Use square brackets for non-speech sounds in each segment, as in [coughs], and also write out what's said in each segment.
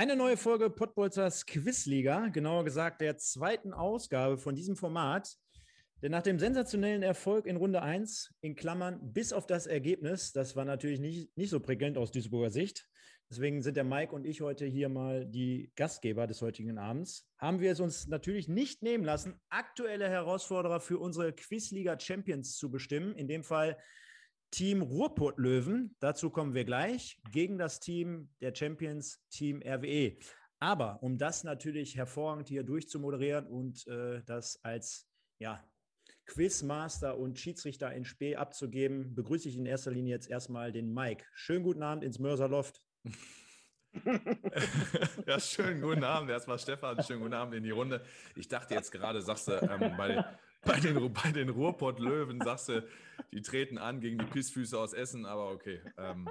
Eine neue Folge Pottbolzers Quizliga, genauer gesagt der zweiten Ausgabe von diesem Format. Denn nach dem sensationellen Erfolg in Runde 1, in Klammern, bis auf das Ergebnis, das war natürlich nicht, nicht so prickelnd aus Duisburger Sicht. Deswegen sind der Mike und ich heute hier mal die Gastgeber des heutigen Abends. Haben wir es uns natürlich nicht nehmen lassen, aktuelle Herausforderer für unsere Quizliga Champions zu bestimmen. In dem Fall Team Ruhrpott Löwen, dazu kommen wir gleich, gegen das Team der Champions, Team RWE. Aber um das natürlich hervorragend hier durchzumoderieren und äh, das als ja, Quizmaster und Schiedsrichter in Spee abzugeben, begrüße ich in erster Linie jetzt erstmal den Mike. Schönen guten Abend ins Mörserloft. [laughs] ja, schönen guten Abend. Erstmal Stefan, schönen guten Abend in die Runde. Ich dachte jetzt gerade, sagst du, ähm, bei, bei den, bei den Ruhrpott-Löwen sagst du, die treten an gegen die Pissfüße aus Essen, aber okay. Ähm,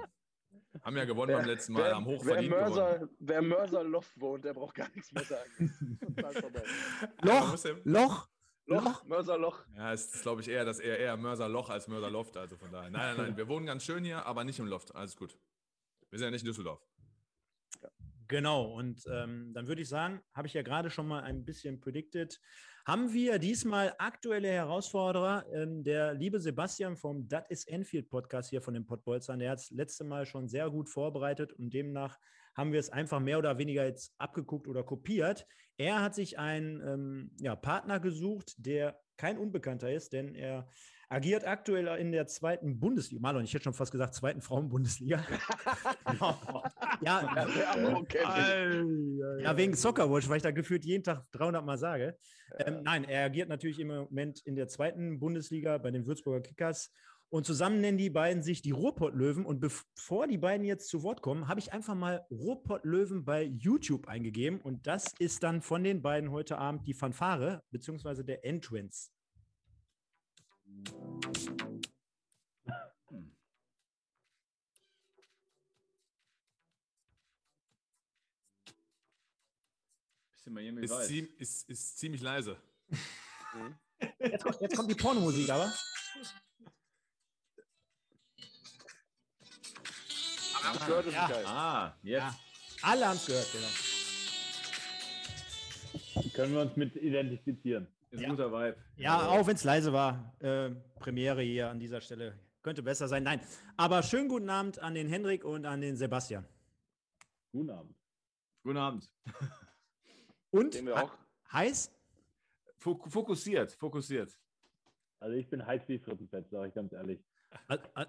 haben ja gewonnen wer, beim letzten Mal, wer, haben hochverdient wer Mörser, gewonnen. Wer Mörser Loft wohnt, der braucht gar nichts mehr sagen. [laughs] Loch, Loch, Loch, Mörserloch. Ja, es ist, glaube ich, eher das eher, eher Mörserloch als Mörserloft. Also von daher. Nein, nein, nein. Wir wohnen ganz schön hier, aber nicht im Loft. Alles gut. Wir sind ja nicht in Düsseldorf. Genau, und ähm, dann würde ich sagen, habe ich ja gerade schon mal ein bisschen predicted, haben wir diesmal aktuelle Herausforderer. Ähm, der liebe Sebastian vom Dat is Enfield Podcast hier von den Pottbolzern, der hat es letzte Mal schon sehr gut vorbereitet und demnach haben wir es einfach mehr oder weniger jetzt abgeguckt oder kopiert. Er hat sich einen ähm, ja, Partner gesucht, der kein Unbekannter ist, denn er agiert aktuell in der zweiten Bundesliga. Marlon, ich hätte schon fast gesagt, zweiten Frauenbundesliga. [laughs] ja, ja, wegen Soccerwatch, weil ich da gefühlt jeden Tag 300 Mal sage. Ähm, nein, er agiert natürlich im Moment in der zweiten Bundesliga bei den Würzburger Kickers. Und zusammen nennen die beiden sich die Ruhrpott-Löwen. Und bevor die beiden jetzt zu Wort kommen, habe ich einfach mal Ruhrpott-Löwen bei YouTube eingegeben. Und das ist dann von den beiden heute Abend die Fanfare, beziehungsweise der Entrance. Ist, zie ist, ist, ziemlich leise. Jetzt kommt, jetzt kommt die Pornomusik, aber. Alle haben es gehört, das ja. Ah, jetzt. Ja. Alle haben es gehört, genau. Können wir uns mit identifizieren. Ist ja. ein guter Vibe. Ja, auch wenn es leise war. Äh, Premiere hier an dieser Stelle. Könnte besser sein. Nein. Aber schönen guten Abend an den Hendrik und an den Sebastian. Guten Abend. Guten Abend. Und heiß? Fokussiert, fokussiert. Also ich bin heiß wie Frittenfett, sage ich ganz ehrlich.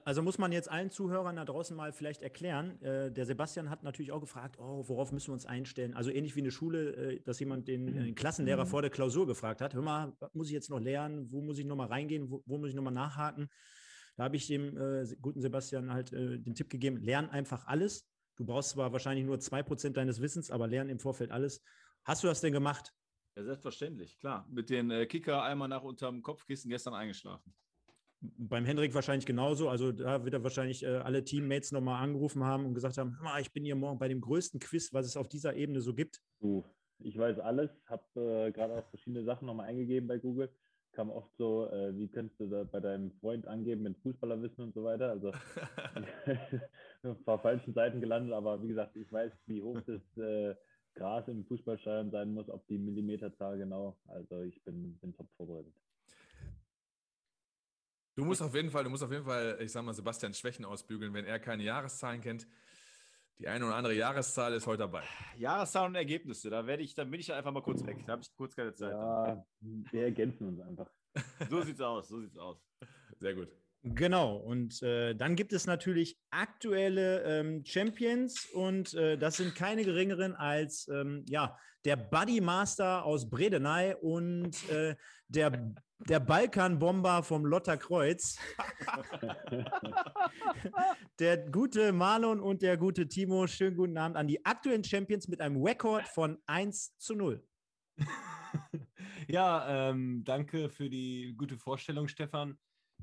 Also muss man jetzt allen Zuhörern da draußen mal vielleicht erklären. Äh, der Sebastian hat natürlich auch gefragt, oh, worauf müssen wir uns einstellen? Also ähnlich wie eine Schule, äh, dass jemand den, äh, den, Klassenlehrer vor der Klausur gefragt hat, hör mal, was muss ich jetzt noch lernen? Wo muss ich nochmal reingehen? Wo, wo, muss ich nochmal nachhaken? Da habe ich dem äh, guten Sebastian halt äh, den Tipp gegeben, lern einfach alles. Du brauchst zwar wahrscheinlich nur zwei Prozent deines Wissens, aber lern im Vorfeld alles. Hast du das denn gemacht? Ja, selbstverständlich, klar. Mit den äh, Kicker einmal nach unterm Kopfkissen gestern eingeschlafen. Beim Hendrik wahrscheinlich genauso. Also da wird er wahrscheinlich äh, alle Teammates nochmal angerufen haben und gesagt haben, ich bin hier morgen bei dem größten Quiz, was es auf dieser Ebene so gibt. Uh, ich weiß alles, habe äh, gerade auch verschiedene Sachen nochmal eingegeben bei Google. Kam oft so, äh, wie könntest du da bei deinem Freund angeben mit Fußballerwissen und so weiter. Also [laughs] ein paar falschen Seiten gelandet, aber wie gesagt, ich weiß, wie hoch [laughs] das äh, Gras im Fußballstadion sein muss, ob die Millimeterzahl genau. Also ich bin, bin top vorbereitet. Du musst auf jeden Fall, du musst auf jeden Fall, ich sag mal, Sebastian Schwächen ausbügeln, wenn er keine Jahreszahlen kennt. Die eine oder andere Jahreszahl ist heute dabei. Jahreszahlen und Ergebnisse, da werde ich, dann bin ich einfach mal kurz weg. Da habe ich kurz keine Zeit. Ja, wir ergänzen uns einfach. so sieht's aus, so sieht's aus. Sehr gut. Genau, und äh, dann gibt es natürlich aktuelle ähm, Champions und äh, das sind keine geringeren als ähm, ja, der Buddy Master aus Bredeney und äh, der, der Balkanbomber vom Lotterkreuz. [laughs] der gute Marlon und der gute Timo, schönen guten Abend an die aktuellen Champions mit einem Rekord von 1 zu 0. [laughs] ja, ähm, danke für die gute Vorstellung, Stefan.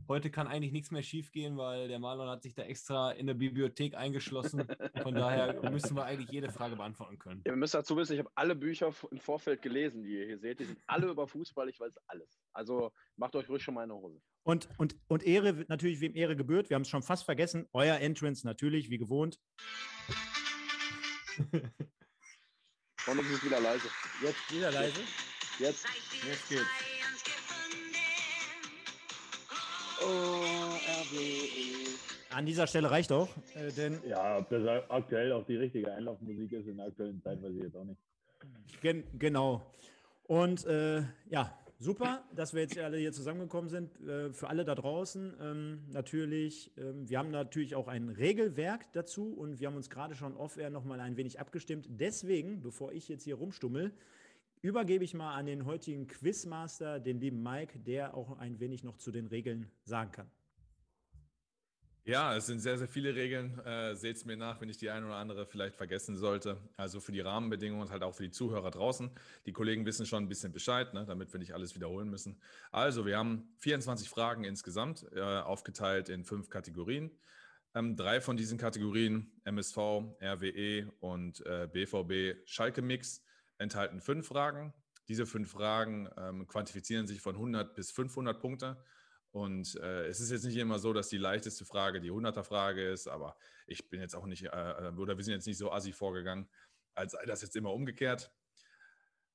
Heute kann eigentlich nichts mehr schiefgehen, weil der Marlon hat sich da extra in der Bibliothek eingeschlossen. Von daher müssen wir eigentlich jede Frage beantworten können. Ja, wir müssen dazu wissen, ich habe alle Bücher im Vorfeld gelesen, die ihr hier seht. Die sind alle über Fußball, ich weiß alles. Also macht euch ruhig schon mal eine Hose. Und, und, und Ehre, natürlich, wem Ehre gebührt. Wir haben es schon fast vergessen. Euer Entrance natürlich, wie gewohnt. Und es ist wieder leise. Jetzt wieder leise. Jetzt. Jetzt geht's. Oh, RWE. An dieser Stelle reicht auch, äh, denn Ja, ob das aktuell auch die richtige Einlaufmusik ist in der aktuellen Zeit, weiß ich jetzt auch nicht. Gen genau. Und äh, ja, super, dass wir jetzt alle hier zusammengekommen sind. Äh, für alle da draußen ähm, natürlich. Ähm, wir haben natürlich auch ein Regelwerk dazu und wir haben uns gerade schon off-air nochmal ein wenig abgestimmt. Deswegen, bevor ich jetzt hier rumstummel, übergebe ich mal an den heutigen Quizmaster, den lieben Mike, der auch ein wenig noch zu den Regeln sagen kann. Ja, es sind sehr, sehr viele Regeln. Äh, Seht es mir nach, wenn ich die eine oder andere vielleicht vergessen sollte. Also für die Rahmenbedingungen und halt auch für die Zuhörer draußen. Die Kollegen wissen schon ein bisschen Bescheid, ne, damit wir nicht alles wiederholen müssen. Also, wir haben 24 Fragen insgesamt, äh, aufgeteilt in fünf Kategorien. Ähm, drei von diesen Kategorien, MSV, RWE und äh, BVB Schalke Mix, enthalten fünf Fragen. Diese fünf Fragen ähm, quantifizieren sich von 100 bis 500 Punkte. Und äh, es ist jetzt nicht immer so, dass die leichteste Frage die 100er-Frage ist, aber ich bin jetzt auch nicht, äh, oder wir sind jetzt nicht so assi vorgegangen, als sei das jetzt immer umgekehrt.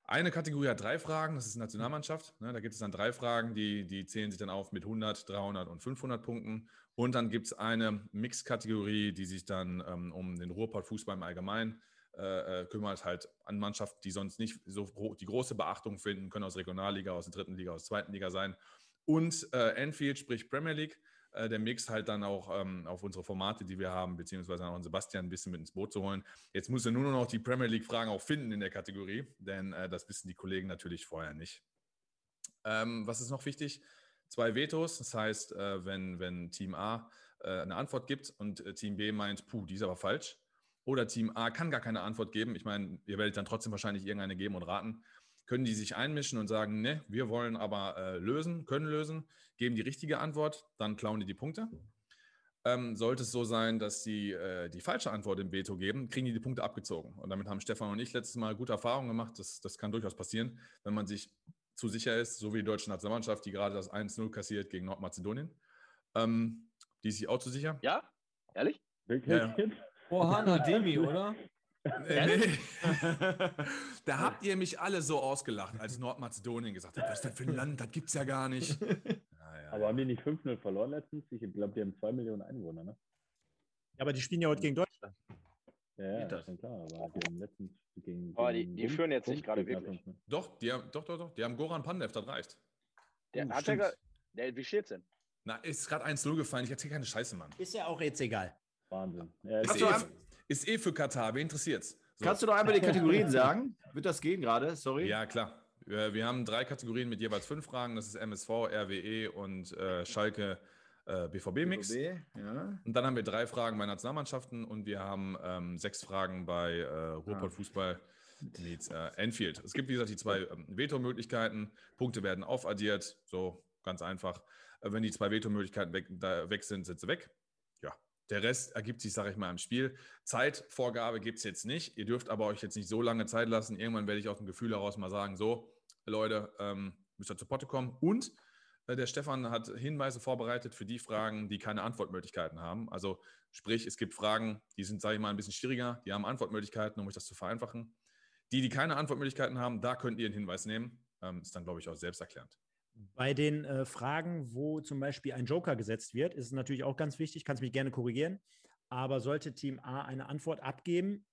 Eine Kategorie hat drei Fragen, das ist Nationalmannschaft. Ne, da gibt es dann drei Fragen, die, die zählen sich dann auf mit 100, 300 und 500 Punkten. Und dann gibt es eine Mix-Kategorie, die sich dann ähm, um den Ruhrpott-Fußball im Allgemeinen äh, äh, kümmert, halt an Mannschaften, die sonst nicht so gro die große Beachtung finden, können aus Regionalliga, aus der dritten Liga, aus der zweiten Liga sein. Und äh, Enfield, sprich Premier League, äh, der Mix halt dann auch ähm, auf unsere Formate, die wir haben, beziehungsweise auch Sebastian ein bisschen mit ins Boot zu holen. Jetzt muss er nur noch die Premier League-Fragen auch finden in der Kategorie, denn äh, das wissen die Kollegen natürlich vorher nicht. Ähm, was ist noch wichtig? Zwei Vetos, das heißt, äh, wenn, wenn Team A äh, eine Antwort gibt und Team B meint, puh, die ist aber falsch, oder Team A kann gar keine Antwort geben, ich meine, ihr werdet dann trotzdem wahrscheinlich irgendeine geben und raten, können die sich einmischen und sagen, ne, wir wollen aber äh, lösen, können lösen, geben die richtige Antwort, dann klauen die die Punkte. Ähm, sollte es so sein, dass sie äh, die falsche Antwort im Veto geben, kriegen die die Punkte abgezogen. Und damit haben Stefan und ich letztes Mal gute Erfahrungen gemacht. Das, das kann durchaus passieren, wenn man sich zu sicher ist, so wie die deutsche Nationalmannschaft, die gerade das 1-0 kassiert gegen Nordmazedonien. Ähm, die ist sich auch zu sicher. Ja? Ehrlich? Wirklich Ja. Oh, Hanna [laughs] Demi, oder? Äh, nee. [laughs] da habt ihr mich alle so ausgelacht, als Nordmazedonien gesagt hat, was ist das für ein Land, das gibt's ja gar nicht. [laughs] Ja, ja, Aber haben die nicht 5-0 verloren letztens? Ich glaube, die haben 2 Millionen Einwohner, ne? Ja, aber die spielen ja heute gegen Deutschland. Ja, ja, Geht das? schon klar. Aber die haben letztens gegen. Aber die- die führen jetzt nicht gerade wirklich. 5-0. Doch, die haben, doch, doch, doch, die haben Goran Pandev, das reicht. Der Oh, hat ja der, wie steht's denn? Na, ist gerade 1-0 gefallen, ich erzähle keine Scheiße, Mann. Ist ja auch jetzt egal. Wahnsinn. Ja, Ist eh, ist eh für Katar, wen interessiert's? So. Kannst du noch einmal die [laughs] Kategorien sagen? Wird das gehen gerade? Sorry. Ja, klar. Wir, haben drei Kategorien mit jeweils fünf Fragen. Das ist MSV, RWE und äh, Schalke äh, BVB-Mix. BVB, Ja. Und dann haben wir drei Fragen bei Nationalmannschaften und wir haben ähm, sechs Fragen bei äh, Ruhrpott Fußball mit äh, Enfield. Es gibt, wie gesagt, die zwei ähm, Veto-Möglichkeiten. Punkte werden aufaddiert, so ganz einfach. Äh, wenn die zwei Veto-Möglichkeiten weg, weg sind, sind sie weg. Der Rest ergibt sich, sage ich mal, im Spiel. Zeitvorgabe gibt es jetzt nicht. Ihr dürft aber euch jetzt nicht so lange Zeit lassen. Irgendwann werde ich aus dem Gefühl heraus mal sagen, so, Leute, ähm, müsst ihr zu Potte kommen. Und äh, der Stefan hat Hinweise vorbereitet für die Fragen, die keine Antwortmöglichkeiten haben. Also sprich, es gibt Fragen, die sind, sage ich mal, ein bisschen schwieriger, die haben Antwortmöglichkeiten, um euch das zu vereinfachen. Die, die keine Antwortmöglichkeiten haben, da könnt ihr einen Hinweis nehmen. Ähm, ist dann, glaube ich, auch selbsterklärend. Bei den äh, Fragen, wo zum Beispiel ein Joker gesetzt wird, ist es natürlich auch ganz wichtig, kannst mich gerne korrigieren, aber sollte Team A eine Antwort abgeben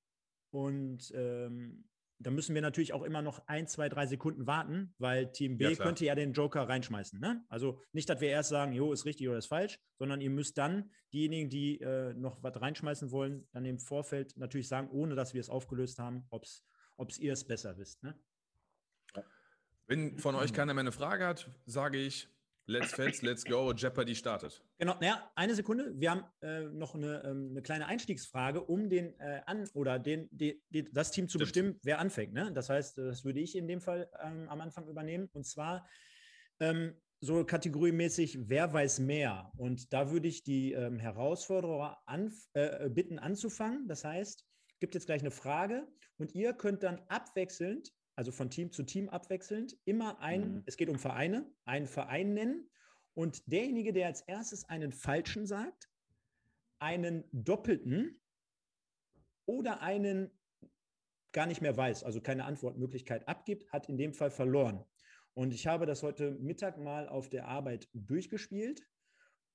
und ähm, da müssen wir natürlich auch immer noch ein, zwei, drei Sekunden warten, weil Team B Ja, könnte ja den Joker reinschmeißen. Ne? Also nicht, dass wir erst sagen, jo, ist richtig oder ist falsch, sondern ihr müsst dann diejenigen, die äh, noch was reinschmeißen wollen, dann im Vorfeld natürlich sagen, ohne dass wir es aufgelöst haben, ob es ihr es besser wisst. Ne? Wenn von euch keiner mehr eine Frage hat, sage ich, let's fetz, let's go, Jeopardy startet. Genau, naja, eine Sekunde. Wir haben äh, noch eine, ähm, eine kleine Einstiegsfrage, um den äh, an oder den, die, die, das Team zu Stimmt. bestimmen, wer anfängt. Ne? Das heißt, äh, das würde ich in dem Fall ähm, am Anfang übernehmen. Und zwar ähm, so kategoriemäßig, wer weiß mehr? Und da würde ich die ähm, Herausforderer anf äh, bitten, anzufangen. Das heißt, gibt jetzt gleich eine Frage und ihr könnt dann abwechselnd, also von Team zu Team abwechselnd, immer ein, Mhm. es geht um Vereine, einen Verein nennen. Und derjenige, der als erstes einen falschen sagt, einen doppelten oder einen gar nicht mehr weiß, also keine Antwortmöglichkeit abgibt, hat in dem Fall verloren. Und ich habe das heute Mittag mal auf der Arbeit durchgespielt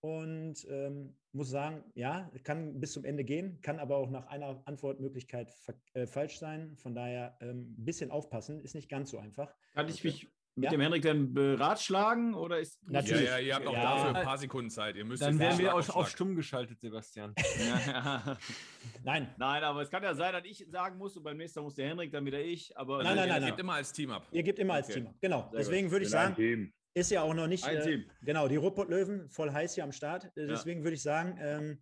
und ähm, muss sagen, ja, kann bis zum Ende gehen, kann aber auch nach einer Antwortmöglichkeit äh, falsch sein. Von daher ähm, ein bisschen aufpassen, ist nicht ganz so einfach. Kann ich mich mit Ja. dem Henrik dann beratschlagen oder ist. Ja, Natürlich. ja, ihr habt auch Ja. dafür ein paar Sekunden Zeit. Ihr müsst Dann jetzt werden wir auf, auf stumm geschaltet, Sebastian. Ja, [laughs] ja. Nein, Nein, aber es kann ja sein, dass ich sagen muss und beim nächsten Mal muss der Henrik, dann wieder ich. Aber Nein, nein, Ihr nein, gebt immer als Team ab. ihr gebt immer als Okay. Team. Genau, Sehr deswegen würde ich sagen. Ist ja auch noch nicht. Ein äh, Team. Genau, die Ruhrpott-Löwen voll heiß hier am Start. Äh, Deswegen würde ich sagen, ähm,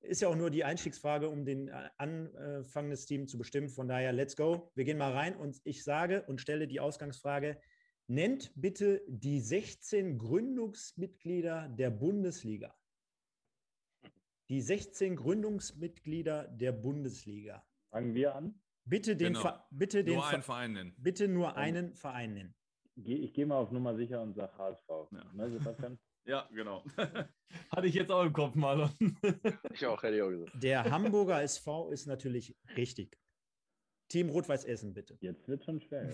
ist ja auch nur die Einstiegsfrage, um den äh, Anfang des Teams zu bestimmen. Von daher, let's go. Wir gehen mal rein und ich sage und stelle die Ausgangsfrage: Nennt bitte die 16 Gründungsmitglieder der Bundesliga. Die 16 Gründungsmitglieder der Bundesliga. Fangen wir an. Bitte den, Genau. Ver- bitte den Nur Ver- einen Verein nennen. bitte nur einen Verein nennen. Ich gehe mal auf Nummer sicher und sage HSV. Ja. Ne, Sebastian? [laughs] Ja, genau. [laughs] Hatte ich jetzt auch im Kopf, Marlon. [laughs] Ich auch, hätte ich auch gesagt. Der Hamburger SV ist natürlich richtig. Team Rot-Weiß Essen, bitte. Jetzt wird schon schwer.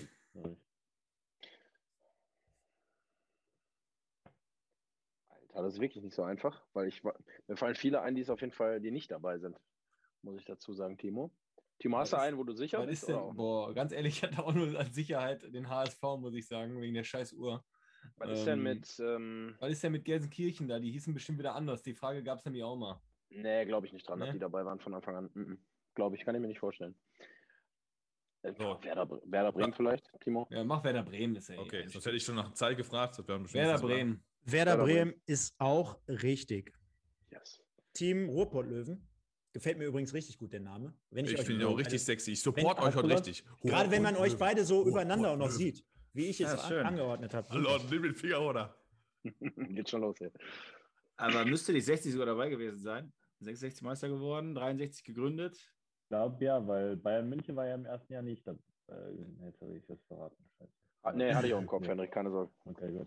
Alter, das ist wirklich nicht so einfach, weil ich mir fallen viele ein, die es auf jeden Fall, die nicht dabei sind. Muss ich dazu sagen, Timo. Timo, hast du Was ist- einen, wo du sicher Was bist? ist denn? Boah, ganz ehrlich, [laughs] ich hatte auch nur als Sicherheit den HSV, muss ich sagen, wegen der scheiß Uhr. Was ist denn ähm, mit, ähm, Was ist denn mit Gelsenkirchen da? Die hießen bestimmt wieder anders. Die Frage gab es nämlich auch mal. nee, glaube ich nicht dran, dass Nee? die dabei waren von Anfang an. Mhm. Glaube ich, kann ich mir nicht vorstellen. Äh, So. Werder, Werder Bremen vielleicht, Timo? Ja, mach Werder Bremen, ist ja eh Okay, eigentlich- sonst hätte ich schon nach Zeit gefragt. Werder war- Bremen. Werder Werder Bremen ist auch richtig. Yes. Team Ruhrpott-Löwen. Gefällt mir übrigens richtig gut, der Name. Wenn Ich euch- finde ihn auch richtig sexy. Ich support Wenn- euch heute richtig. Gerade wenn man euch beide so übereinander auch noch Löwen. sieht, wie ich es Ja, angeordnet habe. Hallo, nimm den Finger runter. [laughs] Geht schon los hier. Aber müsste nicht 60 sogar dabei gewesen sein. 66 Meister geworden, 63 gegründet. Ich glaube ja, weil Bayern München war ja im ersten Jahr nicht. Äh, jetzt habe ich das verraten. Ah, nee, hatte ich auch im Kopf, Henrik, keine Sorge. Okay, gut.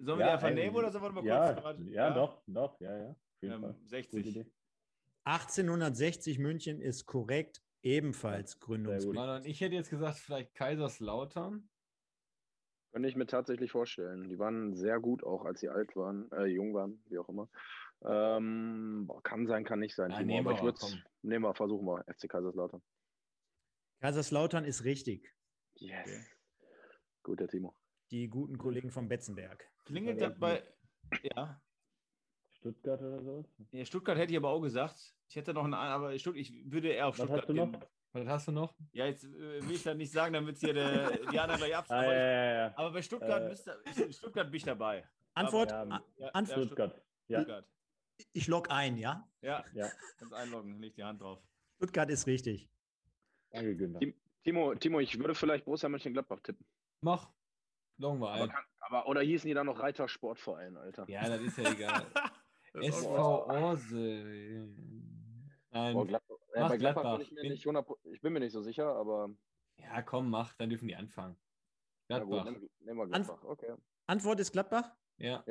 Sollen wir Ja, die einfach ey, nehmen oder sollen wir mal ja, kurz verraten? ja, doch, doch, ja, ja. Auf jeden Ähm, Fall. Gute 60. Idee. 1860 München ist korrekt, ebenfalls Gründungsmitglied. Ich hätte jetzt gesagt, vielleicht Kaiserslautern. Könnte ich mir tatsächlich vorstellen. Die waren sehr gut, auch als sie alt waren, äh, jung waren, wie auch immer. Ähm, boah, kann sein, kann nicht sein. Ja, Timo, nehmen aber wir ich komm. nehmen wir, versuchen wir. FC Kaiserslautern. Kaiserslautern ist richtig. Yes. Okay. Gut, der Timo. Die guten Kollegen von Betzenberg. Klingelt das bei. Ja. Stuttgart oder sowas? ja, Stuttgart hätte ich aber auch gesagt. Ich hätte noch einen, aber Stutt- ich würde eher auf Was Stuttgart hast du gehen. noch? Was hast du noch? Ja, jetzt äh, will ich das nicht sagen, dann wird es hier der, [laughs] die anderen gleich ab. Ah, aber, ja, ja, ja. aber bei Stuttgart, Äh, müsste, ich, Stuttgart bin ich dabei. Antwort? Ja, A- Ja, Antwort. ja, Stuttgart. Ja, Stuttgart. Ich log ein, ja? Ja, [laughs] ja. kannst einloggen, leg die Hand drauf. Stuttgart ist richtig. Danke, Günther. Timo, Timo, ich würde vielleicht Borussia Mönchengladbach tippen. Mach. Loggen wir Aber, ein. kann, aber oder hießen die dann noch Reiter Sportverein, Alter? Ja, das ist ja egal. [laughs] SV Orsel. Nein. Boah, Gladbach, Mach bei Gladbach Gladbach. bin ich, mir Bin- nicht 100, ich bin mir nicht so sicher, aber Ja, komm, mach, dann dürfen die anfangen. na gut, Gladbach. nehmen, wir Gladbach. Okay. Antwort ist Gladbach? Ja,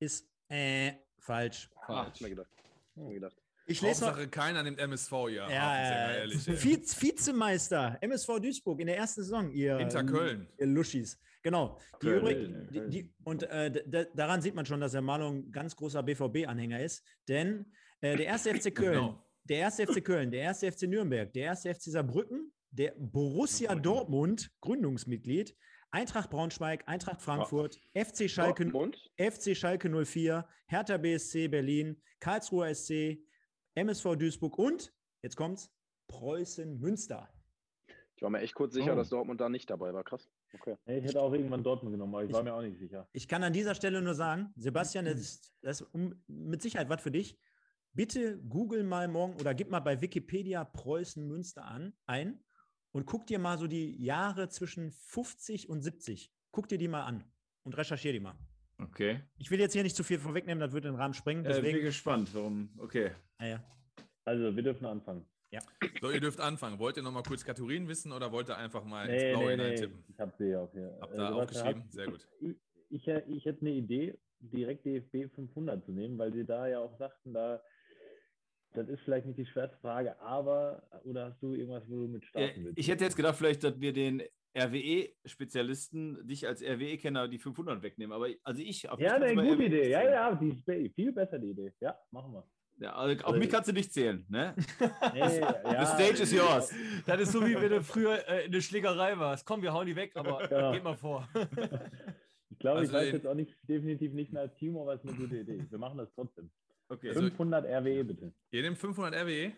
Ist äh, falsch. Falsch. hab mir gedacht. Hab mir gedacht. Ich lese noch. Hauptsache keiner nimmt MSV, ja. Ja, äh, ehrlich. Vizemeister, MSV Duisburg in der ersten Saison, ihr, Hinter Köln. ihr Luschis. Genau. Die Köln, übrigen, die, Köln. die, und äh, daran sieht man schon, dass der Marlon ein ganz großer BVB-Anhänger ist. Denn äh, der erste FC [laughs] Köln, Genau. der erste FC Köln, der erste FC Nürnberg, der erste FC Saarbrücken, der Borussia Dortmund, Gründungsmitglied, Eintracht Braunschweig, Eintracht Frankfurt, FC Schalke, Dortmund? FC Schalke 04, Hertha BSC Berlin, Karlsruher SC, MSV Duisburg und, jetzt kommt's, Preußen Münster. Ich war mir echt kurz sicher, Oh. dass Dortmund da nicht dabei war. Krass. Okay. Ich hätte auch irgendwann Dortmund genommen, aber ich war mir auch nicht sicher. Ich kann an dieser Stelle nur sagen, Sebastian, das ist, das ist mit Sicherheit was für dich. Bitte google mal morgen oder gib mal bei Wikipedia Preußen Münster an, ein und guck dir mal so die Jahre zwischen 50 und 70. Guck dir die mal an und recherchier die mal. Okay. Ich will jetzt hier nicht zu viel vorwegnehmen, das würde den Rahmen sprengen. Äh, bin Deswegen, gespannt, warum. Okay. Naja. Also, wir dürfen anfangen. So, ihr dürft anfangen. Wollt ihr noch mal kurz Kategorien wissen oder wollt ihr einfach mal ins Nee, Blaue nee, nee. hineintippen? Ich habe sie auch hier. Habt Äh, ihr Sebastian, aufgeschrieben? hast- Sehr gut. Ich, ich, äh, ich hätte eine Idee, direkt DFB 500 zu nehmen, weil sie da ja auch sagten, da das ist vielleicht nicht die schwerste Frage, aber oder hast du irgendwas, wo du mit Ja, starten willst? ich hätte jetzt gedacht, vielleicht, dass wir den RWE-Spezialisten, dich als RWE-Kenner, die 500 wegnehmen. Aber also ich, auf ja, eine gute RWE Idee. Ja, ja, die ist viel besser, die Idee. Ja, machen wir. Ja, also auf mich kannst du nicht zählen. Ne? [laughs] Nee, [laughs] ja, The stage is yours. Das ist so, wie wenn du früher äh, in der Schlägerei warst. Komm, wir hauen die weg, aber Ja. geht mal vor. [laughs] Ich glaube, Also ich weiß jetzt auch nicht, definitiv nicht mehr als Timo, aber es ist eine gute Idee. Wir machen das trotzdem. Okay. Also- 500 RWE bitte. Ihr nehmt 500 RWE?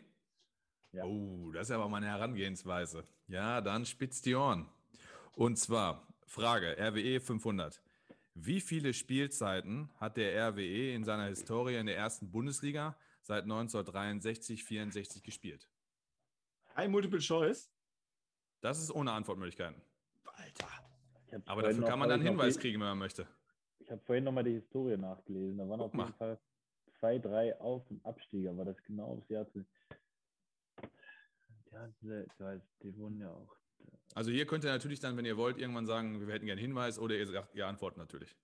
Ja. Oh, das ist aber meine Herangehensweise. Ja, dann spitzt die Ohren. Und zwar, Frage, RWE 500. Wie viele Spielzeiten hat der RWE in seiner Historie in der ersten Bundesliga seit 1963, 64 gespielt? Ein Multiple Choice. Das ist ohne Antwortmöglichkeiten. Alter. Aber dafür noch- kann man dann Hinweis die- kriegen, wenn man möchte. Ich habe vorhin nochmal die Historie nachgelesen. Da waren Guck auf jeden mal. Fall zwei, drei Auf- und Abstiege, aber das genau aufs Jahr zu. Ja, die wurden ja auch. Also hier könnt ihr natürlich dann, wenn ihr wollt, irgendwann sagen, wir hätten gerne einen Hinweis oder ihr sagt, ihr antwortet natürlich.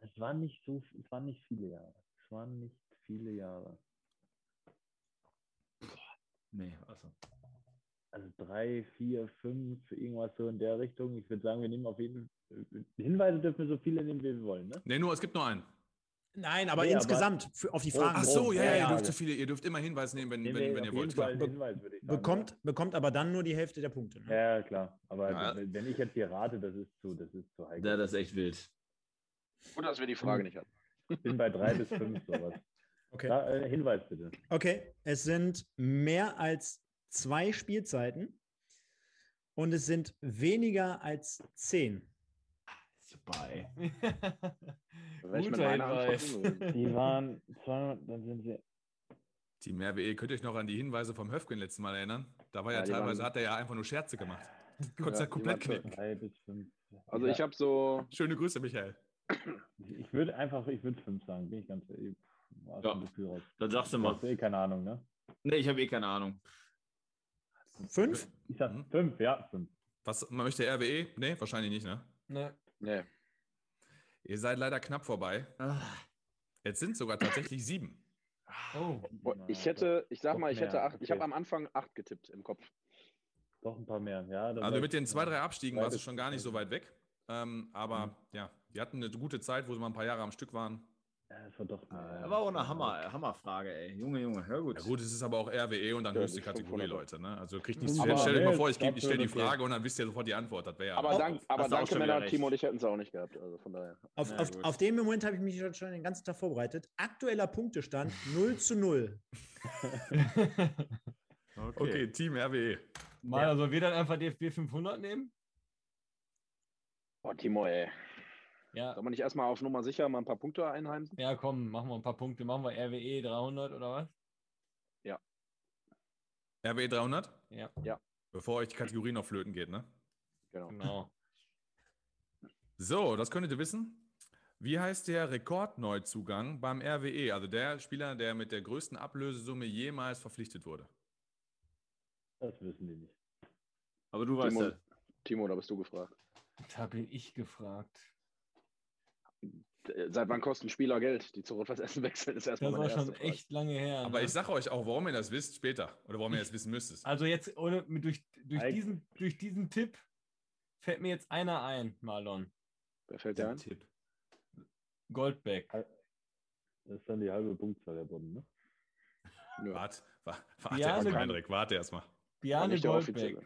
Es waren nicht so, es waren nicht viele Jahre. Es waren nicht viele Jahre. Nee, also. Also drei, vier, fünf, irgendwas so in der Richtung. Ich würde sagen, wir nehmen auf jeden Fall. Hinweise dürfen wir so viele nehmen, wie wir wollen, ne? Nee, nur, es gibt nur einen. Nein, aber Nee, aber- insgesamt für, auf die Oh, Fragen. Ach so, ja, ja, ihr ja, dürft ja. so viele, ihr dürft immer Hinweis nehmen, wenn, Nehmen wenn, wenn ihr wollt. jeden Fall Klar. Hinweis, würde ich sagen. bekommt, bekommt aber dann nur die Hälfte der Punkte. Ne? Ja, ja, klar. Aber Ja. wenn wenn ich jetzt hier rate, das ist zu, das ist zu heikel. Ja, das ist echt wild. Gut, dass wir die Frage nicht hatten. Ich bin bei drei bis fünf sowas. Okay. Da, äh, Hinweis bitte. Okay, es sind mehr als zwei Spielzeiten und es sind weniger als zehn. Super, [laughs] ey. Guter Hinweis. Die waren 200, dann sind sie. Team RWE, könnt ihr euch noch an die Hinweise vom Höfgen letzten Mal erinnern? Da war ja, Ja, teilweise, waren- hat er ja einfach nur Scherze gemacht. [laughs] Konntest Ja, komplett knicken. Also ja, ich habe so, Schöne Grüße, Michael. Ich würde einfach, ich würde fünf sagen, bin ich ganz ehrlich. War Ja. raus. Dann sagst du Du mal. hast eh keine Ahnung, ne? Nee, ich habe eh keine Ahnung. Fünf? Ich sag Mhm. fünf, ja, fünf. Was man möchte RWE? Nee, wahrscheinlich nicht, ne? ne. nee, Ihr seid leider knapp vorbei. Ah. Jetzt sind sogar tatsächlich sieben. Oh. Boah, ich hätte, ich sag Doch mal, ich hätte acht, ich okay. habe am Anfang acht getippt im Kopf. Doch ein paar mehr, ja. Also mit ich- den zwei, drei Abstiegen drei war es bis schon gar nicht so weit weg. Ähm, aber Mhm. ja, die hatten eine gute Zeit, wo sie mal ein paar Jahre am Stück waren. Ja, das war doch. mehr. Aber auch eine Hammer, Hammerfrage, ey. Junge, Junge, hör gut. Ja gut, es ist aber auch RWE und dann Ja, höchste die Kategorie, 500. Leute. Ne? Also kriegt [laughs] nichts Aber Stell stell euch mal vor, ich, ich stelle die okay. Frage und dann wisst ihr sofort die Antwort. Das wäre ja Aber, dank, aber danke, Männer. Timo und ich hätten es auch nicht gehabt. Also von daher. Auf, Ja, auf, auf den Moment habe ich mich schon- den ganzen Tag vorbereitet. Aktueller Punktestand [laughs] 0 zu 0. [laughs] Okay, Team E. RWE. Mal, also wir dann einfach DFB 500 nehmen? Boah, Timo, ey. Ja. Soll man nicht erstmal auf Nummer sicher mal ein paar Punkte einheimsen? Ja, komm, machen wir ein paar Punkte. Machen wir RWE 300 oder was? RWE 300? Ja, Bevor euch die Kategorie noch flöten geht, ne? Genau. genau. So, das könntet ihr wissen. Wie heißt der Rekordneuzugang beim RWE? Also der Spieler, der mit der größten Ablösesumme jemals verpflichtet wurde. Das wissen die nicht. Aber du weißt Timo, ja. Timo, da bist du gefragt. Da bin ich gefragt. Seit wann kosten Spieler Geld, die zu Rot-Weiß Essen wechseln, ist erstmal Das war schon Frage. echt lange her. Aber ne? ich sage euch auch, warum ihr das wisst später. Oder warum ihr das wissen müsstet. Also jetzt ohne, durch, durch, Eig- diesen, durch diesen Tipp fällt mir jetzt einer ein, Marlon. Wer fällt dir ein? Tipp. Goldbeck. Das ist dann die halbe Punktzahl der Bonn, ne? Nö. Wart, wart, wart Ja, Hendrik, warte erstmal. Biane. Goldbeck.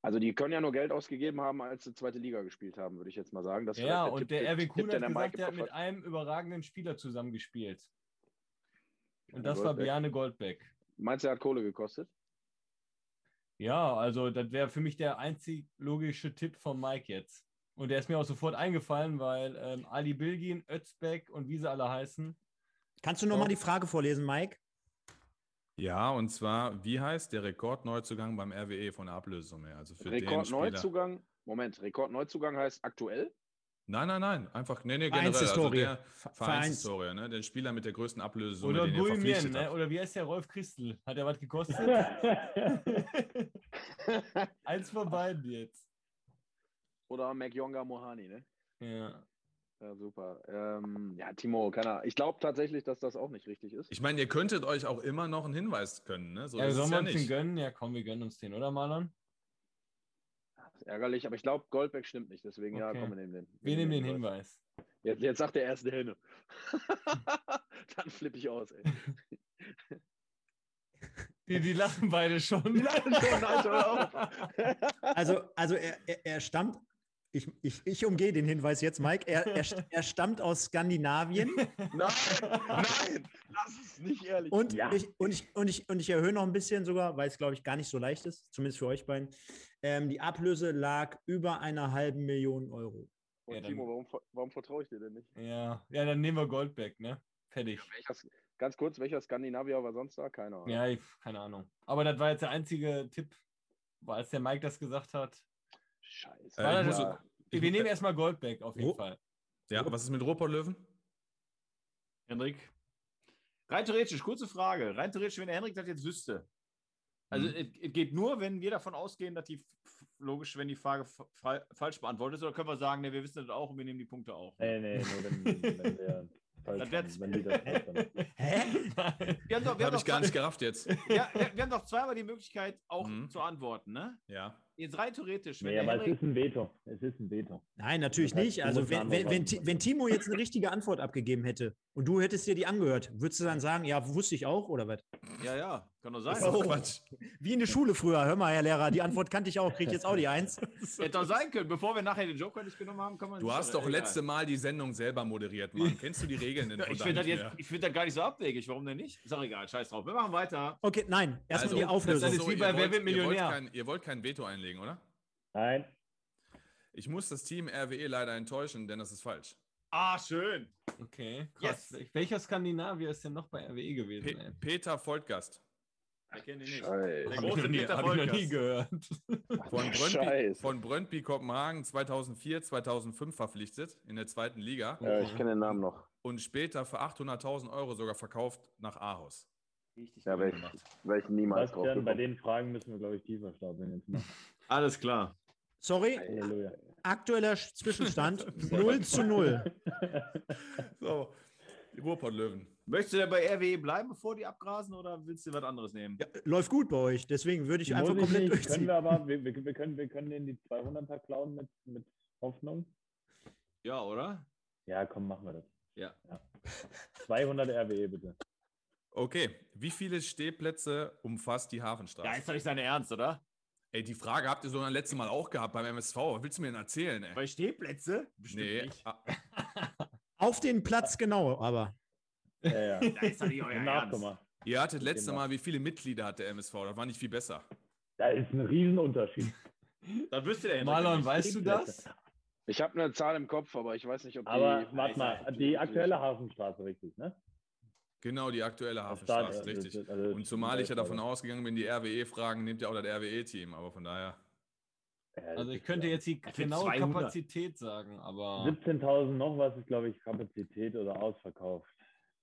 Also die können ja nur Geld ausgegeben haben, als sie zweite Liga gespielt haben, würde ich jetzt mal sagen. Das Ja, vielleicht und Tipp- der Tipp, Kuhn hat der gesagt, Mike der hat mit einem überragenden Spieler zusammengespielt. Und das war Goldbeck. Biane Goldbeck. Meinst du, er hat Kohle gekostet? Ja, also das wäre für mich der einzig logische Tipp von Mike jetzt. Und der ist mir auch sofort eingefallen, weil ähm, Ali Bilgin, Özbeck und wie sie alle heißen. Kannst du nochmal die Frage vorlesen, Mike? Ja, und zwar, wie heißt der Rekordneuzugang beim RWE von der Ablösesumme? her? Also für den Spieler. Rekordneuzugang. Moment, Rekordneuzugang heißt aktuell? Nein, nein, nein. Einfach, nee, nee, generell. Also Vereinshistorie. der Ver- Vereinshistorie, ne? Den Spieler mit der größten Ablösesumme, Oder den verpflichtet ne? Oder wie heißt der Rolf Christel? Hat er was gekostet? [laughs] Eins von beiden jetzt. Oder McYonga Mohani, ne? Ja. Ja, super. Ähm, ja, Timo, keine Ahnung. Ich glaube tatsächlich, dass das auch nicht richtig ist. Ich meine, ihr könntet euch auch immer noch einen Hinweis können, ne? So ja, sollen wir ja uns den nicht. gönnen? Ja, komm, wir gönnen uns den, oder Marlon? Das ist ärgerlich, aber ich glaube, Goldberg stimmt nicht. Deswegen, ja, Okay. komm, wir nehmen den. Wir nehmen den Hinweis. Jetzt, jetzt sagt der erste Henne. [laughs] Dann flippe ich aus, ey. Die, die lachen beide schon. Die lachen schon, nein, auf. Also, also er, er, er stammt, ich, ich, ich umgehe den Hinweis jetzt, Mike, er, er, [laughs] er stammt aus Skandinavien [laughs] Nein, nein, das ist nicht ehrlich. und, Ja. ich, und, ich, und, ich, und ich erhöhe noch ein bisschen sogar, weil es, glaube ich, gar nicht so leicht ist, zumindest für euch beiden. Ähm, die Ablöse lag über einer halben Million Euro. Und Ja, dann- Timo, warum, warum vertraue ich dir denn nicht? Ja, ja, dann nehmen wir Goldback, ne? Fertig. Welcher, ganz kurz, welcher Skandinavier war sonst da? Keine Ahnung. Ja, ich, keine Ahnung. Aber das war jetzt der einzige Tipp, weil als der Mike das gesagt hat. Scheiße. Äh, muss- ja. Ich- wir nehmen erstmal Goldback auf jeden Oh. Fall. Ja, was ist mit Ruhrpott-Löwen? Henrik. Rein theoretisch, kurze Frage. Rein theoretisch, wenn der Henrik das jetzt wüsste. Also Mhm. es, geht nur, wenn wir davon ausgehen, dass die logisch, wenn die Frage fa- fa- falsch beantwortet ist, oder können wir sagen, ne, wir wissen das auch und wir nehmen die Punkte auch. Nee, nee, nur wenn, wenn wir [laughs] falsch Das wenn die das. [laughs] Hä? Nein. Wir haben doch, wir haben Habe ich gar zwei- nicht gerafft jetzt. Ja, wir, wir haben doch zweimal die Möglichkeit, auch Mhm. zu antworten, ne? Ja. Jetzt rein theoretisch, wenn Nee, aber es Henrik, ist ein Veto. Es ist ein Veto. Nein, natürlich Das heißt, nicht. Also wenn, wenn, wenn, wenn Timo jetzt eine richtige Antwort abgegeben hätte und du hättest dir die angehört, würdest du dann sagen, ja, wusste ich auch oder was? ja, ja, kann doch sein. Das ist Quatsch. Wie in der Schule früher. Hör mal, Herr Lehrer, die Antwort kannte ich auch, krieg ich jetzt auch die Eins. [laughs] Hätte doch sein können. Bevor wir nachher den Joker nicht genommen haben, kann man. Du hast doch letzte Mal die Sendung selber moderiert, Mann. [laughs] Kennst du die Regeln denn? von Ich finde das, jetzt- ich find das gar nicht so abwegig. Warum denn nicht? Ist doch egal. Scheiß drauf. Wir machen weiter. Okay, nein, erstmal die das Auflösung. ist wie bei Wer wird ihr wollt Millionär? kein- Ihr wollt kein Veto einlegen, oder? Nein, Ich muss das Team RWE leider enttäuschen, denn das ist falsch. Ah, schön. Okay, krass. Welcher Skandinavier ist denn noch bei RWE gewesen? Pe ey? Peter Voltgast Ich kenne ihn nicht. Scheiße. Der große nie, Peter hab ich noch nie Volkers. gehört. von Brøndby, Scheiße. von Brøndby Kopenhagen 2004, 2005 verpflichtet in der zweiten Liga Ja, ich kenne den Namen noch. und später für 800.000 Euro sogar verkauft nach Aarhus. Richtig Ja, wäre ich, wär ich niemals drauf bei den Fragen müssen wir, glaube ich, tiefer stapeln. [laughs] Alles klar. Sorry, Halleluja. aktueller Sch- Zwischenstand [laughs] 0 zu 0. [laughs] So, die Ruhrpott-Löwen. Möchtest du denn bei RWE bleiben, bevor die abgrasen, oder willst du was anderes nehmen? Ja, läuft gut bei euch, deswegen würde ich Muss einfach ich komplett nicht, können durchziehen. wir aber, wir, wir, wir, können, wir können denen die 200er klauen mit, mit Hoffnung. Ja, oder? Ja, komm, machen wir das. Ja. 200 RWE bitte. Okay, wie viele Stehplätze umfasst die Hafenstraße? Ja, ist doch nicht seine Ernst, oder? Ey, die Frage habt ihr so ein letztes Mal auch gehabt beim MSV. Was willst du mir denn erzählen, ey? Bei Stehplätze? Bestimmt Nee, nicht. ah, [laughs] Auf den Platz genau, aber. Ja, ja. [laughs] Da ist doch nicht euer Ernst. Ihr hattet letzte. Mal, wie viele Mitglieder hat der MSV? Das war nicht viel besser. Da ist ein Riesenunterschied. Das wüsste der Henrik Marlon, weißt du das? Ich habe eine Zahl im Kopf, aber ich weiß nicht, ob die. Aber warte mal, die aktuelle Hafenstraße, richtig, ne? Genau, die aktuelle Hafenstraße, Start- richtig. also- also- Und zumal ich ja davon also- ausgegangen bin, die RWE fragen, nimmt ja auch das RWE-Team. Aber von daher, Also ich könnte jetzt die genaue 200. Kapazität sagen, aber 17.000 noch was ist, glaube ich, Kapazität oder ausverkauft.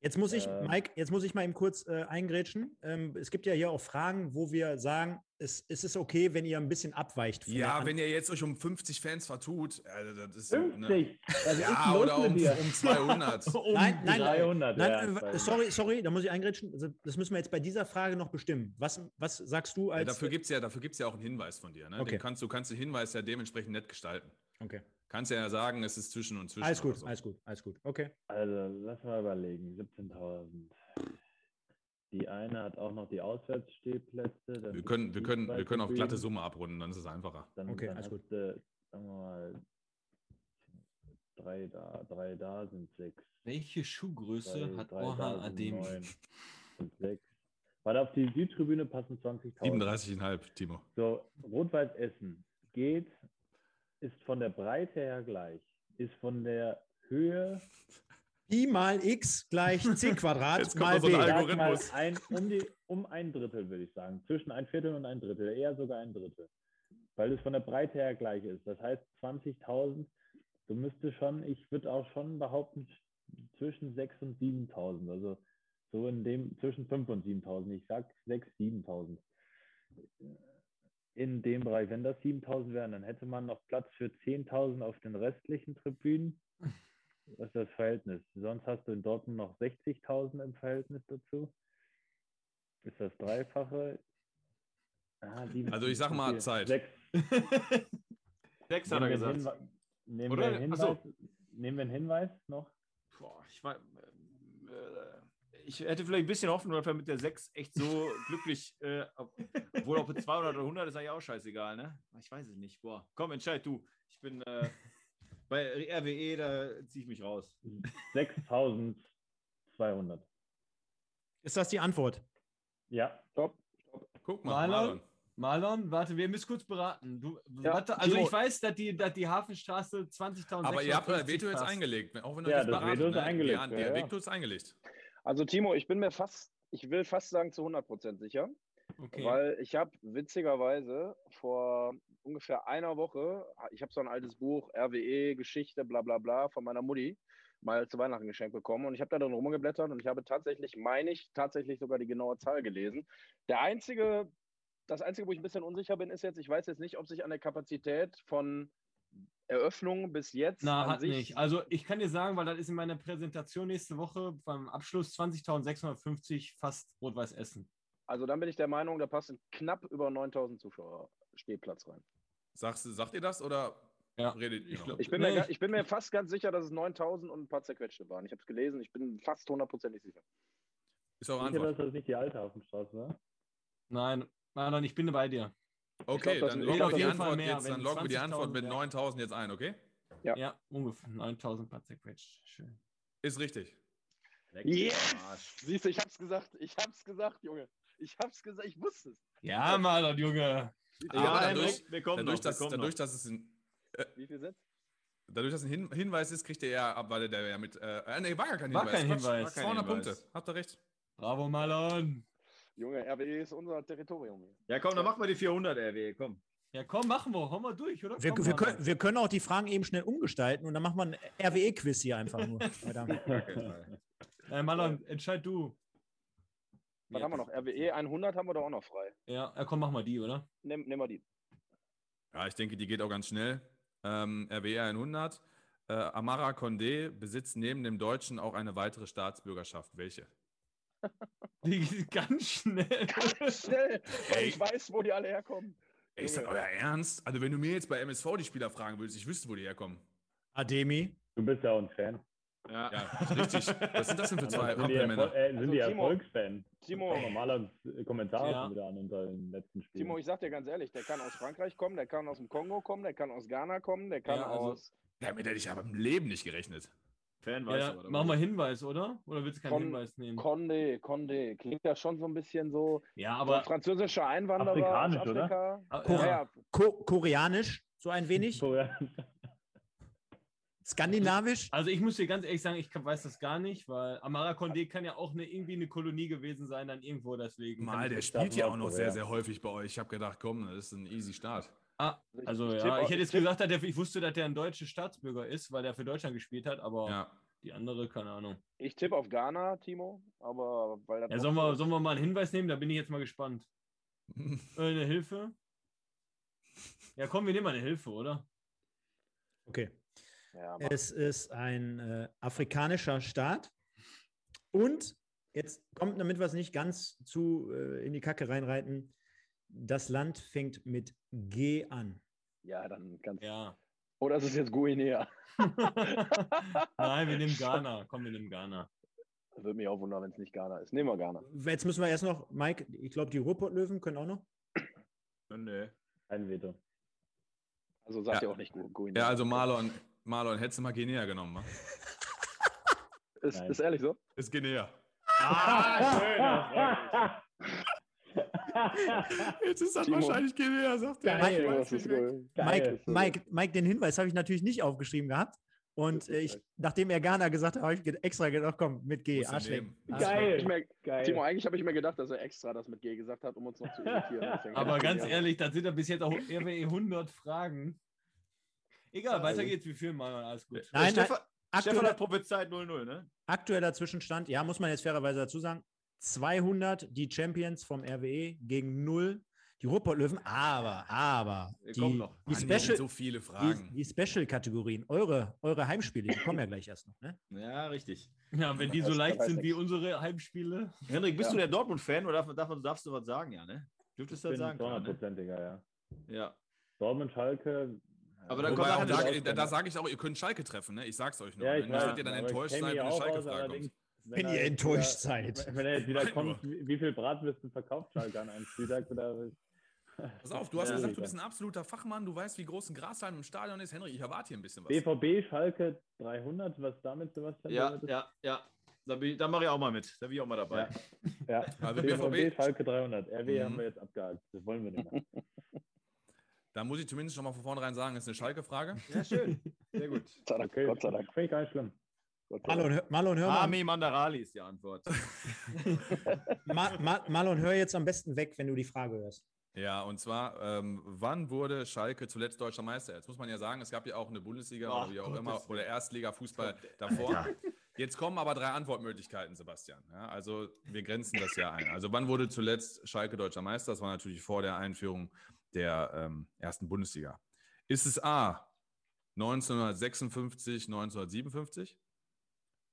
Jetzt muss ich, Ähm. Mike, jetzt muss ich mal eben kurz äh, eingrätschen. Ähm, es gibt ja hier auch Fragen, wo wir sagen, es, es ist okay, wenn ihr ein bisschen abweicht. ja, wenn ihr jetzt euch um 50 Fans vertut, also das ist. 50! Was Ja, ist los oder um, um 200. [laughs] Nein, nein, 300, nein, ja, äh, 200. sorry, sorry, da muss ich eingrätschen. Also, das müssen wir jetzt bei dieser Frage noch bestimmen. Was, was sagst du Ja, als. dafür gibt es ja, dafür gibt's ja auch einen Hinweis von dir. Ne? Okay. Den kannst, du kannst den Hinweis ja dementsprechend nett gestalten. okay. Kannst ja sagen, es ist zwischen und zwischen. Alles gut, so. alles gut, alles gut. Okay. Also, lass mal überlegen. 17.000. Die eine hat auch noch die Auswärtsstehplätze. dann Wir können, wir, können, wir können auf glatte. Summe abrunden, dann ist es einfacher. Dann, Okay, dann alles hast gut. Du, sagen wir mal, drei da, drei da sind sechs. welche Schuhgröße Drei- hat drei Orhan sechs. Weil auf die Südtribüne passen 20.000. 37,5, Timo. So, Rot-Weiß Essen geht, ist von der Breite her gleich, ist von der Höhe [laughs] Pi mal x gleich c [laughs] Quadrat mal so ein b. Mal, Algorithmus. ein, um, die, um ein Drittel, würde ich sagen. Zwischen ein Viertel und ein Drittel, eher sogar ein Drittel. Weil es von der Breite her gleich ist. Das heißt, 20.000, du müsstest schon, ich würde auch schon behaupten, zwischen 6.000 und 7.000. Also so in dem, zwischen 5.000 und 7.000. Ich sag 6.000, 7.000. In dem Bereich. Wenn das 7.000 wären, dann hätte man noch Platz für 10.000 auf den restlichen Tribünen. [laughs] Was ist das Verhältnis? Sonst hast du in Dortmund noch 60.000 im Verhältnis dazu. Ist das Dreifache? Ah, Also ich sag mal okay. Zeit. Sechs. [laughs] Sechs hat er Nehmen wir einen gesagt. Hinwe- Nehmen Oder? wir einen Ach so. Hinweis, nehmen wir einen Hinweis noch? Boah, ich, war, äh, ich hätte vielleicht ein bisschen Hoffnung, dass wir mit der 6 echt so glücklich, äh, ob- obwohl ob es 200 oder 100 ist eigentlich auch scheißegal, ne? Ich weiß es nicht. Boah, komm, entscheid du. Ich bin äh, bei RWE, da ziehe ich mich raus. 6.200. Ist das die Antwort? Ja. Top. Guck mal, Marlon? Marlon. Marlon, warte, wir müssen kurz beraten. Du, Ja, warte, also ich weiß, dass die, dass die Hafenstraße 20.000 Aber ihr habt euer Veto jetzt eingelegt, auch wenn du Ja, das beraten, Veto ist ne? eingelegt, Ja, ja, der ja. Veto ist eingelegt. Also Timo, ich bin mir fast, ich will fast sagen zu 100% sicher, Okay. weil ich habe witzigerweise vor ungefähr einer Woche, ich habe so ein altes Buch, RWE, Geschichte, bla bla bla, von meiner Mutti mal zu Weihnachten geschenkt bekommen und ich habe da drin rumgeblättert und ich habe tatsächlich, meine ich, tatsächlich sogar die genaue Zahl gelesen. Der einzige, das einzige, wo ich ein bisschen unsicher bin, ist jetzt, ich weiß jetzt nicht, ob sich an der Kapazität von Eröffnung bis jetzt Na, an hat sich nicht. Also ich kann dir sagen, weil das ist in meiner Präsentation nächste Woche beim Abschluss 20.650 fast Rot-Weiß Essen. Also dann bin ich der Meinung, da passen knapp über 9000 Zuschauer Stehplatz rein. Sagst, du- sagt ihr das oder Ja, redet ihr ich glaub- Ich bin, Nee, mir, ich- ich bin mir fast ganz sicher, dass es 9000 und ein paar zerquetschte waren. Ich habe es gelesen, ich bin fast hundertprozentig sicher. Ist auch Sicher, dass das nicht die alte Hafenstraße war? Nein, Marlon, ich bin bei dir. Okay, das dann loggen wir glaub, die Antwort mehr, jetzt, dann loggen wir die 20.000 Antwort mit ja. 9000 jetzt ein, okay? Ja. Ja, ungefähr 9.000 paar zerquetscht. Schön. Ist richtig. Yes! Siehst du, ich hab's gesagt. Ich hab's gesagt, Junge. Ich hab's gesagt, ich wusste es. Ja, Marlon, Junge. Aber Ja, dadurch, wir kommen dadurch, noch, wir dass, kommen dadurch, noch. dass es ein, Wie viel sind's? dadurch, dass ein Hin Hinweis ist, kriegt er ja ab, weil der ja mit. Äh, nee, war gar kein War Hinweis. kein Hinweis. war 200 War kein Hinweis. Punkte. Habt ihr recht. Bravo, Marlon. Junge, RWE ist unser Territorium. Ja, komm, dann machen wir die 400 RW, komm. Ja, komm, machen wir. Hauen wir durch, oder? Wir, wir, können, wir können auch die Fragen eben schnell umgestalten und dann machen wir ein RWE-Quiz hier einfach nur. [laughs] Äh, Marlon, entscheid du. Was Ja. haben wir noch? RWE 100 haben wir doch auch noch frei. Ja, ja, komm, mach mal die, oder? Nehm, nehmen wir die. Ja, ich denke, die geht auch ganz schnell. Ähm, RWE 100. Äh, Amara Condé besitzt neben dem Deutschen auch eine weitere Staatsbürgerschaft. Welche? [laughs] Die geht ganz schnell. Schnell, weil Ey. ich weiß, wo die alle herkommen. Ey, ist das euer Ernst? Also, wenn du mir jetzt bei MSV die Spieler fragen würdest, ich wüsste, wo die herkommen. Ademi. Du bist ja auch ein Fan. Ja, Ja, richtig. Was sind das denn für zwei sind die, Hampelmänner? Erfol äh, sind Also, die Timo- Erfolgsfan? Timo, mal Malers Kommentar Ja. schon wieder an unter den letzten Spielen. Timo, ich sag dir ganz ehrlich, der kann aus Frankreich kommen, der kann aus dem Kongo kommen, der kann aus Ghana kommen, der kann Ja, also- aus Damit hätte ich aber im Leben nicht gerechnet. Fan weiß Ja, aber. mach mal Hinweis, oder? Oder willst du keinen Von- Hinweis nehmen? Condé, Condé. Klingt ja schon so ein bisschen so. Ja, Aber aber französischer Einwanderer Afrikanisch, aus oder? Afrika. Ah, Ja. Ko Koreanisch, so ein wenig. Skandinavisch. Also ich muss dir ganz ehrlich sagen, ich weiß das gar nicht, weil Amara Condé kann ja auch eine, irgendwie eine Kolonie gewesen sein, dann irgendwo deswegen. Mal, der spielt ja auch noch sehr, sehr häufig bei euch. Ich habe gedacht, komm, das ist ein easy Start. Ah, Ich- also ich ja, tippe auch- ich hätte jetzt tippe- gesagt, dass der, ich wusste, dass der ein deutscher Staatsbürger ist, weil der für Deutschland gespielt hat, aber Ja. die andere, keine Ahnung. Ich tippe auf Ghana, Timo, aber weil das Ja, sollen so wir, sollen wir mal einen Hinweis nehmen? Da bin ich jetzt mal gespannt. [laughs] Äh, eine Hilfe? Ja, komm, wir nehmen mal eine Hilfe, oder? Okay. Ja. Es ist ein äh, afrikanischer Staat. Und jetzt kommt, damit wir es nicht ganz zu äh, in die Kacke reinreiten, das Land fängt mit G an. ja, dann kannst Ja. Oder ist es jetzt Guinea? [laughs] Nein, wir nehmen Ghana. [laughs] Komm, wir nehmen Ghana. Würde mich auch wundern, wenn es nicht Ghana ist. Nehmen wir Ghana. Jetzt müssen wir erst noch, Mike, ich glaube, die Ruhrpott-Löwen können auch noch. Nee. Ein Veto. Also sagt Ja. ihr auch nicht Gu- Guinea. Ja, also Marlon, Marlon, hättest du mal Guinea genommen, wa? Ist, ist ehrlich so? Ist Guinea. Ah, [laughs] Jetzt ist das Timo. wahrscheinlich Guinea, sagt er. Geil. Ja. Mike, Geil. Mike, Mike, den Hinweis habe ich natürlich nicht aufgeschrieben gehabt. Und äh, ich, nachdem er Ghana gesagt hat, habe ich extra gedacht, komm, mit G, Arschleck. Geil. Geil. Timo, eigentlich habe ich mir gedacht, dass er extra das mit G gesagt hat, um uns noch zu irritieren. Aber ganz Guinea. ehrlich, das sind ja bis jetzt auch RWE 100 Fragen. Egal, weiter geht's. Wir führen mal. Alles gut. Nein, nein, Stefan, Stefan aktueller, hat prophezeit 0-0, ne? aktueller Zwischenstand, ja, muss man jetzt fairerweise dazu sagen, 200 die Champions vom RWE gegen 0 die die Ruhrpott-Löwen, aber, aber, die, die Mann, Special, so viele die, Fragen. die Special-Kategorien, eure, eure Heimspiele, die kommen ja gleich erst noch, ne? Ja, richtig. Ja, wenn die so leicht sind wie unsere Heimspiele. Hendrik, bist Ja. du der Dortmund-Fan oder darf, darf, darfst du was sagen, ja, ne? Dürftest du das sagen? klar, ne? 200%iger, ja. Ja. Dortmund, Schalke. Aber dann kommt auch da, da, da sage ich auch, ihr könnt Schalke treffen, ne? Ich sag's euch nur. Ja, ne? ich Nicht, dass ihr dann enttäuscht seid, wenn eine Schalke-Frage kommt. Wenn Wenn ihr enttäuscht wieder, seid. Wenn er jetzt wieder kommt, wie, wie viel Bratwürste verkauft Schalke an einem Spieltag? Oder? Pass auf, du hast Ja. gesagt, du bist ein absoluter Fachmann, du weißt, wie groß ein Grashalm im Stadion ist. Henry, ich erwarte hier ein bisschen was. BVB, Schalke 300, was damit, Sebastian? Ja, bedeutet? ja, ja. Da, bin ich- da mache ich auch mal mit. Da bin ich auch mal dabei. ja. Also BVB, BVB, Schalke 300. RW Mhm. haben wir jetzt abgehakt. Das wollen wir nicht mehr. [laughs] da muss ich zumindest schon mal von vornherein sagen, ist eine Schalke-Frage. Ja, schön. Sehr gut. Gott sei Dank. Okay, Gott sei Dank. Finde ich gar nicht schlimm. Marlon, hör- Marlon, hör mal, Armin Mandarali ist die Antwort. [laughs] [laughs] Ma, Ma, Marlon, hör jetzt am besten weg, wenn du die Frage hörst. Ja, und zwar, ähm, wann wurde Schalke zuletzt deutscher Meister? Jetzt muss man ja sagen, es gab ja auch eine Bundesliga Ach, oder wie auch Gottes immer, oder Erstliga-Fußball davor. Jetzt kommen aber drei Antwortmöglichkeiten, Sebastian. Ja, also wir grenzen das ja ein. Also wann wurde zuletzt Schalke deutscher Meister? Das war natürlich vor der Einführung der ähm, ersten Bundesliga. Ist es A 1956, 1957?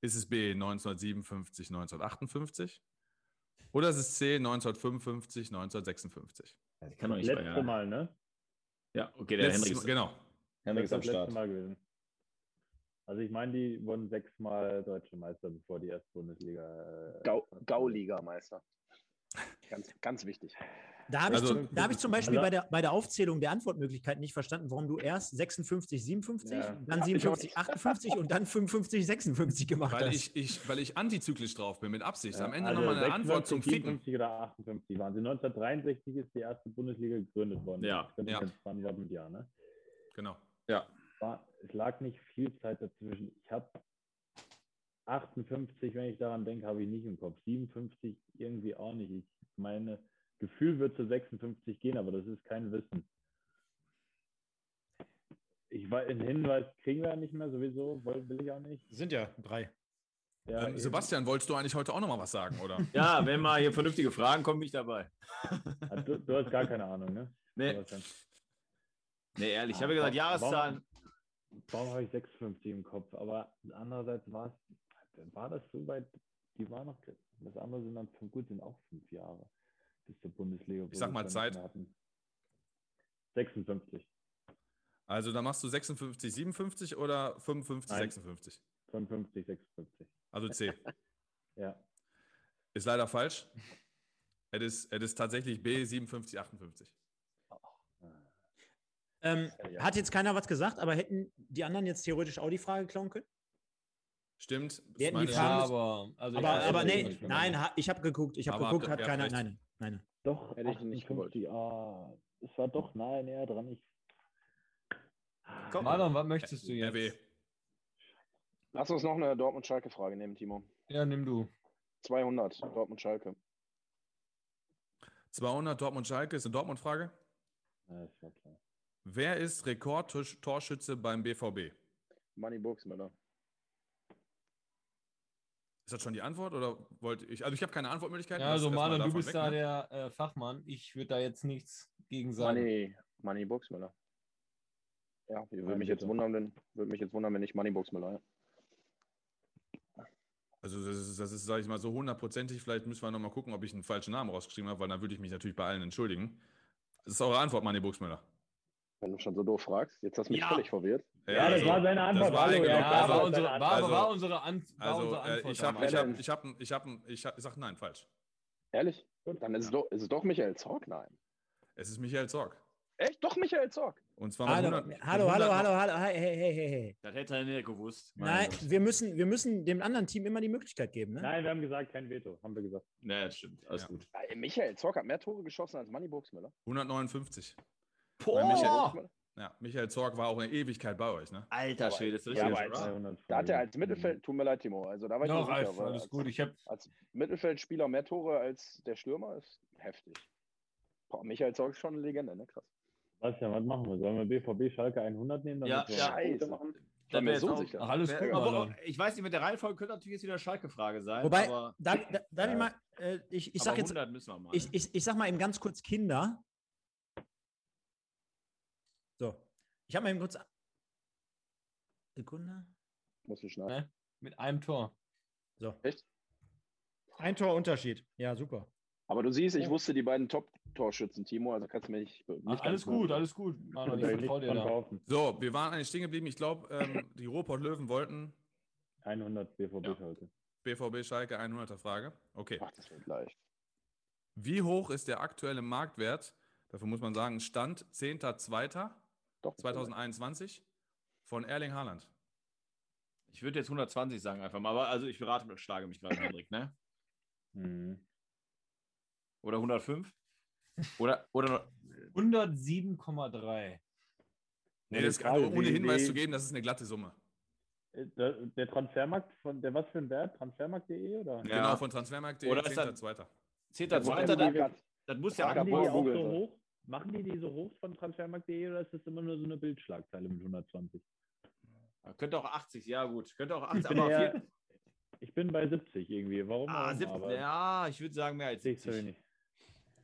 Ist es B 1957, 1958? Oder ist es C 1955, 1956? Ich kann doch Das nicht letzte ja. Mal, ne? Ja, okay, der Letztes Henrik ist, genau. Henrik ist das am das Start. Mal gewesen. Also ich meine, die wurden sechsmal deutsche Meister, bevor die erste Bundesliga. Äh, Gau, Gauliga-Meister. Ganz, ganz wichtig. Da habe ich, Also- zum- da hab ich zum Beispiel bei, der, bei der Aufzählung der Antwortmöglichkeiten nicht verstanden, warum du erst 56, 57, Ja. dann Ja, ich 57, 58 und dann 55, 56 gemacht Weil hast. ich, ich, weil ich antizyklisch drauf bin, mit Absicht. Ja, Am Ende also nochmal eine Antwort 56, zum Ficken. 57 oder 58 waren sie. 1963 ist die erste Bundesliga gegründet worden. Ja, könnte ja. mit Jahr, ne? Genau. Ja. War, es lag nicht viel Zeit dazwischen. Ich habe 58, wenn ich daran denke, habe ich nicht im Kopf. 57 irgendwie auch nicht. Ich meine, Gefühl wird zu 56 gehen, aber das ist kein Wissen. Ich weiß, einen Hinweis kriegen wir ja nicht mehr, sowieso, will, will ich auch nicht. Sind ja drei. Ja, Ähm. Sebastian, wolltest du eigentlich heute auch nochmal was sagen, oder? [laughs] Ja, wenn mal hier vernünftige Fragen kommen, bin ich dabei. Ah, Du, du hast gar keine Ahnung, ne? Nee, nee ehrlich. Ich habe ja gesagt, Jahreszahlen. Warum habe ich 56 im Kopf? Aber andererseits war es, war das so weit, die war noch, das andere sind dann, gut, sind auch fünf Jahre bis zur Bundesliga. Ich sag mal Zeit. hatten. 56, Also da machst du 56, 57 oder 55, Nein. 56? 55, 56. Also C. [laughs] Ja. Ist leider falsch. Es ist, es ist tatsächlich B, 57, 58. Ähm, Ja. Hat jetzt keiner was gesagt, aber hätten die anderen jetzt theoretisch auch die Frage klauen können? Stimmt. Wir hätten die ich- Ja, aber, also aber ja, aber ja, nee, ja, nein, ha, ich habe geguckt, ich habe geguckt, hat keiner, recht. nein, nein. Doch, Hätte ich nicht gewollt. 58, ah, es war doch nahe näher dran. Ich, Komm. Marlon, was möchtest du jetzt? RW. Lass uns noch eine Dortmund-Schalke-Frage nehmen, Timo. Ja, nimm du. 200, Dortmund-Schalke. 200 Dortmund-Schalke ist eine Dortmund-Frage. ja, ist klar. Wer ist Rekordtorschütze beim BVB? Money Burgsmüller. Ist das schon die Antwort oder wollte ich? Also ich habe keine Antwortmöglichkeit. Ja, also Marlon, du bist da der äh, Fachmann. Ich würde da jetzt nichts gegen sagen. Money, Money Burgsmüller. Ja, würde Nein, mich jetzt wundern, wenn, würde mich jetzt wundern, wenn nicht Money Burgsmüller. Ja. Also das ist, das ist sage ich mal, so hundertprozentig. Vielleicht müssen wir nochmal gucken, ob ich einen falschen Namen rausgeschrieben habe, weil dann würde ich mich natürlich bei allen entschuldigen. Das ist eure Antwort, Manni Buchsmüller. Wenn du schon so doof fragst, jetzt hast du mich Ja. völlig verwirrt. Ja, das war seine Antwort. also, war Hallo, genau, ja, Ja, klar, war das unsere, war, Also- war unsere, An war Also unsere äh, Antwort. ich habe, ich habe, ich habe, ich habe, ich habe, ich sag nein, falsch. Ehrlich? Dann ist, es doch, ist es doch Michael Zorg? Nein. Es ist Michael Zorg. Echt? Doch Michael Zorg? Und zwar Hallo, 100 mit hallo, 100 hallo, hallo, hallo, hey, hey, hey, hey, hey. Das hätte er nicht gewusst. Nein, Gott. wir müssen, wir müssen dem anderen Team immer die Möglichkeit geben, ne? Nein, wir haben gesagt, kein Veto, haben wir gesagt. Das stimmt. Alles Ja. gut. Äh, Michael Zorg hat mehr Tore geschossen als Money Burgsmüller. 159. Boah! Michael- Ja, Michael Zorg war auch eine Ewigkeit bei euch, ne? Alter Schwede, ist das ja, richtig, als-? 300 Da hat er als. Mittelfeld, tut mir leid, Timo, also da war ich Doch, Alf, sicher, alles als, gut. Ich habe als Mittelfeldspieler mehr Tore als der Stürmer ist heftig. Boah, Michael Zorg ist schon eine Legende, ne? Krass. Sebastian, was machen wir? Sollen wir BVB Schalke 100 nehmen? damit Ja, wir ja. Scheiße. machen? Ich war mir wär so sicher. Ach, alles gut, aber, ich weiß nicht, mit der Reihenfolge könnte natürlich jetzt wieder eine Schalke-Frage sein. Wobei, aber, darf ich Ja. mal, äh, ich, ich sag jetzt, 100 müssen wir mal. ich, ich, ich sag mal eben ganz kurz Kinder. So. Ich habe mal eben kurz. Sekunde. Muss ich schneiden. Ne? Mit einem Tor. So. Echt? Ein Tor Unterschied. Ja, super. Aber du siehst, ich Ja. wusste die beiden Top-Torschützen, Timo, also kannst du mir nicht. nicht Ach, alles gut, machen. alles gut. [laughs] So, wir waren eigentlich stehen geblieben. Ich glaube, ähm, die Ruhrpott-Löwen wollten 100 BVB Ja. Schalke. BVB Schalke 100er Frage. Okay. Ach, das wird leicht. Wie hoch ist der aktuelle Marktwert? Dafür muss man sagen, Stand 10.02. Doch. 2021 von Erling Haaland. Ich würde jetzt 120 sagen einfach mal, aber also ich berate schlage mich gerade, Hendrik, ne? Mhm. Oder 105? Oder, oder noch- 107,3. Nee, das kann ohne Hinweis zu geben, das ist eine glatte Summe. Äh, Der, der Transfermarkt von der was für ein Wert? Transfermarkt.de oder? Ja. Genau, von transfermarkt.de, Oder ist das- 10.02. 10. Zweiter, Zweiter, dann, dann, das muss ja auch so das. hoch? Machen die die so hoch von Transfermarkt.de oder ist das immer nur so eine Bildschlagzeile mit 120? Könnte auch 80, ja gut. Könnte auch Ich 80, bin, aber eher, ich bin bei 70 irgendwie. Warum? ah, Warum? 70, Aber ja, ich würde sagen mehr als sehe ich so 70. nicht.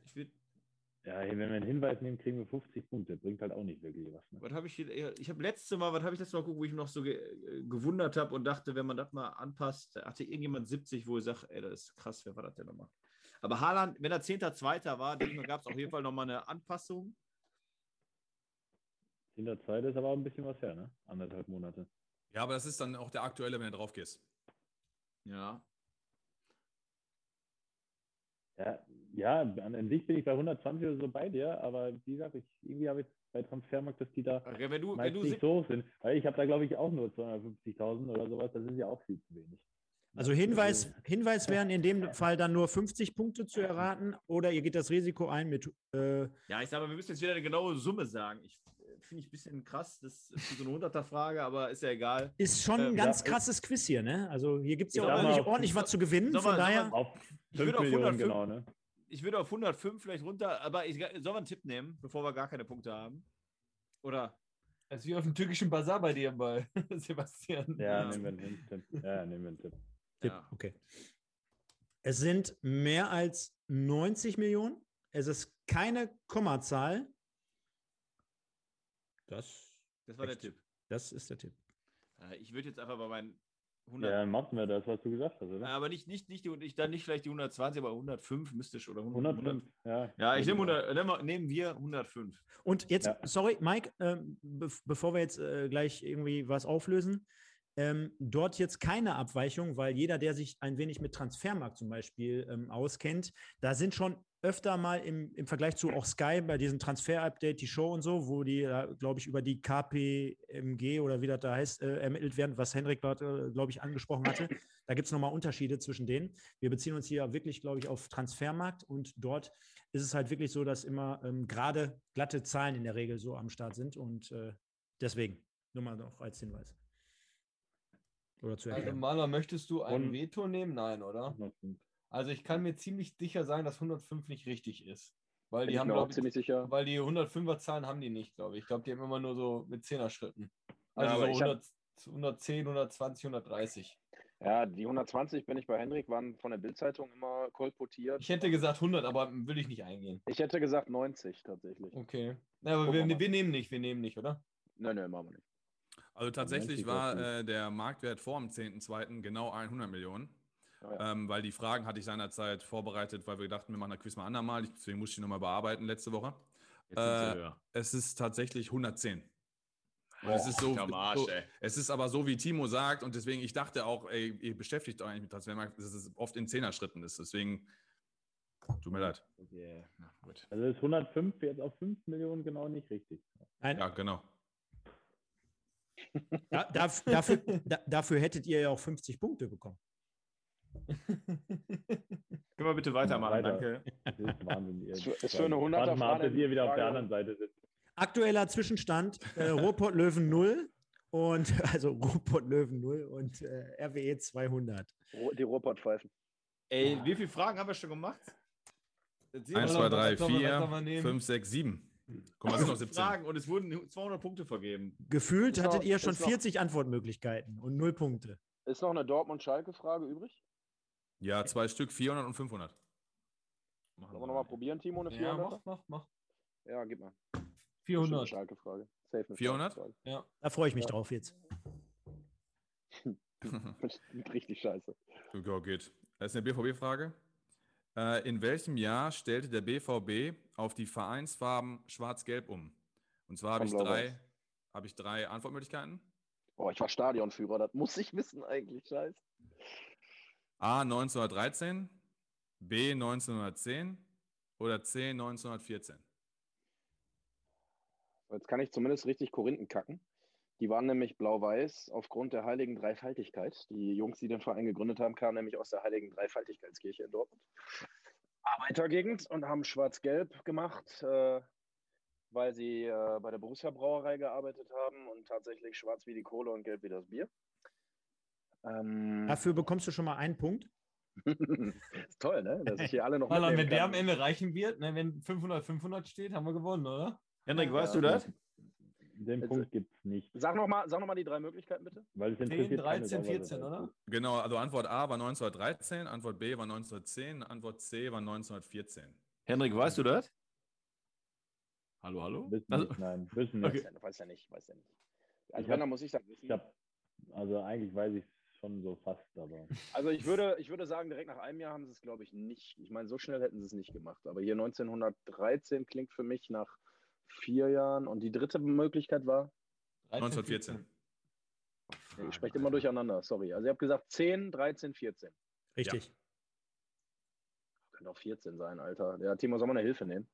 Ich würd, Ja, wenn wir einen Hinweis nehmen, kriegen wir 50 Punkte. Bringt halt auch nicht wirklich was. Ne? was habe ich hier? Ich habe letzte Mal, was habe ich letztes Mal geguckt, wo ich mich noch so ge äh, gewundert habe und dachte, wenn man das mal anpasst, hatte irgendjemand 70, wo ich sage, ey, das ist krass, wer war das denn nochmal? Aber Haaland, wenn er 10.2. war, denke ich mal, gab es auf jeden Fall nochmal eine Anpassung. In der Zeit ist aber auch ein bisschen was her, ne? Anderthalb Monate. Ja, aber das ist dann auch der aktuelle, wenn du drauf gehst. Ja. Ja, ja, an, an sich bin ich bei 120 oder so bei dir, aber wie gesagt, ich, irgendwie habe ich bei Transfermarkt, dass die da wenn du, wenn du nicht so hoch sind. Weil ich habe da, glaube ich, auch nur 250.000 oder sowas. Das ist ja auch viel zu wenig. Also Hinweis, Hinweis wären in dem Fall dann nur 50 Punkte zu erraten oder ihr geht das Risiko ein mit äh, Ja, ich sage mal, wir müssen jetzt wieder eine genaue Summe sagen. Ich äh, finde ich ein bisschen krass, das ist so eine 100er-Frage, aber ist ja egal. ist schon ein Ähm, ganz ja, krasses Quiz hier, ne? Also hier gibt es ja ordentlich, ordentlich was zu gewinnen. Von mal, sag daher, Auf Ich 5 würde auf Millionen, 105 genau, ne? Ich würde auf 105 vielleicht runter, aber ich, sollen wir einen Tipp nehmen, bevor wir gar keine Punkte haben? Oder? Das ist wie auf dem türkischen Bazar bei dir, bei [laughs] Sebastian. Ja. nehmen wir einen Tipp. Ja, nehmen wir einen Tipp. Tipp, Ja. okay. Es sind mehr als 90 Millionen. Es ist keine Kommazahl. Das, Das war der Echt? Tipp. das ist der Tipp. Äh, Ich würde jetzt einfach bei meinen 100. Ja, machen wir das, was du gesagt hast, oder? Aber nicht, nicht, nicht, die, ich, dann nicht vielleicht die 120, aber 105 müsste ich oder 100. 105, ja. Ja, ich nehme 100, nehmen wir- nehmen wir 105. Und jetzt, Ja. sorry, Mike, be bevor wir jetzt äh, gleich irgendwie was auflösen, ähm, dort jetzt keine Abweichung, weil jeder, der sich ein wenig mit Transfermarkt zum Beispiel ähm, auskennt, da sind schon öfter mal im, im Vergleich zu auch Sky bei diesem Transfer-Update, die Show und so, wo die, glaube ich, über die KPMG oder wie das da heißt, äh, ermittelt werden, was Henrik gerade, glaube ich, angesprochen hatte. Da gibt es nochmal Unterschiede zwischen denen. Wir beziehen uns hier wirklich, glaube ich, auf Transfermarkt und dort ist es halt wirklich so, dass immer ähm, gerade glatte Zahlen in der Regel so am Start sind und äh, deswegen nur mal noch als Hinweis. Oder zu Also erklären. Maler, möchtest du ein Und- Veto nehmen? Nein, oder? 105. Also ich kann mir ziemlich sicher sein, dass 105 nicht richtig ist. Weil Bin die haben, glaube ich, ziemlich sicher. weil die 105er Zahlen haben die nicht, glaube ich. Ich glaube, die haben immer nur so mit 10er Schritten. Ja, Also aber so ich hab- 100, 110, 120, 130. Ja, die 120 bin ich bei Hendrik, waren von der Bildzeitung immer kolportiert. Ich hätte gesagt 100, aber will ich nicht eingehen. Ich hätte gesagt 90 tatsächlich. Okay. Na, aber wir wir nehmen nicht, wir nehmen nicht, oder? Nein, nein, machen wir nicht. Also tatsächlich war äh, der Marktwert vor dem 10.2. genau 100 Millionen. Ja, ja. Ähm, weil die Fragen hatte ich seinerzeit vorbereitet, weil wir dachten, wir machen das Quiz mal andermal. Ich- Deswegen musste ich nochmal bearbeiten letzte Woche. Äh. Es ist tatsächlich 110. Und Boah, es, ist so, am Arsch, so, es ist aber so, wie Timo sagt, und deswegen, ich dachte auch, ey, ihr beschäftigt euch eigentlich mit Transfermarkt, dass es oft in Zehner-Schritten ist. Deswegen, tut mir leid. Okay. Na, gut. Also ist 105 jetzt auf 5 Millionen genau nicht richtig. Nein, Ja, genau. Da, darf, dafür, da, dafür hättet ihr ja auch 50 Punkte bekommen. Können wir bitte weitermachen, Weiter. danke. Wahnsinn. Ihr- Ist für- eine Warte mal, 100er-Frage bis ihr wieder auf der Frage. anderen Seite sitzt. Aktueller Zwischenstand: äh, Ruhrpott Löwen 0 und [laughs] also Ruhrpott Löwen 0 und äh, RWE 200. Ro- Die Ruhrpott-Pfeifen. Ey, wie viele Fragen haben wir schon gemacht? Jetzt sehen wir 1, noch, 2, 3, was soll man- was soll 4, man nehmen? 5, 6, 7. Guck mal, es sind noch 17. Fragen und es wurden 200 Punkte vergeben. Gefühlt Ist noch- hattet ihr schon ist noch- 40 Antwortmöglichkeiten und 0 Punkte. Ist noch eine Dortmund-Schalke-Frage übrig? Ja, zwei Stück, 400 und 500. Machen Sollen wir nochmal probieren, Timo, eine Ja, 400? mach, mach, mach. Ja, gib mal. Bestimmt eine 400. Schalke-Frage. Safe eine 400? Scheißfrage. Da freue ich mich drauf jetzt. [laughs] Richtig scheiße. Go, geht. Das ist eine BVB-Frage. Äh, in welchem Jahr stellte der BVB auf die Vereinsfarben Schwarz-Gelb um? Und zwar habe ich, drei, habe ich drei Antwortmöglichkeiten. Boah, ich war Stadionführer, das muss ich wissen eigentlich, scheiße. A 1913, B 1910 oder C 1914. Jetzt kann ich zumindest richtig Korinthen kacken. Die waren nämlich blau-weiß aufgrund der heiligen Dreifaltigkeit. Die Jungs, die den Verein gegründet haben, kamen nämlich aus der heiligen Dreifaltigkeitskirche in Dortmund. Arbeitergegend und haben schwarz-gelb gemacht, äh, weil sie äh, bei der Borussia Brauerei gearbeitet haben und tatsächlich schwarz wie die Kohle und gelb wie das Bier. Ähm, Dafür bekommst du schon mal einen Punkt. [laughs] ist toll, ne? Dass ich hier alle noch Marlon, wenn mitnehmen der kann. am Ende reichen wird, ne, wenn 500, 500 steht, haben wir gewonnen, oder? Hendrik, weißt Ja. du das? Den Jetzt- Punkt gibt es nicht. Sag nochmal sag noch mal die drei Möglichkeiten, bitte. Weil es 10, interessiert keine 13, Sau, was 14, das oder? Genau, also Antwort A war 1913, Antwort B war 1910, Antwort C war 1914. Hendrik, weißt du das? Hallo, hallo? Wissen Also, nicht, nein, wissen Weiß nicht. ja, weiß ja nicht, weiß ja nicht. Also Ich wenn, dann muss ich das wissen. Ich hab, also eigentlich weiß ich es schon so fast, aber Also ich würde, ich würde sagen, direkt nach einem Jahr haben sie es, glaube ich, nicht. Ich meine, so schnell hätten sie es nicht gemacht. Aber hier 1913 klingt für mich nach vier Jahren. Und die dritte Möglichkeit war, 13, 1914. ich spreche immer durcheinander, sorry. Also ihr habt gesagt 10, 13, 14. Richtig. Könnte auch 14 sein, Alter. Ja, Timo, soll man eine Hilfe nehmen?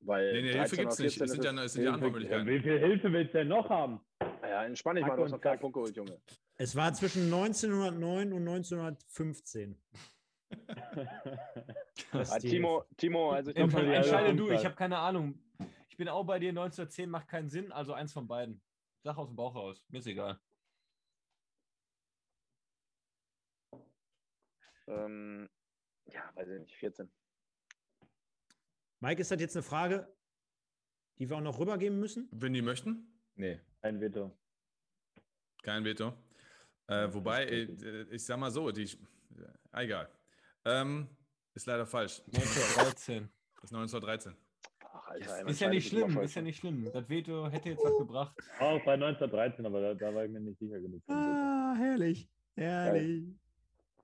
Weil Nee, nee, Hilfe 13 gibt es nicht. 14 Es sind ja, es sind ja wie viel Hilfe willst du denn noch haben? Ja, entspann dich mal, du hast noch keinen. Punkt geholt, Junge. Es war zwischen 1909 und 1915. [laughs] Das Ah, ist die Timo, Timo, also ich die entscheide du, ich habe keine Ahnung. Ich bin auch bei dir, 1910 macht keinen Sinn, also eins von beiden. Sag aus dem Bauch raus, mir ist egal. ähm, ja, weiß ich nicht, 14. Mike, ist das jetzt eine Frage, die wir auch noch rübergeben müssen? Wenn die möchten, nee. Ein Veto. kein Veto. Äh, wobei, äh, ich sag mal so, die, äh, egal. Ähm, ist leider falsch. 1913. Das ist 1913. Alter, man Ist ja nicht schlimm, ist ja nicht schlimm. Das Veto hätte jetzt was gebracht. [laughs] Auch bei 1913, aber da, da war ich mir nicht sicher genug. Ah, herrlich. Herrlich.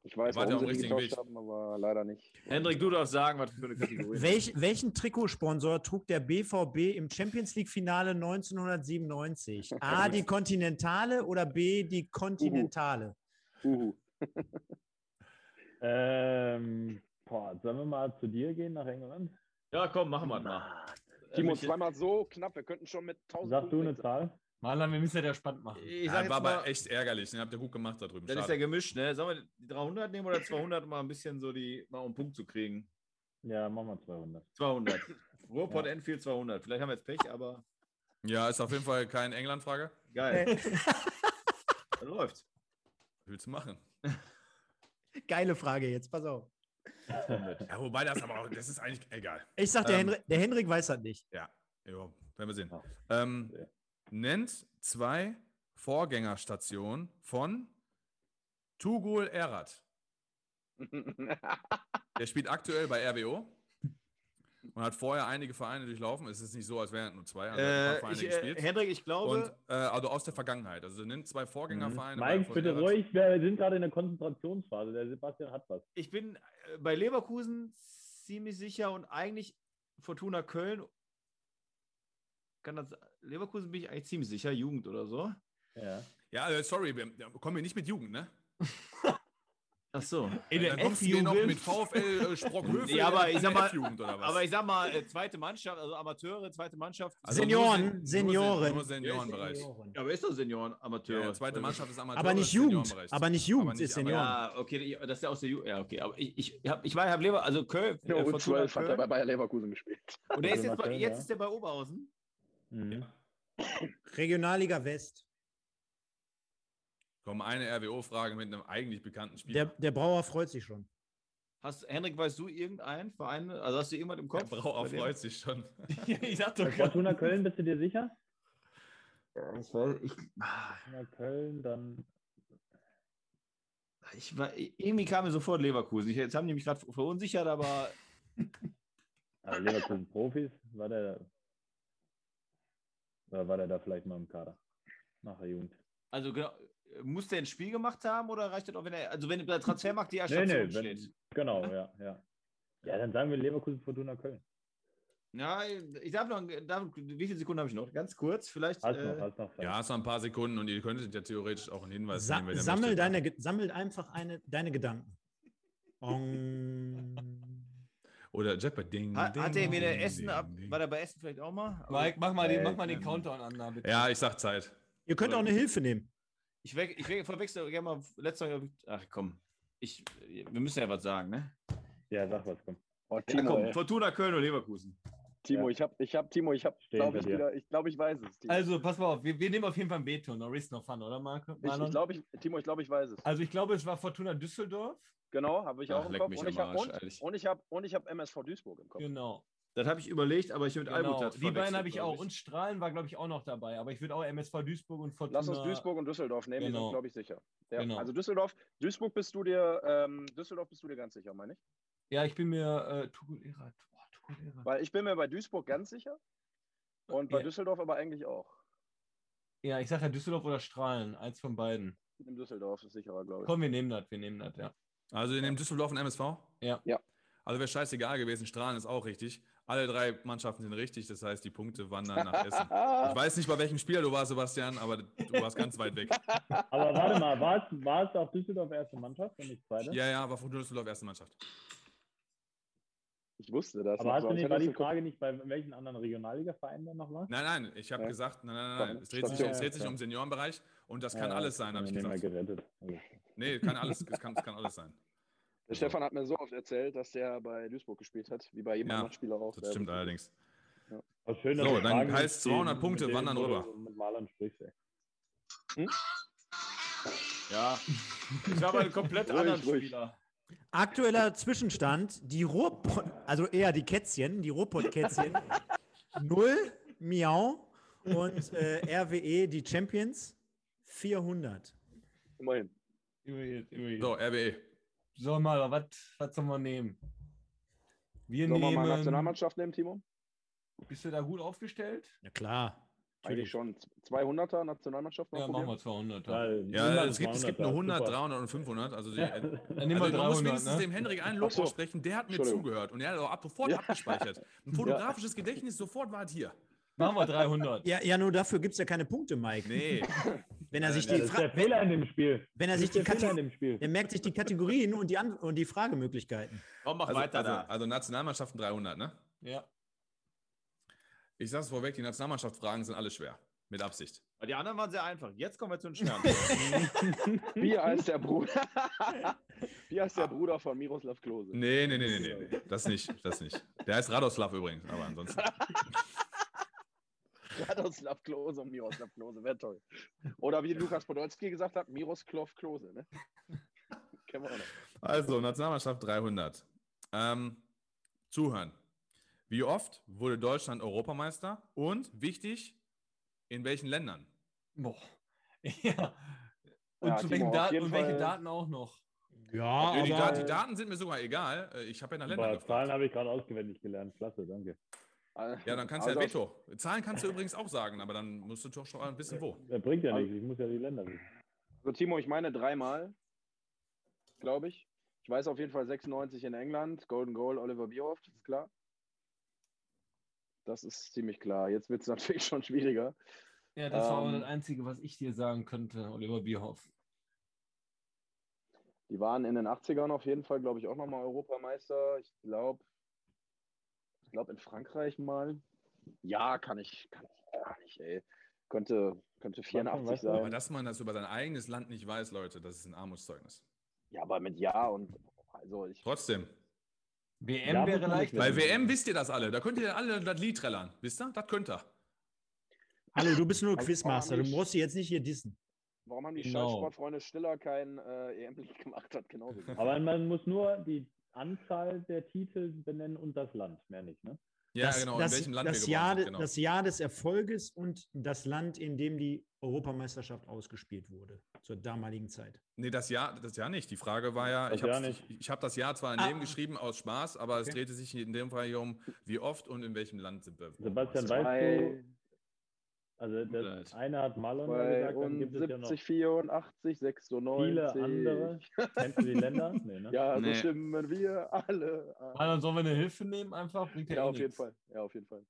Ich weiß, Wart ihr warum sie getauscht Weg? haben, aber leider nicht. Hendrik, du darfst sagen, was für eine Kategorie. Welch, welchen Trikotsponsor trug der BVB im Champions League-Finale 1997? [laughs] A, die Kontinentale oder B, die Kontinentale? Uhu. [laughs] Ähm, boah, sollen wir mal zu dir gehen nach England? Ja, komm, machen wir mal. Timo, ich- zweimal so knapp, wir könnten schon mit 1000 Sag du eine Zahl? Marlon, wir müssen ja der spannend machen. Ich Ja, sag jetzt war mal, aber echt ärgerlich. Den habt ihr gut gemacht da drüben. das ist ja Schade. gemischt, ne? Sollen wir die 300 nehmen oder 200, um mal ein bisschen so die, mal um einen Punkt zu kriegen? Ja, machen wir 200. 200. [laughs] Ruhrpott Ja. Enfield 200. Vielleicht haben wir jetzt Pech, aber Ja, ist auf jeden Fall keine England-Frage. geil. [laughs] Läuft. Willst du machen? [laughs] Geile Frage jetzt, pass auf. Ja, wobei das aber auch, das ist eigentlich egal. Ich sag, der, Ähm. Henrik, der Henrik weiß das nicht. Ja, werden wir sehen. Ähm, Ja. nennt zwei Vorgängerstationen von Tugul Erat. [laughs] Der spielt aktuell bei RWO und hat vorher einige Vereine durchlaufen. Es ist nicht so, als wären nur zwei. Also Äh, Vereine ich, äh, gespielt. Hendrik, ich glaube, Und äh, also aus der Vergangenheit. Also nennt zwei Vorgängervereine. Mike, von bitte ruhig, wir sind gerade in der Konzentrationsphase. Der Sebastian hat was. ich bin äh, bei Leverkusen ziemlich sicher und eigentlich Fortuna Köln. Kann das, Leverkusen bin ich eigentlich ziemlich sicher, Jugend oder so. Ja. Ja, äh, sorry, wir wir kommen hier nicht mit Jugend, ne? [laughs] Ach so. In der Dann kommst du hier noch F-Jugend. mit VfL äh, Sprockhövel Ja, aber ich sag mal- F-Jugend oder was? Aber ich sag mal, äh, zweite Mannschaft, also Amateure, zweite Mannschaft. Also Senioren, nur Sen- Senioren. Nur, Seniorenbereich. Senioren. Ja, aber ist doch Senioren, Amateure. Ja, ja, zweite Mannschaft ist Amateur. Aber nicht ist Jugend. Aber nicht Jugend, Aber ist nicht- Senioren. Ja, okay, das ist ja aus der Jugend. Ja, okay. Aber ich, ich, hab, ich war, habe Lever, also Köln. Ja, äh, und Fortuna 12 hat er bei Köln. Bayer Leverkusen gespielt. Und der ist jetzt, bei, jetzt ja. ist der bei Oberhausen. Mhm. Regionalliga West. Komm, eine RWO-Frage mit einem eigentlich bekannten Spieler. Der, der Brauer freut sich schon. Hast, Henrik, weißt du irgendeinen Verein? Also hast du irgendwas im Der Kopf? Brauer bei dem? freut sich schon. [laughs] ich sag doch. Fortuna Köln, bist du dir sicher? Ja, ich weiß, ich, Fortuna Köln, dann. ich war, irgendwie kam mir sofort Leverkusen. Ich, jetzt haben die mich gerade verunsichert, aber [laughs] Also Leverkusen Profis, war der. Oder war der da vielleicht mal im Kader? Nach der Jugend. Also genau, muss der ein Spiel gemacht haben oder reicht das auch, wenn er, also wenn der Transfermarkt die Nee, Station nee, wenn, steht? genau, ja, ja. Ja, dann sagen wir Leverkusen Fortuna Köln. Ja, ich darf noch, darf, wie viele Sekunden habe ich noch? Ganz kurz, vielleicht. Hast noch, äh, hast noch Zeit. Ja, es noch ein paar Sekunden und ihr könntet ja theoretisch auch einen Hinweis Sa nehmen, wenn sammel, deine, sammel einfach eine, deine Gedanken. Oder Jeopardy. hat, hat er mir der Essen ab, war der bei Essen vielleicht auch mal? Mike, mach mal, den, Äh, mach mal den ähm, Countdown an. da, bitte. Ja, ich sag Zeit. Ihr könnt auch eine Hilfe nehmen. Ich, weg, ich weg, verwechsel gerne mal letztes Jahr. Ach komm, ich, wir müssen ja was sagen, ne? Ja, sag was, komm. Oh, Ja, Timo, komm, ey. Fortuna Köln und Leverkusen. Timo, Ja. ich hab, ich hab, Timo, ich hab, Stehen glaube ich wieder, ich glaube, ich weiß es. Timo. Also, pass mal auf, wir, wir nehmen auf jeden Fall ein Veto. No risk, no fun, oder Marco? ich, ich glaube, ich, Timo, ich glaube, ich weiß es. also, ich glaube, es war Fortuna Düsseldorf. Genau, habe ich Ach, auch im Kopf. Und ich, hab, Arsch, und, ehrlich. und ich habe und ich habe MSV Duisburg im Kopf. Genau. Das habe ich überlegt, aber ich mit genau. Almut Die beiden habe ich auch. Und Strahlen war, glaube ich, auch noch dabei. Aber ich würde auch MSV Duisburg und Fortuna. Lass uns Duisburg und Düsseldorf nehmen, die Genau. sind, glaube ich, sicher. Ja, Genau. Also Düsseldorf, Duisburg bist du dir, ähm, Düsseldorf bist du dir ganz sicher, meine ich. Ja, ich bin mir äh, Tukulera. Tukulera. Weil ich bin mir bei Duisburg ganz sicher und bei Ja. Düsseldorf aber eigentlich auch. Ja, ich sage ja Düsseldorf oder Strahlen. Eins von beiden. In Düsseldorf ist sicherer, glaube ich. Komm, wir nehmen das. Wir nehmen das, ja. Also ihr nehmt Düsseldorf und MSV? Ja. Ja. Also wäre scheißegal gewesen. Strahlen ist auch richtig. Alle drei Mannschaften sind richtig. Das heißt, die Punkte wandern nach Essen. Ich weiß nicht, bei welchem Spieler du warst, Sebastian, aber du warst ganz weit weg. [laughs] Aber warte mal, war es, war es auch Düsseldorf erste Mannschaft und nicht zweite? Ja, ja, war von Düsseldorf erste Mannschaft. Ich wusste das. Aber hast du nicht, war ich die. Frage nicht, bei welchen anderen Regionalliga-Vereinen dann noch war? Nein, nein, ich habe Ja. gesagt, nein, nein, nein, nein. Es dreht sich, es dreht sich um Seniorenbereich und das kann ja, alles sein, habe ich gesagt. gerettet. Nee, kann alles, es kann, es kann alles sein. Der Stefan hat mir so oft erzählt, dass der bei Duisburg gespielt hat, wie bei jedem Ja, anderen Spieler auch. Das stimmt allerdings. aber schön, So, dann Fragen heißt mit 200 dem- Punkte wandern rüber. Mit Marlon sprichst, ey. Ja. Ich habe einen komplett Ruhig, anderen ruhig. Spieler. Aktueller Zwischenstand: die Ruhrpott, also eher die Kätzchen, die Ruhrpott-Kätzchen, [laughs] 0, Miau und äh, RWE, die Champions, 400. Immerhin. Übrigens, übrigens. So, RWE. So, mal, was was sollen wir nehmen? Wir Sollen wir nehmen. mal Nationalmannschaft nehmen, Timo? Bist du da gut aufgestellt? Ja, klar. Eigentlich schon. 200er Nationalmannschaft Ja, machen probieren? wir 200. Ja, Ja, es gibt, es gibt 200er, nur 100, super. 300 und 500. Also, die, Ja. also Dann nehmen wir man muss 300, wenigstens ne? dem Henrik einen Lob so. aussprechen. Der hat mir zugehört und er hat auch ab sofort Ja. abgespeichert. [laughs] Ein fotografisches Gedächtnis, sofort war es hier. Machen wir 300. Ja, ja nur dafür gibt es ja keine Punkte, Mike. Nee. [laughs] Wenn er sich Ja, die das ist Fra der Fehler in dem Spiel. wenn er sich die Kategorien, dem Spiel. er merkt sich die Kategorien und die, An und die Fragemöglichkeiten. Komm, mach Also, weiter also, da. also Nationalmannschaften 300, ne? Ja. Ich sag's vorweg, die Nationalmannschaftsfragen sind alle schwer. Mit Absicht. Weil Die anderen waren sehr einfach. Jetzt kommen wir zu den [laughs] Sternen. [laughs] Wie heißt der Bruder? [laughs] Wie heißt der Bruder von Miroslav Klose? Nee, nee, nee, nee, nee, nee. Das nicht, das nicht. Der heißt Radoslav übrigens, aber ansonsten. [laughs] Radoslav Klose und Miroslav Klose, wäre toll. Oder wie Lukas Podolski gesagt hat, Miroslav Klose. Ne? [laughs] Kennen wir auch noch. Also, Nationalmannschaft 300. Ähm, zuhören. Wie oft wurde Deutschland Europameister? Und wichtig, in welchen Ländern? Boah. [laughs] Ja. Und, Ja, zu welchen Daten, und welche Daten auch noch? Ja, Ja, die, die Daten sind mir sogar egal. Äh, Ich habe ja nach Ländern Aber Zahlen gefragt. habe ich gerade auswendig gelernt. Klasse, danke. Ja, dann kannst du Also ja Veto. Zahlen kannst du übrigens auch sagen, aber dann musst du doch schon ein bisschen wo. Das bringt ja Also- nichts. Ich muss ja die Länder wissen. Also Timo, ich meine dreimal, glaube ich. Ich weiß auf jeden Fall 96 in England, Golden Goal, Oliver Bierhoff, das ist klar. Das ist ziemlich klar. Jetzt wird es [laughs] natürlich schon schwieriger. Ja, das war auch Ähm, das Einzige, was ich dir sagen könnte, Oliver Bierhoff. Die waren in den 80ern auf jeden Fall, glaube ich, auch nochmal Europameister. Ich glaube, ich glaube in Frankreich mal. Ja, kann ich, kann ich gar nicht, ey. Könnte, könnte 84 weißt du? Aber sein. dass man das über sein eigenes Land nicht weiß, Leute, das ist ein Armutszeugnis. Ja, aber mit Ja und also ich. Trotzdem. WM Ja, wäre leicht. Bei. WM wisst ihr das alle. Da könnt ihr alle das Lied trällern. Wisst ihr? Das könnt ihr. hallo, du bist nur Also, Quizmaster, du musst sie jetzt nicht hier dissen. Warum haben die Genau. Schallsportfreunde Stiller kein äh, EM-Lied [laughs] gemacht hat? Genauso. gut. Aber man muss nur die Anzahl der Titel benennen und das Land, mehr nicht. Ne? Ja, das, genau. das, in welchem Land das, wir Jahr, sind. Genau. das Jahr des Erfolges und das Land, in dem die Europameisterschaft ausgespielt wurde, zur damaligen Zeit. Nee, das Jahr, das Jahr nicht. Die Frage war ja, Das ich habe ich, ich hab das Jahr zwar daneben Ah. geschrieben aus Spaß, aber es Okay. drehte sich in dem Fall hier um, wie oft und in welchem Land sind wir. Sebastian, Europameister. weißt du, Also das eine hat Marlon ja gesagt, dann gibt es ja noch 72, 84, 96. viele andere. Kennst du die Länder? [laughs] Nee, ne? Ja, so Nee. stimmen wir alle. an. Marlon, sollen wir eine Hilfe nehmen einfach? Bringt ja, Ja, eh auf jeden. Fall. Ja, auf jeden Fall.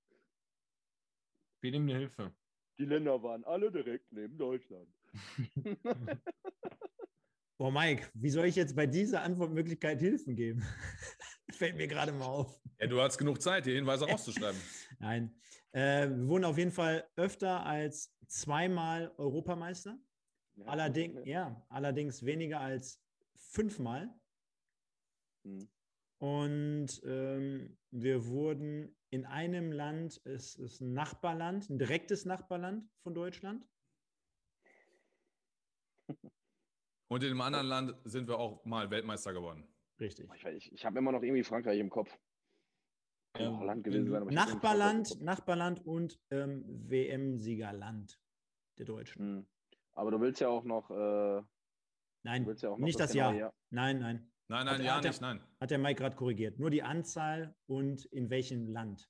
Wir nehmen eine Hilfe. Die Länder waren alle direkt neben Deutschland. [laughs] Boah, Mike, wie soll ich jetzt bei dieser Antwortmöglichkeit Hilfen geben? [laughs] Fällt mir gerade mal auf. Ja, du hast genug Zeit, die Hinweise rauszuschreiben. Nein. Äh, wir wurden auf jeden Fall öfter als zweimal Europameister. Ja, Allerdings, ja, allerdings weniger als fünfmal. Hm. Und ähm, wir wurden in einem Land, es ist ein Nachbarland, ein direktes Nachbarland von Deutschland. [laughs] Und in einem anderen Land sind wir auch mal Weltmeister geworden. Richtig. Ich, ich habe immer noch irgendwie Frankreich im Kopf. Auch Holland gewesen sein. Nachbarland, Nachbarland und ähm, WM-Siegerland der. Deutschen. Hm. Aber du willst ja auch noch. Äh, Nein, ja auch noch nicht das genaue Jahr. Nein, nein. Nein, Hat- nein, ja hat nicht, nein. Hat der Mike gerade korrigiert. Nur die Anzahl und in welchem Land.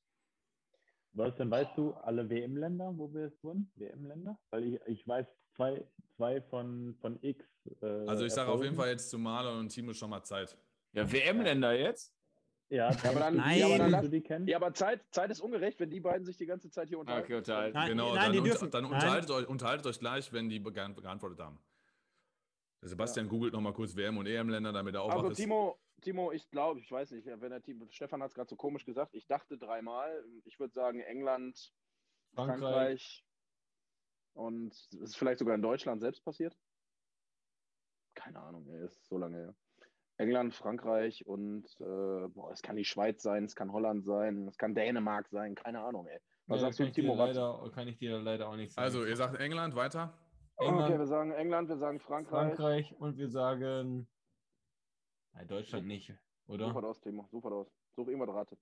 Was denn, weißt du, alle WM-Länder, wo wir es wurden? WM-Länder? Weil ich, ich weiß zwei, zwei von, von X. Äh, Also ich sage auf jeden. Fall jetzt zu Marlon und Timo schon mal Zeit. Ja, WM-Länder jetzt? Ja, aber dann- Nein. ja, aber dann. Ja, aber Zeit, Zeit ist ungerecht, wenn die beiden sich die ganze Zeit hier unterhalten. Okay, unterhalten. Nein, genau, nein, dann, die unter- dürfen- dann unterhaltet, euch, unterhaltet euch gleich, wenn die geantwortet haben. Der Sebastian googelt nochmal kurz WM- und EM-Länder, damit er auch Also ist. Timo, Timo, ich glaube, ich weiß nicht, wenn der Timo, Stefan hat es gerade so komisch gesagt, ich dachte dreimal. Ich würde sagen England, Frankreich. Frankreich und es ist vielleicht sogar in Deutschland selbst passiert. Keine Ahnung, ey, ist so lange her. England, Frankreich und äh, boah, es kann die Schweiz sein, es kann Holland sein, es kann Dänemark sein, keine Ahnung, ey. Was Ja, sagst du, Timo? Leider, kann ich dir leider auch nicht sagen. Also, ihr sagt England, weiter. England, Okay, wir sagen England, wir sagen Frankreich. Frankreich und wir sagen Nein, Deutschland nicht, oder? Super aus, Timo, super aus. Such irgendwas Rate.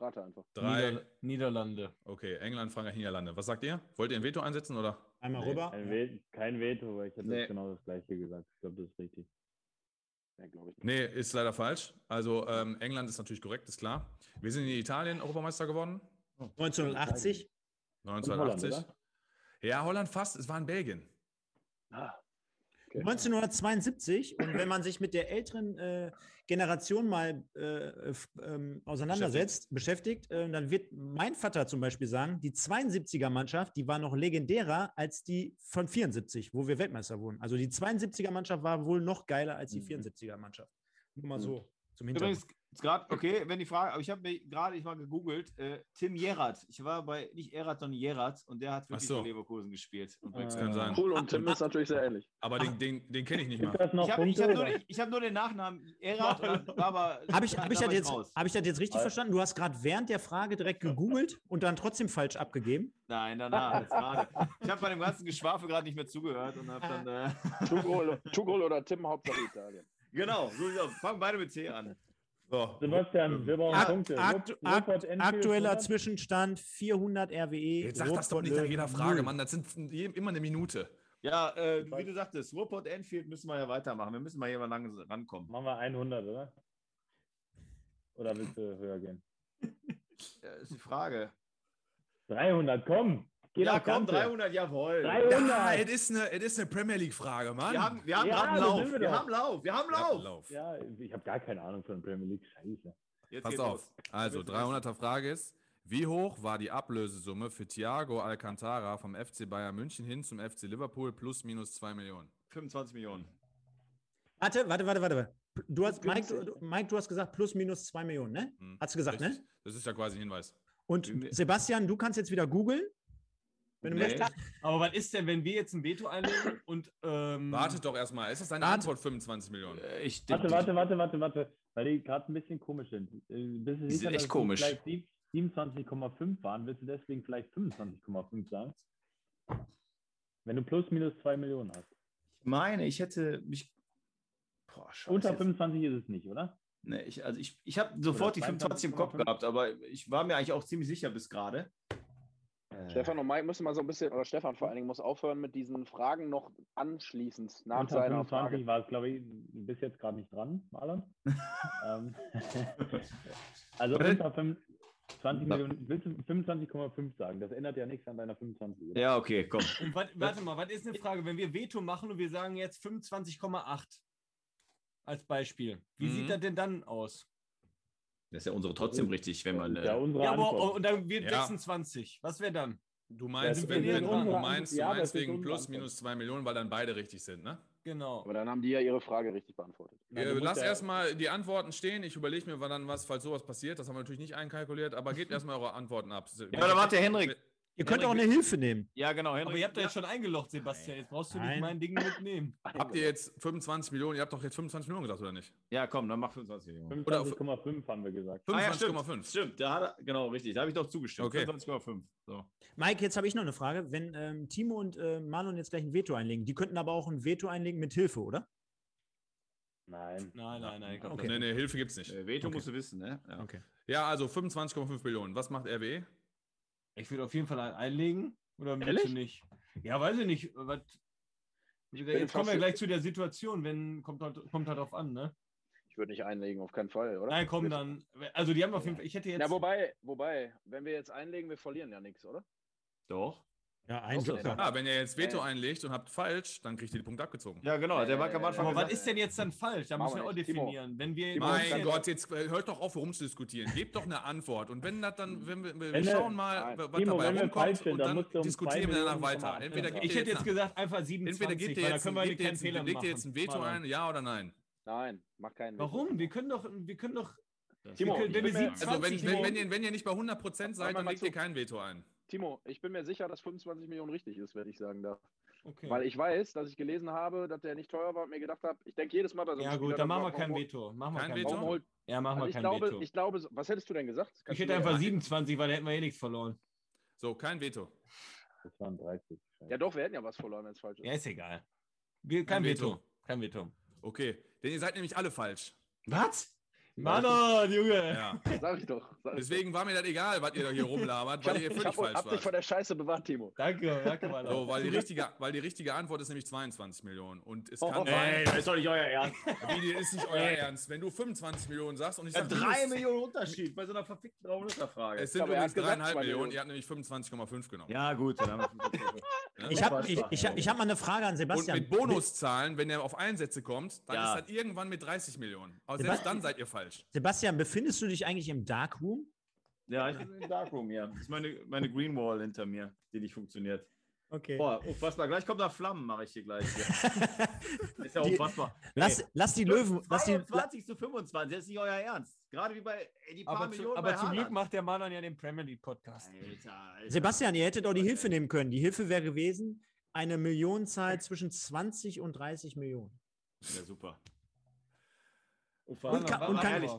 Rate einfach. Drei. Nieder Niederlande. Okay, England, Frankreich, Niederlande. Was sagt ihr? Wollt ihr ein Veto einsetzen oder? Einmal Nee, rüber. Kein, Ve kein Veto, weil ich hätte Nee. jetzt genau das gleiche gesagt. Ich glaube, das ist richtig. Ja, glaube ich. nicht. Nee, ist leider falsch. Also ähm, England ist natürlich korrekt, ist klar. Wir sind in Italien Europameister geworden. 1980. Und Holland, 1980. oder? ja, Holland fast. Es war in Belgien. Ah, okay. 1972 und wenn man sich mit der älteren äh, Generation mal äh, ähm, auseinandersetzt, beschäftigt, äh, dann wird mein Vater zum Beispiel sagen, die 72er Mannschaft, die war noch legendärer als die von 74, wo wir Weltmeister wurden. Also die 72er Mannschaft war wohl noch geiler als die Mhm. 74er Mannschaft. Nur mal Mhm. so zum Hintergrund. Übrigens, gerade, okay, wenn die Frage, aber ich habe mir gerade, ich mal gegoogelt, äh, Tim Jerat. Ich war bei, nicht Erat, sondern Jerat und der hat wirklich so. für Leverkusen gespielt. Und Ah, Brexit. Kann sein. Cool, und Tim ist natürlich sehr ähnlich. Aber den, den, den kenne ich nicht mal. das Ich habe hab nur, ich hab nur den Nachnamen war aber. Habe ich, hab ich, da das jetzt, hab ich das jetzt richtig Also- verstanden? Du hast gerade während der Frage direkt gegoogelt und dann trotzdem falsch abgegeben. Nein, danach, jetzt gerade. Ich habe bei dem ganzen Geschwafel gerade nicht mehr zugehört und habe dann. Äh, Tugol, Tugol oder Tim, Hauptsache Italien. genau, so. Fangen beide mit T an. So. Sebastian, wir brauchen Ak Punkte. akt Rupp- akt Ruppert Enfield aktueller 100? Zwischenstand 400 RWE. Jetzt sag das doch nicht nach jeder Frage. Mann. Das sind immer eine Minute. Ja, äh, wie du sagtest, Ruhrpott Enfield müssen wir ja weitermachen. Wir müssen mal hier mal lang rankommen. Machen wir 100, oder? Oder willst du höher gehen? Ja, ist die Frage. 300, komm! Ja, komm, Ganze. 300, jawohl. 300! Ja, es ist eine, es ist eine Premier League-Frage, Mann. Wir haben, wir haben Ja, gerade einen Lauf. wir Wir, haben Lauf. Wir haben Lauf. Lauf. Ja, ich habe gar keine Ahnung von Premier League. Scheiße. Jetzt Pass auf. los. Also, Willst du 300er Frage ist, wie hoch war die Ablösesumme für Thiago Alcantara vom FC Bayern München hin zum FC Liverpool plus minus 2 Millionen? 25 Millionen. Warte, warte, warte, warte. Du hast, Mike, du, Mike, du hast gesagt plus minus 2 Millionen, ne? Hm. Hast du gesagt, ne? Richtig. Das ist ja quasi ein Hinweis. Und Sebastian, du kannst jetzt wieder googeln. Wenn du Nee. möchtest. Aber was ist denn, wenn wir jetzt ein Veto einlegen und ähm, Wartet doch erstmal. Ist das deine Warte. Antwort 25 Millionen? Äh, Ich, Warte, die- warte, warte, warte, warte. Weil die gerade ein bisschen komisch sind. Äh, Bist du Die sicher, sind echt dass komisch. vielleicht sieb- 27,5 waren? Willst du deswegen vielleicht 25,5 sagen? Wenn du plus minus 2 Millionen hast. Ich meine, ich hätte mich. Boah, scheiße. Unter jetzt- 25 ist es nicht, oder? Nee, ich, also ich, ich habe sofort die 25 im Kopf 22,5. gehabt, aber ich war mir eigentlich auch ziemlich sicher bis gerade. Äh, Stefan und Mike müssen mal so ein bisschen, oder Stefan vor allen Dingen muss aufhören mit diesen Fragen noch anschließend nach Unter seiner 25 Frage. war es, glaube ich, bis jetzt gerade nicht dran, Marlon. [laughs] ähm, [laughs] also unter, fünf- 20 Millionen, willst du 25,5 sagen? Das ändert ja nichts an deiner 25. oder? Ja, okay, komm. [laughs] Und wat, warte mal, was ist eine Frage, wenn wir Veto machen und wir sagen jetzt 25,8 als Beispiel. Wie Mhm. sieht das denn dann aus? Das ist ja unsere trotzdem richtig, wenn man. Ja Äh, unsere Ja, aber Antwort. und dann wird Ja. 26. Was wäre dann? Du meinst, Das wenn, unsere du meinst, du Ja, meinst wegen plus minus 2 Millionen, weil dann beide richtig sind, ne? Genau. Aber dann haben die ja ihre Frage richtig beantwortet. Nein, musst lasst ja- erstmal die Antworten stehen. Ich überlege mir dann was, falls sowas passiert. Das haben wir natürlich nicht einkalkuliert, aber gebt erstmal eure Antworten ab. ja, aber da warte, Henrik. Ihr könnt auch eine Hilfe nehmen. Ja, genau, Henrik. Aber ihr habt ja jetzt schon eingeloggt, Sebastian. Jetzt brauchst du nicht Nein. mein Ding mitnehmen. [laughs] Habt ihr jetzt 25 Millionen? Ihr habt doch jetzt 25 Millionen gesagt, oder nicht? Ja, komm, dann mach 25 Millionen. 25,5 haben wir gesagt. Ah, ja, 25,5. stimmt. Stimmt, da hat er, genau, richtig. Da habe ich doch zugestimmt. Okay. 25,5. So. Mike, jetzt habe ich noch eine Frage. Wenn ähm, Timo und äh, Marlon jetzt gleich ein Veto einlegen, die könnten aber auch ein Veto einlegen mit Hilfe, oder? Nein. Nein, nein, nein. komm. Okay. Nee, nee, Hilfe gibt's nicht. Äh, Veto Okay. musst du wissen, ne? Ja. Okay. Ja, also 25,5 Millionen. Was macht RWE? Ich würde auf jeden Fall einen einlegen. Oder willst du nicht? Ja, weiß ich nicht. Was, jetzt kommen wir gleich zu der Situation, wenn kommt halt, kommt halt drauf an, ne? Ich würde nicht einlegen, auf keinen Fall, oder? Nein, komm dann. Also die haben auf jeden Fall. Ich hätte jetzt. Ja, wobei, wobei, wenn wir jetzt einlegen, wir verlieren ja nichts, oder? Doch. Ja, eins Okay. locker. Ah, wenn ihr jetzt Veto Äh. einlegt und habt falsch, dann kriegt ihr die Punkte abgezogen. Ja, genau. Der war am Anfang aber was ist denn jetzt dann falsch? Da müssen wir auch definieren. Wenn wir. Mein Gott, jetzt äh, hört doch auf, rumzudiskutieren. Gebt doch eine Antwort. Und wenn das dann, wenn wir, wir schauen mal, Nein. was Timo, dabei rumkommt und dann diskutieren wir danach weiter. Entweder Ich hätte jetzt gesagt, einfach 27. Entweder gibt ihr jetzt, können wir gebt jetzt, legt ihr jetzt ein Veto ein, ja oder nein? Nein, mach keinen. Warum? Wir können doch. Wir können doch. Timo, wenn wir ich bin mir- 27 Also ihr, wenn ihr nicht bei 100% seid, dann legt zu. ihr kein Veto ein. Timo, ich bin mir sicher, dass 25 Millionen richtig ist, wenn ich sagen darf. Okay. Weil ich weiß, dass ich gelesen habe, dass der nicht teuer war und mir gedacht habe, ich denke jedes Mal bei so einem ja, Spieler, gut, dann machen wir kein Veto. Machen wir Kein kein Veto? Ja, machen also wir ich kein glaube, Veto. ich glaube, was hättest du denn gesagt? Ich Kannst hätte du mir- einfach 27, weil da hätten wir eh nichts verloren. So, kein Veto. Das waren 30. Ja, doch, wir hätten ja was verloren, wenn es falsch ist. Ja, ist egal. Kein kein Veto. Veto. Kein Veto. Okay, denn ihr seid nämlich alle falsch. Was? Manon, Junge. Ja. Sag ich doch. Sag Deswegen war mir das egal, was ihr da hier rumlabert, weil ihr ich völlig hab, falsch hab dich von der Scheiße bewahrt, Timo. Danke, danke, Manon. So, weil die, richtige, weil die richtige Antwort ist nämlich 22 Millionen. Und es Oh, kann oh, sein, das ist doch nicht euer Ernst. wie, das ist nicht euer Ernst. Wenn du 25 Millionen sagst und ich Ja, sage, drei Millionen Unterschied bei so einer verfickten 300er-Frage. es sind Aber übrigens hat gesagt, dreieinhalb zwei Millionen, Millionen. ihr habt nämlich 25,5 genommen. Ja, gut. Dann haben wir Ne? Ich habe ich, ich, ich hab mal eine Frage an Und Sebastian. mit Bonuszahlen, wenn er auf Einsätze kommt, dann Ja. ist das irgendwann mit 30 Millionen. Aber selbst Sebastian- dann seid ihr falsch. Sebastian, befindest du dich eigentlich im Darkroom? Ja, ich bin im Darkroom hier. Das ist meine, meine Green Wall hinter mir, die nicht funktioniert. Okay. Boah, unfassbar. Gleich kommt da Flammen, mache ich hier gleich. Hier. [laughs] Ist ja Die- unfassbar. Lass, lass die Löwen. Lass die, 22 zu 25, das ist nicht euer Ernst. Gerade wie bei ey, die paar Aber, zu, Millionen aber bei zum Glück macht der Manon ja den Premier League Podcast. Alter, Alter. Sebastian, ihr hättet auch die Hilfe nehmen können. Die Hilfe wäre gewesen, eine Millionenzahl zwischen 20 und 30 Millionen. Ja, super. Und kann- war- und kann- ehrlich.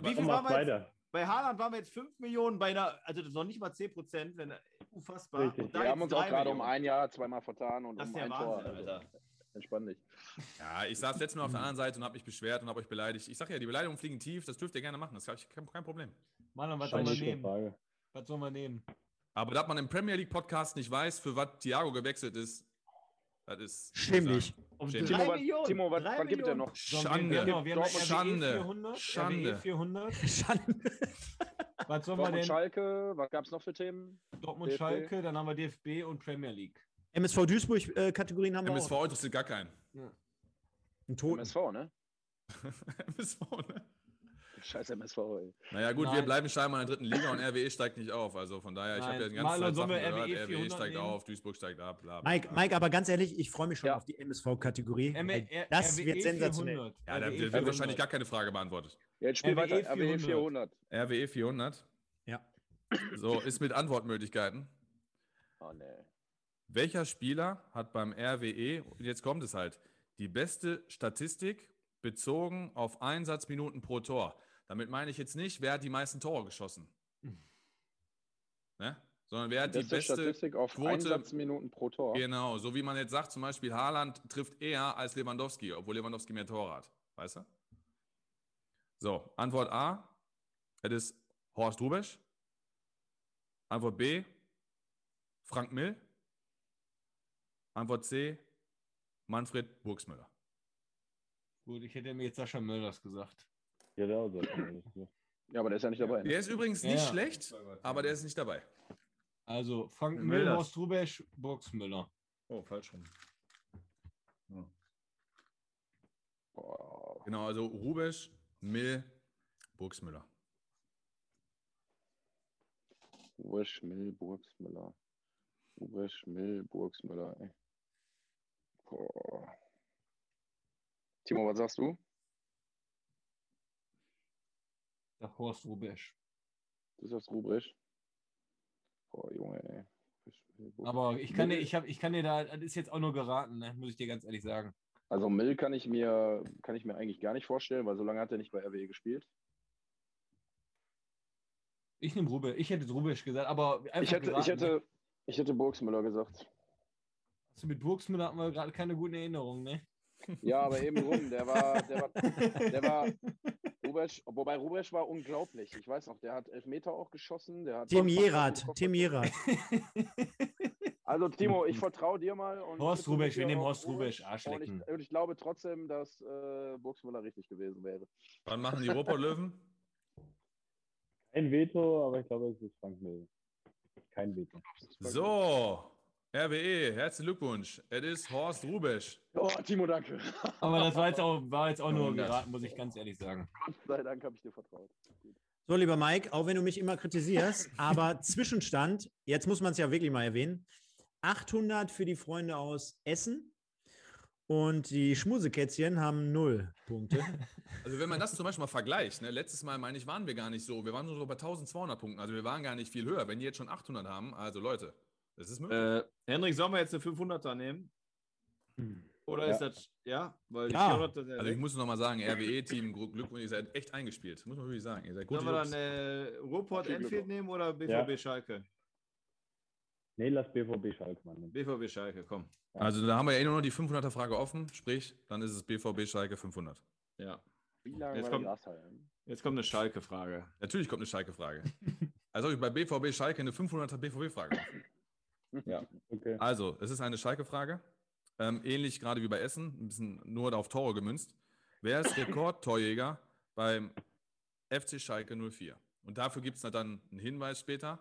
Wie viel Und waren wir jetzt? weiter. Bei Haaland waren wir jetzt 5 Millionen bei einer, also das ist noch nicht mal 10 Prozent, wenn unfassbar. Richtig. Und da Wir haben uns auch gerade um ein Jahr zweimal vertan und Das ist um der ein Wahnsinn, Tor. Also, entspann dich. Ja, ich saß letztes Mal auf der anderen Seite und habe mich beschwert und habe euch beleidigt. Ich sage ja, die Beleidigungen fliegen tief, das dürft ihr gerne machen, das ist kein, kein Problem. Manon, was soll man nehmen? Frage. Was soll man nehmen? Aber dass man im Premier League Podcast nicht weiß, für was Thiago gewechselt ist, das ist. Schämlich. Um Schämlich. Timo, was, Millionen. Timo, was, was gibt er noch? Sollen wir- Schande. Genau, wir haben Schande. RWE 400, Schande. RWE 400. Schande. Was soll man Dortmund denn? Schalke, was gab es noch für Themen? Dortmund, DFB. Schalke, dann haben wir DFB und Premier League. MSV Duisburg-Kategorien haben wir MSV auch. interessiert gar keinen. Einen Toten. MSV, ne? [laughs] MSV, ne? Scheiß MSV, ey. Naja, gut, wir Nein. bleiben scheinbar in der dritten Liga und RWE steigt nicht auf. Also von daher, ich habe ja die ganze Marlon, Zeit sollen Sachen wir gehört. RWE RWE 400 steigt nehmen? auf, Duisburg steigt ab, bla, bla, Mike. Mike, aber ganz ehrlich, ich freue mich schon Ja. auf die MSV-Kategorie. R Das RWE wird sensationell. 400. Ja, da RWE wird 400. wahrscheinlich gar keine Frage beantwortet. Ja, jetzt spiel RWE weiter. RWE 400. 400. RWE 400. Ja. So, ist mit Antwortmöglichkeiten. Oh, nee. Welcher Spieler hat beim RWE, und jetzt kommt es halt, die beste Statistik bezogen auf Einsatzminuten pro Tor? Damit meine ich jetzt nicht, wer hat die meisten Tore geschossen. [laughs] Ne? Sondern wer hat die Beste beste Statistik auf Quote- Einsatzminuten pro Tor. Genau, so wie man jetzt sagt, zum Beispiel Haaland trifft eher als Lewandowski, obwohl Lewandowski mehr Tore hat. Weißt du? So, Antwort A, es ist Horst Rubesch. Antwort B, Frank Mill. Antwort C, Manfred Burgsmüller. Gut, ich hätte mir jetzt Sascha Mölders gesagt. Ja, auch so. Ja, aber der ist ja nicht dabei. Ne? Der ist übrigens Ja, nicht ja. schlecht, aber der ist nicht dabei. Also Frank Müller, das? Horst Rubesch, Burgsmüller. Oh, falsch rum. Boah. Genau, also Rubesch, Mill, Burgsmüller. Uwe Schmill, Burgsmüller. Uwe Schmill, Burgsmüller, ey. Boah. Timo, was sagst du? Der Horst Rubesch. Du sagst Rubrisch. Boah, Junge, ey. Aber ich kann dir, ich hab, ich kann dir da, das ist jetzt auch nur geraten, ne? muss ich dir ganz ehrlich sagen. Also Mill kann ich mir kann ich mir eigentlich gar nicht vorstellen, weil so lange hat er nicht bei RWE gespielt. Ich nehme Rubesch. Ich hätte Rubesch gesagt, aber einfach Ich hätte, geraten, ich ne? hätte, ich hätte Burgsmüller gesagt. Also mit Burgsmüller hatten wir gerade keine guten Erinnerungen, ne? Ja, aber eben rum. Der war, der war, der war [laughs] Rubesch, wobei Rubesch war unglaublich. Ich weiß noch, der hat Elfmeter auch geschossen. Der hat Tim Kopf- Tim Jerath. [laughs] Also Timo, ich vertraue dir mal. Und Horst Rubesch, wir nehmen Horst Rubesch, Und Arschlecken. ich, und ich glaube trotzdem, dass äh, Burgsmüller richtig gewesen wäre. Wann machen die Ruhrpott-Löwen? Kein Veto, aber ich glaube, es ist Frank Mill. Kein Veto. So, RWE, herzlichen Glückwunsch. Es ist Horst Rubesch. Oh, Timo, danke. Aber das war jetzt auch, war jetzt auch nur 100. geraten, muss ich ganz ehrlich sagen. Gott sei Dank habe ich dir vertraut. So, lieber Mike, auch wenn du mich immer kritisierst, [laughs] aber Zwischenstand, jetzt muss man es ja wirklich mal erwähnen, 800 für die Freunde aus Essen und die Schmusekätzchen haben null Punkte. [laughs] Also wenn man das zum Beispiel mal vergleicht, ne, letztes Mal meine ich, waren wir gar nicht so, wir waren nur so bei 1200 Punkten, also wir waren gar nicht viel höher. Wenn die jetzt schon 800 haben, also Leute, das ist möglich. Äh, Henrik, sollen wir jetzt eine 500er nehmen? Oder Ja. ist das, ja? Weil Ja. 400er sind ja Also ich muss noch mal sagen, RWE-Team, Glückwunsch, ihr seid echt eingespielt, muss man wirklich sagen. Ihr seid gut. Sollen wir dann äh, Ruhrport Enfield nehmen oder BVB Ja. Schalke? Nee, lass BVB Schalke mal nehmen. BVB Schalke, komm. Also da haben wir ja eh nur noch die 500er-Frage offen, sprich, dann ist es BVB Schalke 500. Ja. Wie lange Jetzt war kommt-? Jetzt kommt eine Schalke-Frage. Natürlich kommt eine Schalke-Frage. [laughs] Also habe ich bei BVB Schalke eine 500er BVB-Frage. [laughs] Okay. Also, es ist eine Schalke-Frage. Ähm, ähnlich gerade wie bei Essen, ein bisschen nur auf Tore gemünzt. Wer ist [laughs] Rekordtorjäger beim FC Schalke 04? Und dafür gibt es dann einen Hinweis später.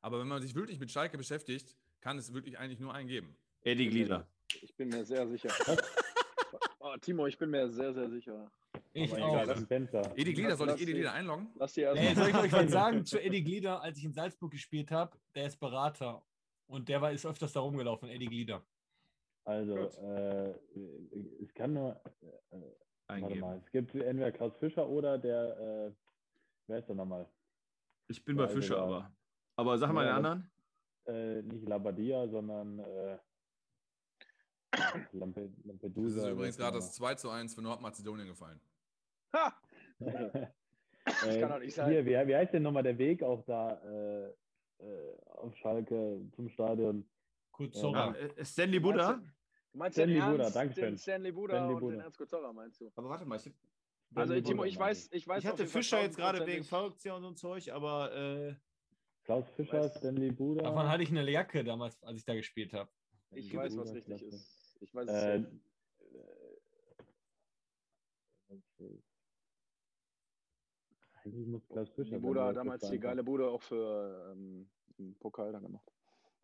Aber wenn man sich wirklich mit Schalke beschäftigt, kann es wirklich eigentlich nur einen geben. Eddie Glieder. Ich bin mir sehr sicher. [laughs] oh, Timo, ich bin mir sehr, sehr sicher. Ich Aber auch. egal. Edi Glieder, soll ich Lass Edi die- Glieder einloggen? Lass dir erst Ey, soll ich euch was sagen zu Eddie Glieder, als ich in Salzburg gespielt habe? Der ist Berater. Und der war, ist öfters da rumgelaufen, Eddie Glieder. Also, äh, es kann nur, äh, warte Eingeben. mal, es gibt entweder Klaus Fischer oder der, äh, wer ist der nochmal? Ich bin bei Also Fischer, aber. Aber sag mal Ja, den anderen. Äh, nicht Labadia, sondern äh, [coughs] Lampe, Das Lampedusa. ist übrigens gerade das 2 zu 1 für Nordmazedonien gefallen. [laughs] Ha! Das kann doch nicht sein. Hier, wie, wie heißt denn nochmal der Weg auch da äh, auf Schalke zum Stadion? Ja. so. Ah, äh, Stanley Buddha. Du meinst Stanley den Ernst, Buda, Dankeschön. Den Stanley Buda Stanley und Buda. den Ernst Kurzora, meinst du? Aber warte mal, ich, Also Timo, ich weiß, ich weiß ich hatte Fischer jetzt gerade wegen Verrückung und so ein Zeug, aber äh, Klaus Fischer, weiß- Stanley Buda. Davon hatte ich eine Jacke damals, als ich da gespielt habe. Ich Stanley weiß, was Buda, richtig klasse. ist. Ich weiß Äh, es äh, eigentlich muss Klaus Fischer. Die Bude hat damals die geile Bude auch für ähm, den Pokal dann gemacht.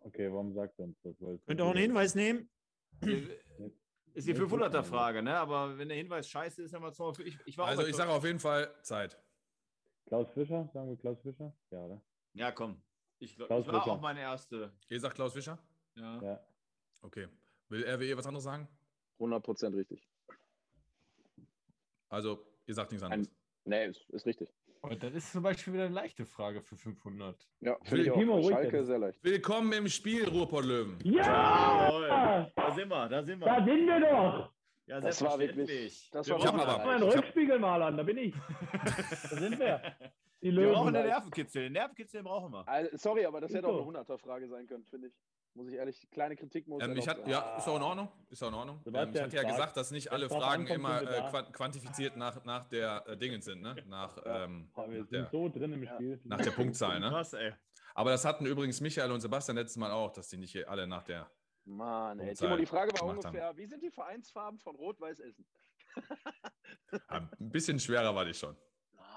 Okay, warum sagt er uns das? Könnt ihr auch einen Hinweis nehmen? ist die Nee, guck 500er mal. Frage, ne? Aber wenn der Hinweis scheiße ist, dann mal zwei. Ich, ich war Also ich sage auf jeden Fall Zeit. Klaus Fischer, sagen wir Klaus Fischer? Ja, oder? Ja, komm. Ich, glaub, Klaus das war Fischer. auch meine erste. Ihr sagt Klaus Fischer? Ja. Ja. Okay. Will RWE was anderes sagen? 100% richtig. Also, ihr sagt nichts anderes. Nee, ist, ist richtig. Und das ist zum Beispiel wieder eine leichte Frage für 500. Ja, finde ich auch. Schalke sehr leicht. Willkommen im Spiel, Ruhrpott-Löwen. Ja! Da sind wir, da sind Da wir. sind wir doch! Ja, Das war wirklich- das wir war brauchen aber, hab- Rückspiegel mal an, da bin ich. Da sind wir. Die wir Löwen. brauchen den Nervenkitzel. Den Nervenkitzel brauchen wir. Also, sorry, aber das Ist hätte auch eine 100er-Frage sein können, finde ich. Muss ich ehrlich, kleine Kritik muss Ähm, ich hat, ja, ist auch in Ordnung. Ist auch in Ordnung. Ähm, ich hatte ja gesagt, dass nicht alle Fragen immer sind äh, quantifiziert nach, nach der äh, Dingens sind, ne? Nach, ähm, Aber wir nach, der, sind so drin im Ja. Spiel. nach der Punktzahl, ne? Krass, ey. Aber das hatten übrigens Michael und Sebastian letztes Mal auch, dass die nicht alle nach der. Mann, ey. Timo, die Frage war ungefähr, wie sind die Vereinsfarben von Rot-Weiß Essen? [laughs] Ah, Ein bisschen schwerer war die schon.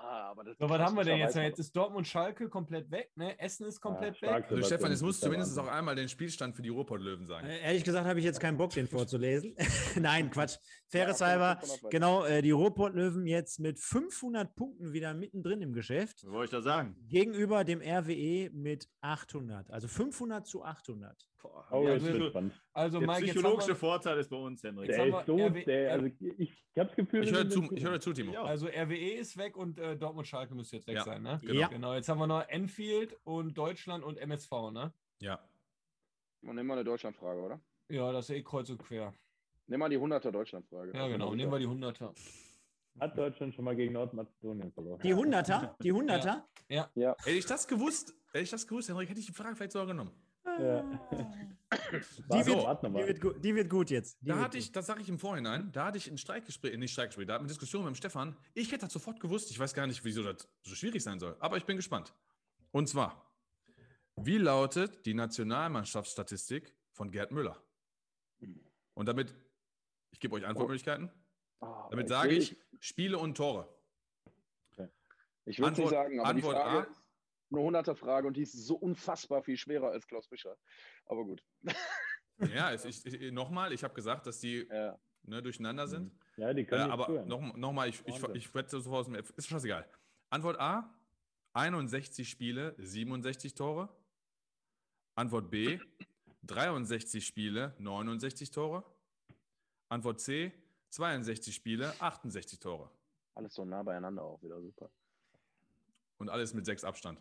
Ah, aber das So, was haben wir denn jetzt? Jetzt ist Dortmund Schalke komplett weg, ne? Essen ist komplett Ja, weg. Also Stefan, jetzt musst du zumindest auch einmal den Spielstand für die Ruhrpott-Löwen sagen. Äh, Ehrlich gesagt habe ich jetzt keinen Bock, den vorzulesen. [laughs] Nein, Quatsch. Faires Ja, halber. 500 weiter. Genau, äh, die Ruhrpott-Löwen jetzt mit 500 Punkten wieder mittendrin im Geschäft. Was wollte ich da sagen? Gegenüber dem RWE mit 800. Also 500 zu 800. Boah, Oh, ja, jetzt also. Also, der Mike, jetzt haben psychologische wir, Vorteil ist bei uns, Henrik. Der ist so, RW der, also ich, ich habe das Gefühl, Ich höre zu, ich höre zu, Timo. Also RWE ist weg und äh, Dortmund Schalke müsste jetzt weg Ja, sein, ne? genau. Ja. Genau, jetzt haben wir noch Enfield und Deutschland und MSV, ne? Ja. Und nehmen wir eine Deutschlandfrage, oder? Ja, das ist eh kreuz und quer. Nehmen wir die 100er Deutschlandfrage. Ja, genau. Nehmen wir die 100er. Hat Deutschland schon mal gegen Nordmazedonien verloren. Die 100er? Die 100er? Hätte ich das gewusst, hätte ich das gewusst, Henrik, hätte ich die Frage vielleicht sogar genommen. Ja. Die Warte, wird, warte die, mal. wird, gu- die wird gut jetzt. Die Da wird hatte ich, gut. das sage ich im Vorhinein, da hatte ich ein Streikgespräch, äh, nicht Streikgespräch, da hatten wir eine Diskussion mit dem Stefan. Ich hätte das sofort gewusst, ich weiß gar nicht, wieso das so schwierig sein soll, aber ich bin gespannt. Und zwar, wie lautet die Nationalmannschaftsstatistik von Gerd Müller? Und damit, ich gebe euch Antwortmöglichkeiten, Ah, damit ich sage ich Spiele und Tore. Ich würde nicht Antwort- sagen, aber Antwort die Frage A. ist eine 100er Frage und die ist so unfassbar viel schwerer als Klaus Fischer. Aber gut. Ja, es, ich, ich, nochmal, ich habe gesagt, dass die Ja. ne, durcheinander sind. Ja, die Äh, können jetzt aber zuhören. noch, noch mal, ich, ich, Wahnsinn. ich werde sofort aus dem F. Ist scheißegal. Antwort A: 61 Spiele, 67 Tore. Antwort B: 63 Spiele, 69 Tore. Antwort C: 62 Spiele, 68 Tore. Alles so nah beieinander auch wieder super. Und alles mit sechs Abstand.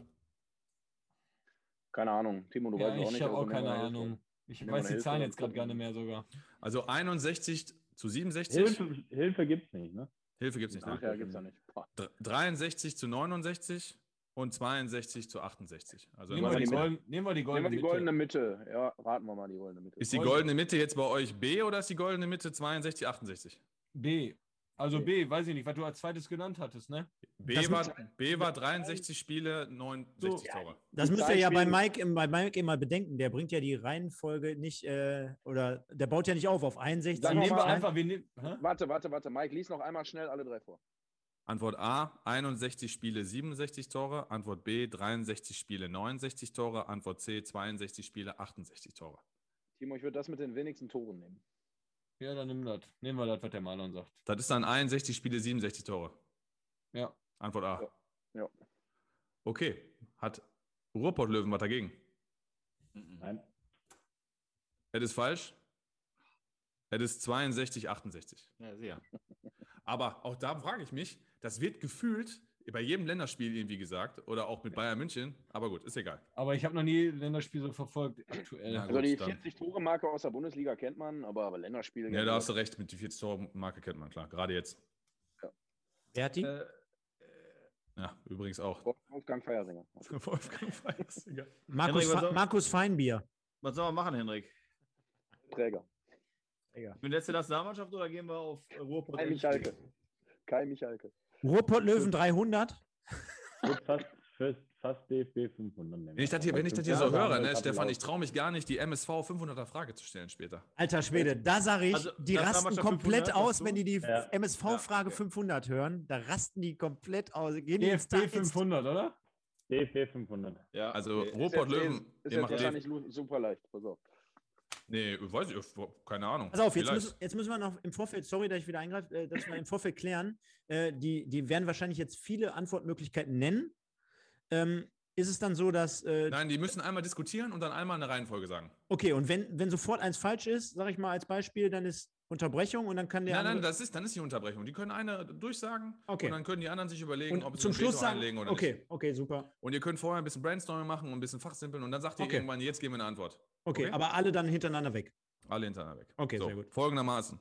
Keine Ahnung. Timo, du Ja, weißt auch nicht. ich habe also auch keine eine Hilfe. Ahnung. Ich weiß die Hilfe, Zahlen jetzt gerade gar nicht mehr sogar. Also 61 zu 67. Hilfe, Hilfe gibt es nicht, ne? Hilfe gibt es nicht. Ach Ne? ja, gibt's ja nicht. Boah. Dr- 63 zu 69 und 62 zu 68. Also Nehmen wir, die golden, nehmen wir die Nehmen goldene wir die Mitte. goldene Mitte. Ja, raten wir mal die goldene Mitte. ist die Gold- goldene Mitte jetzt bei euch B oder ist die goldene Mitte 62, 68? B. Also B, weiß ich nicht, was du als zweites genannt hattest, ne? B Das war, B war 63 Spiele, 69 Tore. Das müsst ihr ja bei Mike, bei Mike immer bedenken. Der bringt ja die Reihenfolge nicht, äh, oder der baut ja nicht auf auf 61. Sag Dann nehmen wir einfach, wir nehmen? Warte, warte, warte. Mike, lies noch einmal schnell alle drei vor. Antwort A, 61 Spiele, 67 Tore. Antwort B, 63 Spiele, 69 Tore. Antwort C, 62 Spiele, 68 Tore. Timo, ich würde das mit den wenigsten Toren nehmen. Ja, dann nimm das. Nehmen wir das, was der Marlon sagt. Das ist dann 61 Spiele, 67 Tore. Ja. Antwort A. Ja. Okay. Hat Ruhrpott Löwen was dagegen? Nein. Es ist falsch. Es ist 62, 68. Ja, sehr. Aber auch da frage ich mich, das wird gefühlt bei jedem Länderspiel irgendwie gesagt oder auch mit Bayern München. Aber gut, ist egal. Aber ich habe noch nie Länderspiele so verfolgt aktuell. Na Also gut, die dann. 40-Tore-Marke aus der Bundesliga kennt man, aber, aber Länderspiele. Ja, da hast du recht, mit die 40 Tore Marke kennt man, klar. Gerade jetzt. Berti? Äh, Ja, übrigens auch. Wolfgang Feiersinger. [laughs] Wolfgang Feixinger. Markus, Henrik, Fe- Markus Feinbier. Was soll man machen, Henrik? Träger. Mit letzte Nationalmannschaft oder gehen wir auf Ruhrpott? Kai Michalke. Kai Michalke. Ruhrpott Löwen 300. Wird fast, fast, DFB 500 nehmen. Wenn ich das hier, wenn ich das hier so höre, ne, Stefan, ich traue mich gar nicht, die MSV 500er Frage zu stellen später. Alter Schwede, da sage ich, Also, die rasten komplett 500, aus, wenn die die Ja. MSV-Frage Ja, okay. 500 hören. Da rasten die komplett aus. Gehen DFB Da- ins- 500, oder? DFB 500. Ja, Also okay. Ruhrpott Ist jetzt- Löwen, Ist jetzt macht wahrscheinlich super leicht. Pass auf. Nee, weiß ich, keine Ahnung. Pass auf, jetzt müssen, jetzt müssen wir noch im Vorfeld, sorry, dass ich wieder eingreife, äh, dass wir im Vorfeld klären. Äh, die, die werden wahrscheinlich jetzt viele Antwortmöglichkeiten nennen. Ähm, ist es dann so, dass. Äh, Nein, die müssen einmal diskutieren und dann einmal eine Reihenfolge sagen. okay, und wenn, wenn sofort eins falsch ist, sage ich mal als Beispiel, dann ist Unterbrechung und dann kann der. nein, nein, andere- das ist, dann ist die Unterbrechung. Die können eine durchsagen Okay. und dann können die anderen sich überlegen, ob und sie zum Schluss Veto sagen. einlegen oder Okay, nicht. okay, super. Und ihr könnt vorher ein bisschen Brainstorming machen und ein bisschen fachsimpeln und dann sagt ihr Okay. irgendwann, jetzt geben wir eine Antwort. Okay, Okay. aber alle dann hintereinander weg. Alle hintereinander weg. Okay, so, sehr gut. Folgendermaßen.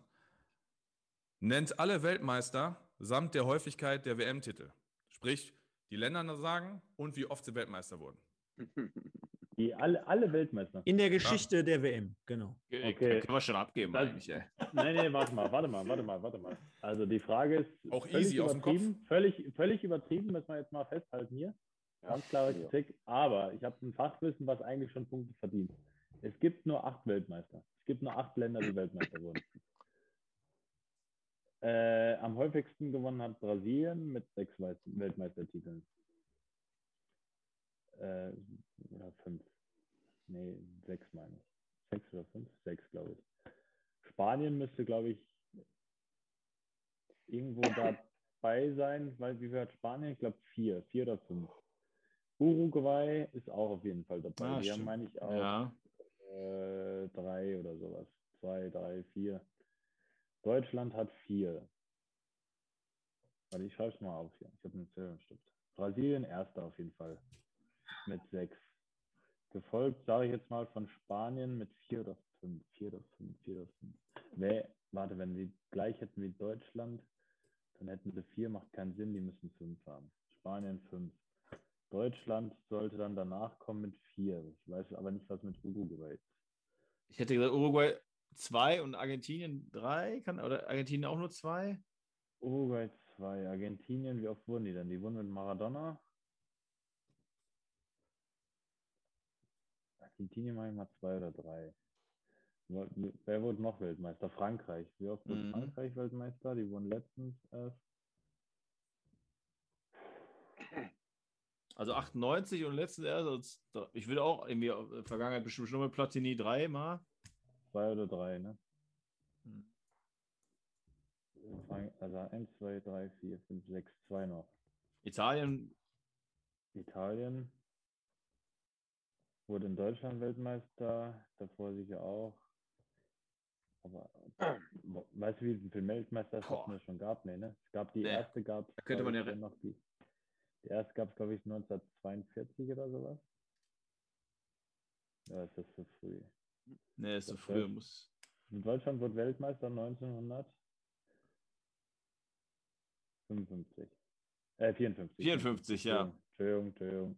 Nennt alle Weltmeister samt der Häufigkeit der WM-Titel. Sprich, die Länder sagen und wie oft sie Weltmeister wurden. [laughs] Die alle, alle Weltmeister. In der Geschichte der WM, genau. Okay. Okay. Können wir schon abgeben Das- eigentlich, ey. [laughs] Nein, nee, warte mal, warte mal, warte mal, warte mal. Also die Frage ist Auch völlig easy aus dem Kopf. übertrieben, völlig, völlig übertrieben, müssen wir jetzt mal festhalten hier. Ganz klare Ja. Kritik. Aber ich habe ein Fachwissen, was eigentlich schon Punkte verdient. Es gibt nur acht Weltmeister. Es gibt nur acht Länder, die Weltmeister wurden. Äh, am häufigsten gewonnen hat Brasilien mit sechs Weltmeistertiteln. Äh, oder fünf. Nee, sechs meine ich. Sechs oder fünf? Sechs, glaube ich. Spanien müsste, glaube ich, irgendwo dabei [coughs] sein, weil wie viel hat Spanien? Ich glaube vier, vier oder fünf. Uruguay ist auch auf jeden Fall dabei. Ah, Die haben, stimmt. meine ich, auch Ja. äh, drei oder sowas. Zwei, drei, vier. Deutschland hat vier. Warte, ich schreibe es mal auf hier. Ich habe einen Zettelstift. Brasilien erster auf jeden Fall. Mit sechs. Gefolgt, sage ich jetzt mal, von Spanien mit vier oder fünf. Vier oder fünf, vier oder fünf. Wer, warte, wenn sie gleich hätten wie Deutschland, dann hätten sie vier, macht keinen Sinn, die müssen fünf haben. Spanien fünf. Deutschland sollte dann danach kommen mit vier. Ich weiß aber nicht, was mit Uruguay ist. Ich hätte gesagt, Uruguay zwei und Argentinien drei. Kann, oder Argentinien auch nur zwei? Uruguay 2, Argentinien, wie oft wurden die denn? Die wurden mit Maradona. Argentinien mache ich mal zwei oder drei. Wer wurde noch Weltmeister? Frankreich. Wie oft wurde Mhm. Frankreich Weltmeister? Die wurden letztens erst. Also 98 und letztes Jahr, sonst- ich würde auch irgendwie in der Vergangenheit bestimmt schon mit Platini drei mal. Zwei oder drei, ne? Hm. Also 1, 2, 3, 4, 5, 6, 2 noch. Italien, Italien wurde in Deutschland Weltmeister, davor sicher auch. Aber weißt du, wie viele Weltmeisterschaften es schon gab? Nee, ne? Es gab die Nee. erste, gab Da könnte man ja noch die. Die erste gab es, glaube ich, 1942 oder sowas. Ja, ist das zu früh. ne, ist so Das früher, heißt- muss. Deutschland wurde Weltmeister 1955. Äh, 54. 54, ja. Entschuldigung, Entschuldigung.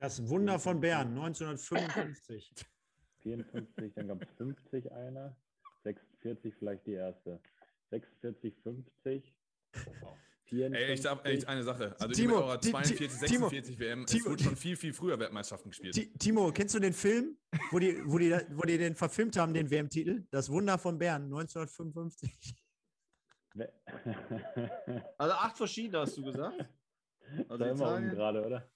Das Wunder von Bern, 1955. 54, [laughs] dann gab es 50 eine, 46 vielleicht die erste. 46, 50. 54. Ey, ich darf echt eine Sache. Also Timo, Ti- 42, Timo, 46 WM, es Timo, wurde schon viel, viel früher Weltmeisterschaften gespielt. Ti- Timo, kennst du den Film, wo die, wo, die, wo die den verfilmt haben, den WM-Titel? Das Wunder von Bern, 1955. We- [laughs] Also acht verschiedene hast du gesagt? Also da immer Italien? ungerade, oder?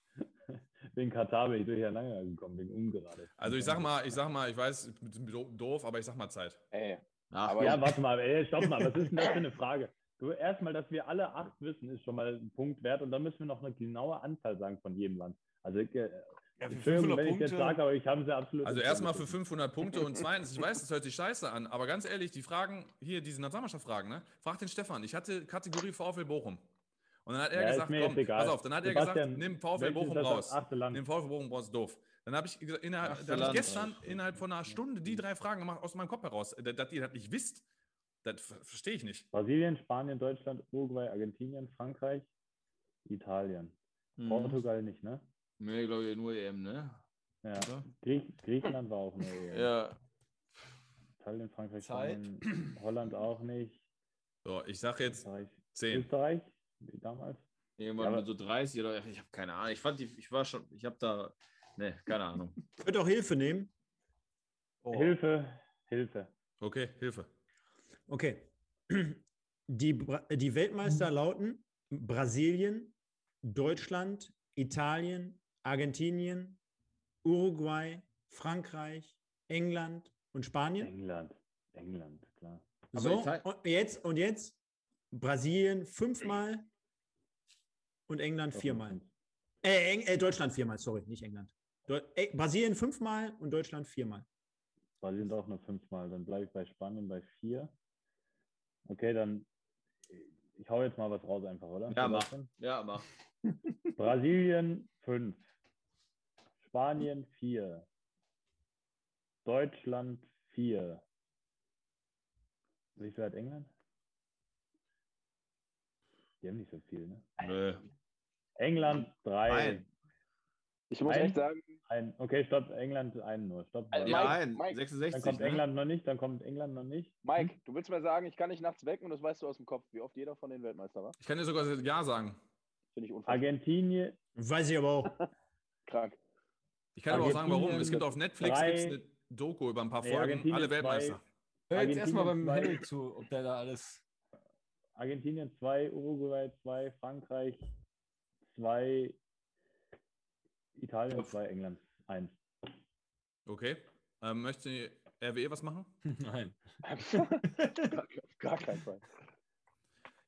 Wegen Katar bin ich durcheinander gekommen, wegen ungerade. Also ich sag mal, ich sag mal, ich weiß, do- doof, aber ich sag mal Zeit. Ey, Ach, Aber- Ja, warte mal, ey, stopp mal, was ist denn das für eine [laughs] Frage? Du, erstmal, dass wir alle acht wissen, ist schon mal ein Punkt wert und dann müssen wir noch eine genaue Anzahl sagen von jedem Land. Also, ich, äh, Ja, für Entschuldigung, 500 wenn ich jetzt Punkte. sage, aber ich habe sie absolut. Also erstmal für vergessen. 500 Punkte und zweitens, ich weiß, das hört sich scheiße an, aber ganz ehrlich, die Fragen, hier, diese Nationalmannschaft-Fragen, ne? Frag den Stefan. Ich hatte Kategorie VfL Bochum. Und dann hat er Ja, gesagt, komm, pass auf, dann hat er Sebastian, gesagt, nimm VfL Bochum raus. achte Land? Nimm VfL Bochum raus, doof. Dann habe ich, innerhalb, dann hab ich Land. gestern innerhalb von einer Stunde die drei Fragen gemacht aus meinem Kopf heraus. Dass, dass ihr das nicht wisst, das ver- verstehe ich nicht. Brasilien, Spanien, Deutschland, Uruguay, Argentinien, Frankreich, Italien. Mhm. Portugal nicht, ne? Nee, glaube ich, nur EM, ne? Ja. Griech Griechenland war auch nur EM. Ja. Italien, Frankreich. Spanien, Holland auch nicht. So, ich sage jetzt Österreich, 10. Österreich, wie damals. Irgendwann Ja, so 30 oder ich habe keine Ahnung. Ich fand die, ich war schon, ich habe da, ne, keine Ahnung. [laughs] Könnt auch Hilfe nehmen. Oh. Hilfe, Hilfe. Okay, Hilfe. Okay. [clears throat] Die, Bra- die Weltmeister lauten Brasilien, Deutschland, Italien, Argentinien, Uruguay, Frankreich, England und Spanien. England. England, klar. Aber So, und jetzt, und jetzt Brasilien fünfmal und England viermal. Äh, Eng, äh, Deutschland viermal, sorry, nicht England. Deu äh, Brasilien fünfmal und Deutschland viermal. Brasilien auch nur fünfmal. Dann bleibe ich bei Spanien bei vier. Okay, dann ich hau jetzt mal was raus einfach, oder? Ja, mach. Ja, aber. [laughs] [laughs] Brasilien fünf. Spanien vier. Deutschland vier. Wie viel hat England? Die haben nicht so viel, ne? Nö. England drei. Nein. ich muss Ein- echt sagen, Ein, okay, stopp, England einen nur. Stopp. Ja, Mike, ein, Mike, 66. dann kommt ne? England noch nicht, dann kommt England noch nicht. Mike, du willst mir sagen, ich kann nicht nachts wecken und das weißt du aus dem Kopf, wie oft jeder von den Weltmeister war? Ich kann dir sogar Ja sagen. Finde ich unfassbar Argentinien, Weiß ich aber auch. [laughs] krank. Ich kann aber auch sagen, warum. Es gibt auf Netflix drei- gibt's eine Doku über ein paar Folgen, alle zwei. Weltmeister. Hör jetzt erstmal beim zwei. Henry zu, ob der da alles. Argentinien 2, Uruguay 2, Frankreich 2, Italien 2, England 1. Okay. Ähm, möchte RWE was machen? [laughs] Nein. Auf gar keinen Fall.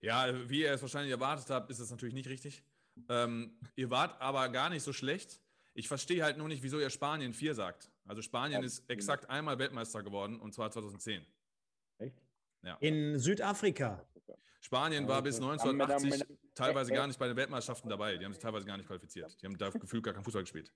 Ja, wie ihr es wahrscheinlich erwartet habt, ist es natürlich nicht richtig. Ähm, ihr wart aber gar nicht so schlecht. Ich verstehe halt nur nicht, wieso ihr Spanien 4 sagt. Also Spanien Ja, ist exakt einmal Weltmeister geworden und zwar 2010. Echt? In Südafrika. Spanien war bis ist- 1980 Am- teilweise gar nicht bei den Weltmeisterschaften dabei. Die haben sich teilweise gar nicht qualifiziert. Die haben da gefühlt gar keinen Fußball gespielt.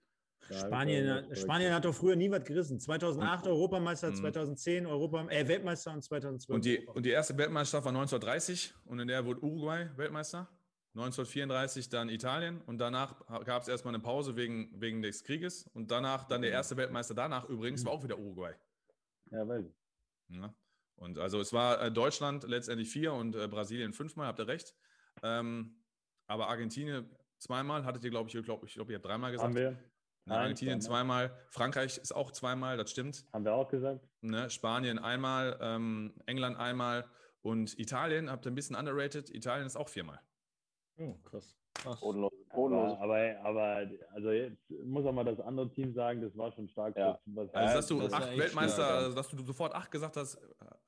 Spanien, Spanien hat doch früher nie was gerissen. 2008 Europameister, Mhm. 2010 Europa, äh, Weltmeister und 2012. Und die, Europameister. und die erste Weltmeisterschaft war 1930 und in der wurde Uruguay Weltmeister. 1934 dann Italien und danach gab es erstmal eine Pause wegen, wegen des Krieges und danach dann der erste Weltmeister danach übrigens war auch wieder Uruguay. Ja, ich. Ja. Und also es war äh, Deutschland letztendlich vier und äh, Brasilien fünfmal, habt ihr recht. Ähm, aber Argentinien zweimal, hattet ihr, glaube ich, glaub, ich glaube, ihr habt dreimal gesagt. Haben wir, Ne, Nein, Argentinien zweimal. zweimal, Frankreich ist auch zweimal, das stimmt. haben wir auch gesagt. Ne, Spanien einmal, ähm, England einmal und Italien habt ihr ein bisschen underrated. Italien ist auch viermal. Oh, krass. Krass. Bodenlos. Aber, Bodenlos. aber, aber also jetzt muss auch mal das andere Team sagen, das war schon stark. Ja. Also, dass du acht Weltmeister, stark, ja. also, dass du sofort acht gesagt hast,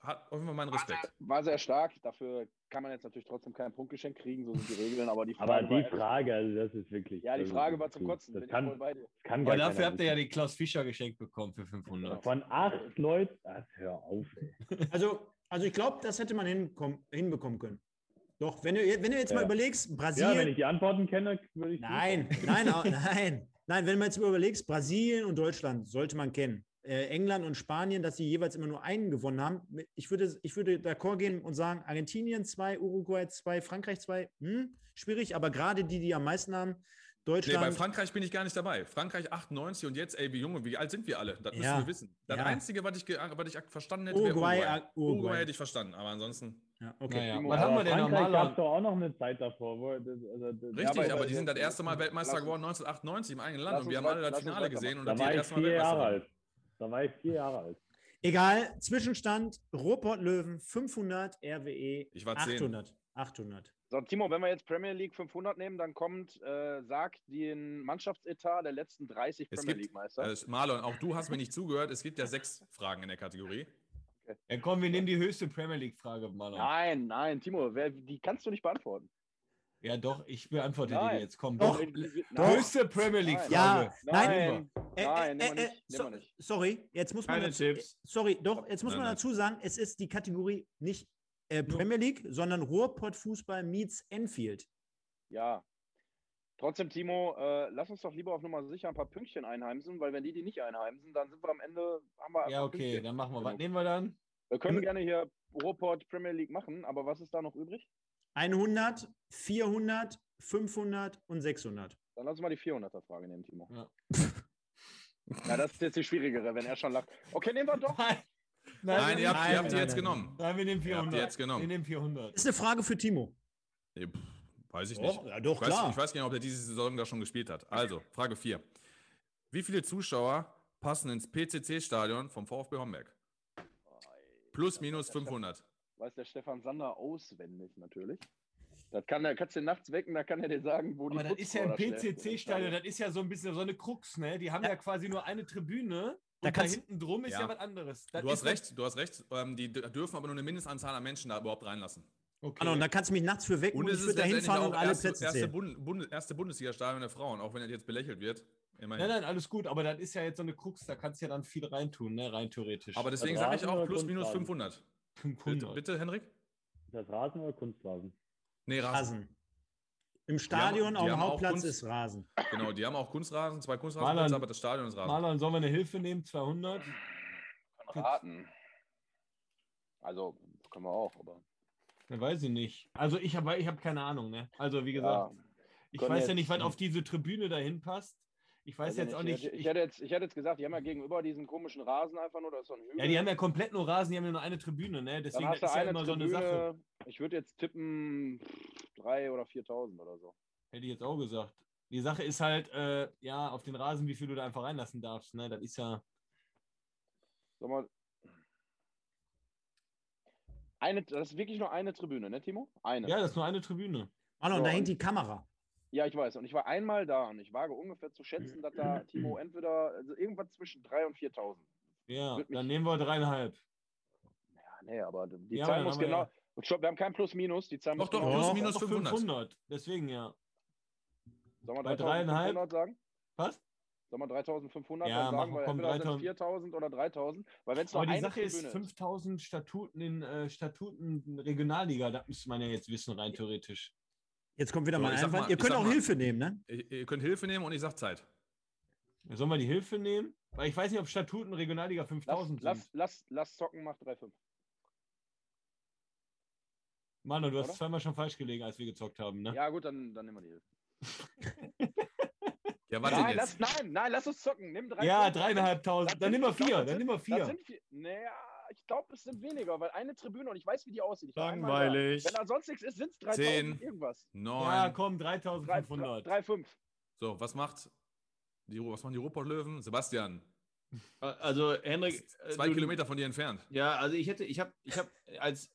hat auf jeden Fall meinen Respekt. War sehr stark. Dafür kann man jetzt natürlich trotzdem kein Punktgeschenk kriegen, so sind die Regeln. Aber die aber Frage, die war, Frage, also das ist wirklich. ja, die das Frage war zum zu- Kotzen. Das Bin ich voll kann, kann Aber dafür habt ihr ja die Klaus Fischer geschenkt bekommen für 500. Von acht Leuten. Ach, hör auf, ey. [laughs] Also, also ich glaube, das hätte man hinbekommen, können. Doch, wenn du, wenn du jetzt mal Ja. überlegst, Ja, wenn Brasilien. ich die Antworten kenne, würde ich. nein, nein, au- [laughs] nein, nein, wenn man jetzt mal überlegst, Brasilien und Deutschland sollte man kennen. Äh, England und Spanien, dass sie jeweils immer nur einen gewonnen haben. Ich würde, ich würde d'accord gehen und sagen, Argentinien zwei, Uruguay zwei, Frankreich zwei, hm, schwierig, aber gerade die, die am meisten haben, Nee, bei Deutschland. Frankreich bin ich gar nicht dabei. Frankreich 98 und jetzt, ey, wie Junge, wie alt sind wir alle? Das müssen Ja. wir wissen. Das Ja. Einzige, was ich, was ich verstanden hätte, wäre Uruguay, Uruguay. äh, Uruguay. Uruguay hätte ich verstanden, aber ansonsten. ja, okay. Naja, was haben wir denn Frankreich gab doch auch noch eine Zeit davor. Wo, das, also, das, Richtig, aber- aber, die sind das erste Mal Weltmeister geworden 1998 im eigenen Land und wir haben alle das Finale gesehen und da war ich erste Mal vier Weltmeister Jahre alt. Da war ich vier Jahre alt. Egal, Zwischenstand, Ruhrpott Löwen 500, RWE Ich war zehn. 800. 800. So, Timo, wenn wir jetzt Premier League 500 nehmen, dann kommt, äh, sagt den Mannschaftsetat der letzten 30 Es Premier gibt- League Meister. Äh, Marlon, auch du hast mir nicht zugehört. Es gibt ja sechs Fragen in der Kategorie. Ja, komm, wir nehmen die höchste Premier League-Frage, Marlon. Nein, nein, Timo, wer, die kannst du nicht beantworten. Ja, doch, ich beantworte die Nein. jetzt. Komm, Doch. doch. Höchste Premier League-Frage. Ja, nein. nein, Äh, nein, äh, nehmen wir äh, nicht. so, Nehmen wir nicht. sorry, jetzt muss man Keine dazu, Tipps. sorry, doch, jetzt muss Nein, man nein. dazu sagen, es ist die Kategorie nicht äh, Premier League, sondern Ruhrpott Fußball meets Enfield. Ja. Trotzdem, Timo, äh, lass uns doch lieber auf Nummer sicher ein paar Pünktchen einheimsen, weil wenn die die nicht einheimsen, dann sind wir am Ende, haben wir Ja, okay, Pünktchen. dann machen wir. Was Genug. nehmen wir dann? Wir können gerne hier Ruhrpott Premier League machen, aber was ist da noch übrig? 100, 400, 500 und 600. Dann lass uns mal die 400er-Frage nehmen, Timo. Ja. [laughs] Ja, das ist jetzt die schwierigere, wenn er schon lacht. Okay, nehmen wir doch. Nein, Nein, ihr habt, nein, ihr habt die nein, jetzt nein. genommen. Nein, wir nehmen Ihr habt 400. die jetzt genommen. Wir nehmen 400. Das ist eine Frage für Timo. Nee, pff, weiß ich nicht. Doch, ja, doch, ich, weiß, klar. ich weiß gar nicht, ob er diese Saison da schon gespielt hat. Also, Frage 4. Wie viele Zuschauer passen ins PCC-Stadion vom VfB Homberg? Plus, minus 500. Weiß der Stefan Sander auswendig natürlich. Das kann er, kannst du nachts wecken, da kann er dir sagen, wo die Aber das ist ja im da schläft. PCC-Stadion, das ist ja so ein bisschen so eine Krux, ne? Die haben ja, quasi nur eine Tribüne Da und da hinten drum ist ja, Ja. was anderes. Das Du hast recht, du hast recht. Ähm, die dürfen aber nur eine Mindestanzahl an Menschen da überhaupt reinlassen. Okay. Anno, und da kannst du mich nachts für wecken und, Und ich würde da hinfahren und alle erste, Plätze erste. Bund, Bund, erste Bundesliga-Stadion der Frauen, auch wenn das jetzt belächelt wird. Immerhin. Nein, nein, alles gut, aber das ist ja jetzt so eine Krux, da kannst du ja dann viel reintun, ne? Rein theoretisch. Aber deswegen Also sage ich auch plus, minus Kunstrasen? 500. 500. Bitte, bitte, Henrik? Ist das Rasen oder Kunstrasen? Nee, Rasen. Rasen. Im Stadion, auf dem Hauptplatz Kunst- ist Rasen. Genau, die haben auch Kunstrasen, zwei Kunstrasenplätze, aber das Stadion ist Rasen. Marlon, sollen wir eine Hilfe nehmen? 200? Raten. Also, können wir auch, aber. Ne, weiß ich nicht. Also ich habe ich hab keine Ahnung, ne? Also wie gesagt, Ja, ich weiß ja nicht, was auf diese Tribüne dahin passt. Ich weiß also jetzt auch ich, nicht. Ich, Ich, hätte jetzt, ich hätte jetzt gesagt, die haben ja gegenüber diesen komischen Rasen einfach nur, das ist so ein Hügel. ja, die haben ja komplett nur Rasen, die haben ja nur eine Tribüne, ne? Deswegen das ist ja eine immer so eine Tribüne, Sache. ich würde jetzt tippen 3.000 oder 4.000 oder so. Hätte ich jetzt auch gesagt. Die Sache ist halt, äh, ja, auf den Rasen, wie viel du da einfach reinlassen darfst, ne? Das ist ja. Sag mal. Eine, das ist wirklich nur eine Tribüne, ne, Timo? Eine. Ja, das ist nur eine Tribüne. Marlon, So, da und- hängt die Kamera. Ja, ich weiß. Und ich war einmal da und ich wage ungefähr zu schätzen, dass da Timo [clears throat] entweder also irgendwas zwischen 3.000 und 4.000. Ja, dann nehmen wir dreieinhalb. Ja, nee, aber die Ja, Zahl muss genau. ja- stopp, wir haben kein Plus-Minus. Die Zahl Doch, muss doch, genau. plus Doch, minus Doch 500. Deswegen ja. Sollen wir bei 3.500 sagen? Was? Sollen wir 3.500 Ja, dann sagen? machen- Weil komm, entweder sind 3.000. 4.000 oder 3.000. Weil wenn es nur Aber die eine Sache ist, Tribüne ist. 5000 Statuten in äh, Statuten Regionalliga, das müsste man ja jetzt wissen, rein theoretisch. Jetzt kommt wieder So, mal sag einfach. mal- Ihr könnt auch mal- Hilfe nehmen, ne? Ihr, ihr könnt Hilfe nehmen und ich sag Zeit. Sollen wir die Hilfe nehmen? Weil ich weiß nicht, ob Statuten Regionalliga Lass, 5000 lass, sind. lass, lass zocken, macht 3,5. Manu, du hast Oder? zweimal schon falsch gelegen, als wir gezockt haben, ne? Ja, gut, dann, dann nehmen wir die Hilfe. [laughs] Ja, warte Nein, jetzt. lass, nein, nein, lass uns zocken. Nimm 3,5. Ja, dreieinhalbtausend. sind- Dann nimm mal vier, dann nimm mal vier. Naja, ich glaube, es sind weniger, weil eine Tribüne und ich weiß, wie die aussieht. Langweilig. Wenn da sonst nichts ist, sind es 3.000 Zehn. irgendwas. Ja, Neun. komm, 3500. 3,5. So, was macht die, was machen die Ruhrpott-Löwen? Sebastian, Also, Henrik. äh, zwei du- Kilometer von dir entfernt. Ja, also ich hätte, ich habe, ich habe als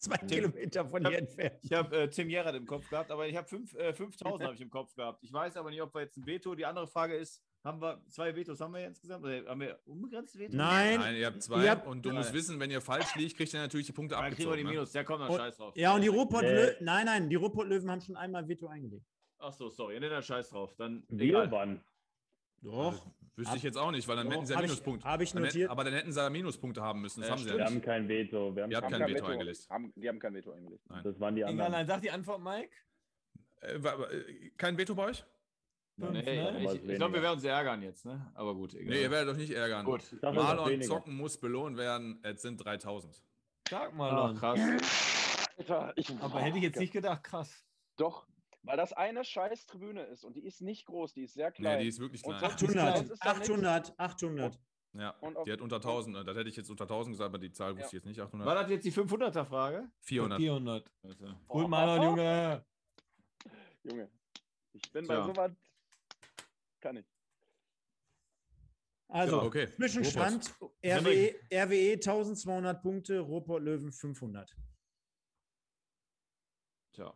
Zwei Kilometer von Ja. hier entfernt. Ich habe äh, Tim Gerrard im Kopf gehabt, aber ich habe fünf, äh, 5000 habe ich im Kopf gehabt. Ich weiß aber nicht, ob wir jetzt ein Veto. Die andere Frage ist, haben wir zwei Vetos haben wir insgesamt? Oder haben wir unbegrenzte Vetos? Nein. Nein, ihr habt zwei Ihr habt- und du musst wissen, wenn ihr falsch liegt, kriegt ihr natürlich die Punkte Dann kriegen wir die abgezogen. Ne? Minus. Ja, komm, dann Und- scheiß drauf. Ja, und die Ruhrpott Nee. Löwen. Nein, nein, die Ruhrpott-Löwen haben schon einmal Veto eingelegt. Ach so, sorry. Nee, dann scheiß drauf. Dann Wir egal. wann? Doch. Das wüsste ich jetzt auch nicht, weil dann Doch, hätten sie ja Minuspunkte. hab ich Dann notiert. Aber dann hätten sie ja Minuspunkte haben müssen. Das Ja, haben sie stimmt. ja Wir nicht. haben kein Veto. Wir haben Ihr habt Haben kein Veto eingelegt. Haben, die haben kein Veto eingelegt. Das waren die Egal, anderen. nein, sag die Antwort, Mike. Äh, äh, kein Veto bei euch? Fünf, Nee, ne? ich ich glaube, wir werden uns ärgern jetzt, ne? Aber gut, egal. Nee, ihr werdet euch nicht ärgern. Gut. Marlon zocken muss belohnt werden. Es sind 3000. Sag mal, Lon. krass. Alter, ich, Aber hätte ich jetzt nicht gedacht, krass. Doch, weil das eine scheiß Tribüne ist und die ist nicht groß, die ist sehr Nee, klein. die ist wirklich klein. sonst- Sonst 800, ist da nichts. 800, 800. Ja, Und auf- die hat unter 1000. äh, Das hätte ich jetzt unter 1000 gesagt, aber die Zahl wusste ich jetzt nicht. 800. War das jetzt die 500er-Frage? 400. 400. Also, Gut, Marlon, Junge. Junge, ich bin Tja. bei sowas. Kann ich. Also, okay. Zwischenstand: RWE, RWE 1200 Punkte, Ruhrpott Löwen 500. tja.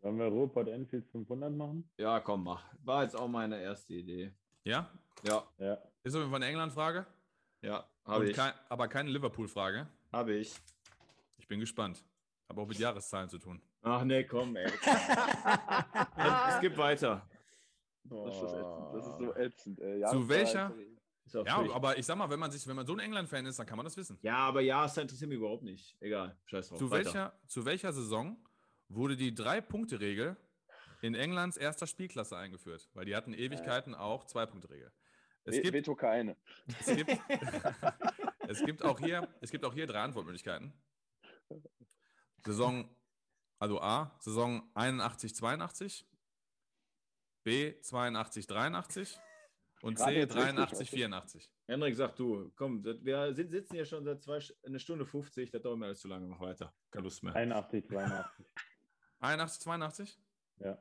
Sollen wir Ruhrpott Enfield 500 machen? Ja, komm, mach. War jetzt auch meine erste Idee. Ja? Ja, Ja. Ist auf jeden Fall eine England-Frage. ja, habe ich. kein, aber keine Liverpool-Frage. Habe ich. Ich bin gespannt. Hat auch mit Jahreszahlen zu tun. Ach nee, komm, ey. [laughs] es gibt weiter. Das ist, ätzend. das ist so ätzend. Ey. Zu Jahreszahl, welcher? Ja, aber ich sag mal, wenn man, sich, wenn man so ein England-Fan ist, dann kann man das wissen. ja, aber ja, das interessiert mich überhaupt nicht. Egal, scheiß drauf. Zu weiter. welcher, zu welcher Saison wurde die Drei-Punkte-Regel in Englands erster Spielklasse eingeführt? Weil die hatten Ewigkeiten auch Zwei-Punkte-Regel. Es We- gibt, Veto keine. es, gibt, [laughs] es, gibt auch hier, es gibt auch hier drei Antwortmöglichkeiten. Saison, also A, Saison 81, 82, B, 82, 83 und C, jetzt richtig, 83, weißt du? 84. Hendrik, sag du, komm, wir sind, sitzen hier schon seit zwei, eine Stunde 50, das dauert mir alles zu lange, mach weiter. Keine Lust mehr. 81, 82. 81, 82? Ja.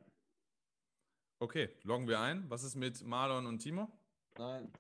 Okay, loggen wir ein. Was ist mit Marlon und Timo? Nein.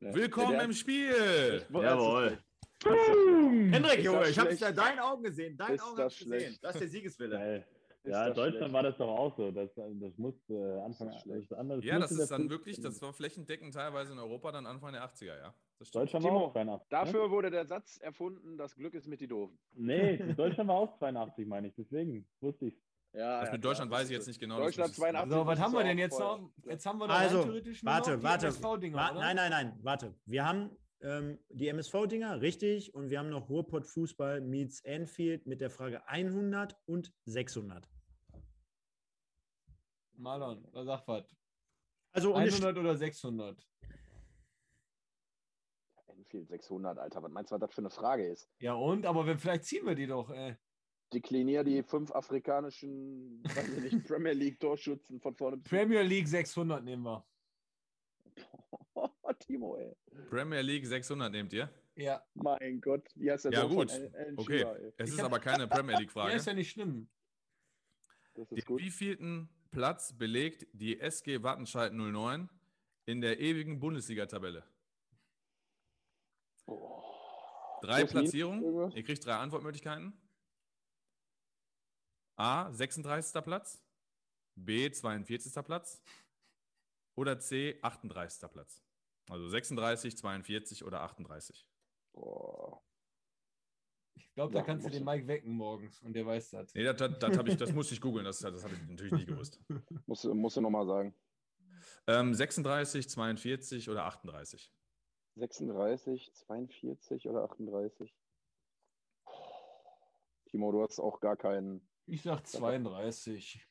Ja. Willkommen Der- im Spiel! Jawohl. Ist Junge, ich hab's schlecht? in deinen Augen gesehen. Deine Ist Augen das gesehen. Das ist der Siegeswille. Geil. Ja, das Deutschland schlecht? war das doch auch so. Das, das muss äh, Anfang Das das anders. Ja, das ist dann wirklich, das war flächendeckend teilweise in Europa dann Anfang der 80er, ja. Deutschland war Timo, auch 82. ne? Dafür wurde der Satz erfunden, das Glück ist mit die Doofen. Nee, [laughs] Deutschland war auch 82, meine ich. Deswegen wusste ich. Ja, Das mit Deutschland weiß ich jetzt nicht genau. Deutschland muss ich- 82. So, was haben wir denn jetzt voll. noch? Jetzt haben wir doch Also, theoretisch nur warte, noch die warte. MSV-Dinger, Wa-? Nein, nein, nein, warte. Wir haben ähm, die MSV-Dinger, richtig, und wir haben noch Ruhrpott Fußball meets Anfield mit der Frage 100 und 600. Marlon, da sag was. Also, und es 100 oder 600? Enfield 600, Alter. Was meinst du, was das für eine Frage ist? Ja und? Aber wenn, vielleicht ziehen wir die doch, ey. Deklinier die fünf afrikanischen, weiß ich nicht, [laughs] Premier League Torschützen von vorne Premier League 600 nehmen wir. [laughs] Timo, ey. Premier League 600 nehmt ihr? Ja. Mein Gott, wie heißt der Ja, Sohn gut. von Alan- Okay. Ey? Es ist aber keine Premier [laughs] Ja, League-Frage. ist ja nicht schlimm. Das ist Den gut. wievielten Platz belegt die SG Wattenscheid 09 in der ewigen Bundesliga-Tabelle? Oh. Drei Platzierungen. Ihr kriegt drei Antwortmöglichkeiten. A, 36. Platz. B, 42. Platz. Oder C, 38. Platz. Also 36, 42 oder 38. Boah. Ich glaube, da Ja, kannst du den. Mike wecken morgens und der weiß das. Nee, das, das, das, hab ich, das [laughs] musste ich googeln, das, das habe ich natürlich nie gewusst. [laughs] Musst, du- musst du nochmal sagen. Ähm, 36, 42 oder 38. 36, 42 oder 38? Timo, du hast auch gar keinen. Ich sag 32.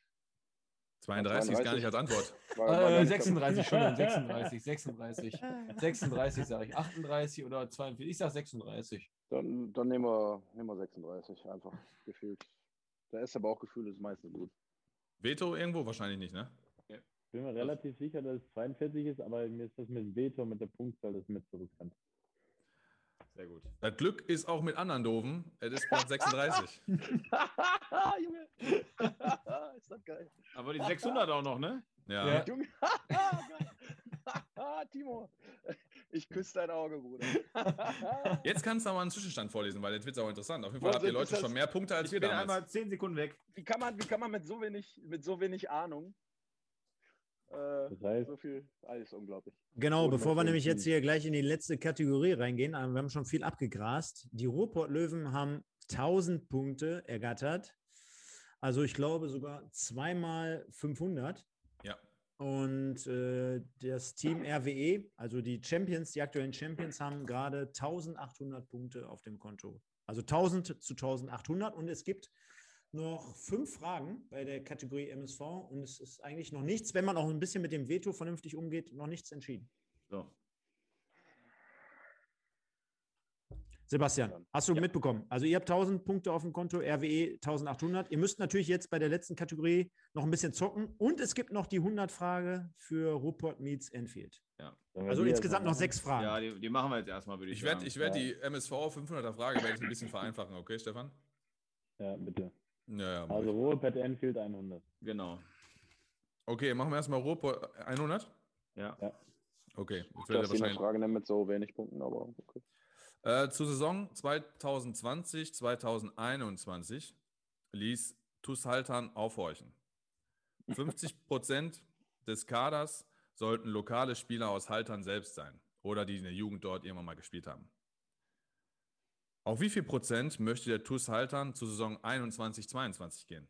32 ist gar nicht als Antwort. war- war gar Äh, nicht- 36, Entschuldigung, 36, 36. 36 sage ich. 38 oder 42. Ich sag 36. Dann, dann nehmen, wir, nehmen wir 36, einfach gefühlt. Der erste Bauchgefühl ist meistens gut. Veto irgendwo? Wahrscheinlich nicht, ne? Ich bin mir relativ sicher, dass es 42 ist, aber mir ist das mit Veto, mit der Punktzahl, das ist mir zu riskant. Sehr gut. Das Glück ist auch mit anderen Doofen. Es ist Platz 36. [laughs] Junge! [laughs] ist das geil. Aber die 600 auch noch, ne? Ja. Ja. [laughs] Timo, ich küsse dein Auge, Bruder. [laughs] Jetzt kannst du aber einen Zwischenstand vorlesen, weil jetzt wird es auch interessant. Auf jeden Fall habt ihr Leute das? schon mehr Punkte als Ich wir bin damals. einmal 10 Sekunden weg. wie, kann man, wie kann man mit so wenig, mit so wenig Ahnung äh, Das heißt, so viel. Alles unglaublich. Genau, Gut, bevor wir nämlich jetzt hier gleich in die letzte Kategorie reingehen, wir haben schon viel abgegrast. Die Ruhrpott-Löwen haben 1000 Punkte ergattert. Also ich glaube sogar zweimal 500. Und äh, das Team RWE, also die Champions, die aktuellen Champions, haben gerade 1800 Punkte auf dem Konto. Also 1000 zu 1800. Und es gibt noch fünf Fragen bei der Kategorie MSV. Und es ist eigentlich noch nichts, wenn man auch ein bisschen mit dem Veto vernünftig umgeht, noch nichts entschieden. So. Sebastian, hast du mitbekommen? Also ihr habt 1000 Punkte auf dem Konto, RWE 1800. Ihr müsst natürlich jetzt bei der letzten Kategorie noch ein bisschen zocken. Und es gibt noch die 100-Frage für Rupert Meets Enfield. wir Also insgesamt noch sechs Fragen. Ja, die, die machen wir jetzt erstmal, würde ich, Ich werde sagen. ich werd die MSV 500er Frage werde ich ein bisschen vereinfachen, okay, Stefan? Ja, bitte. Ja, ja. Also. Ruhrpett Enfield 100. Genau. Okay, machen wir erstmal Ruhrpott 100. Ja. Okay, jetzt Ich wird eine wahrscheinlich. Frage nennen mit so wenig Punkten, aber okay. Äh, zur Saison 2020, 2021 ließ TuS Haltern aufhorchen. 50 Prozent des Kaders sollten lokale Spieler aus Haltern selbst sein oder die in der Jugend dort irgendwann mal gespielt haben. Auf wie viel Prozent möchte der TuS Haltern zur Saison 21, 22 gehen?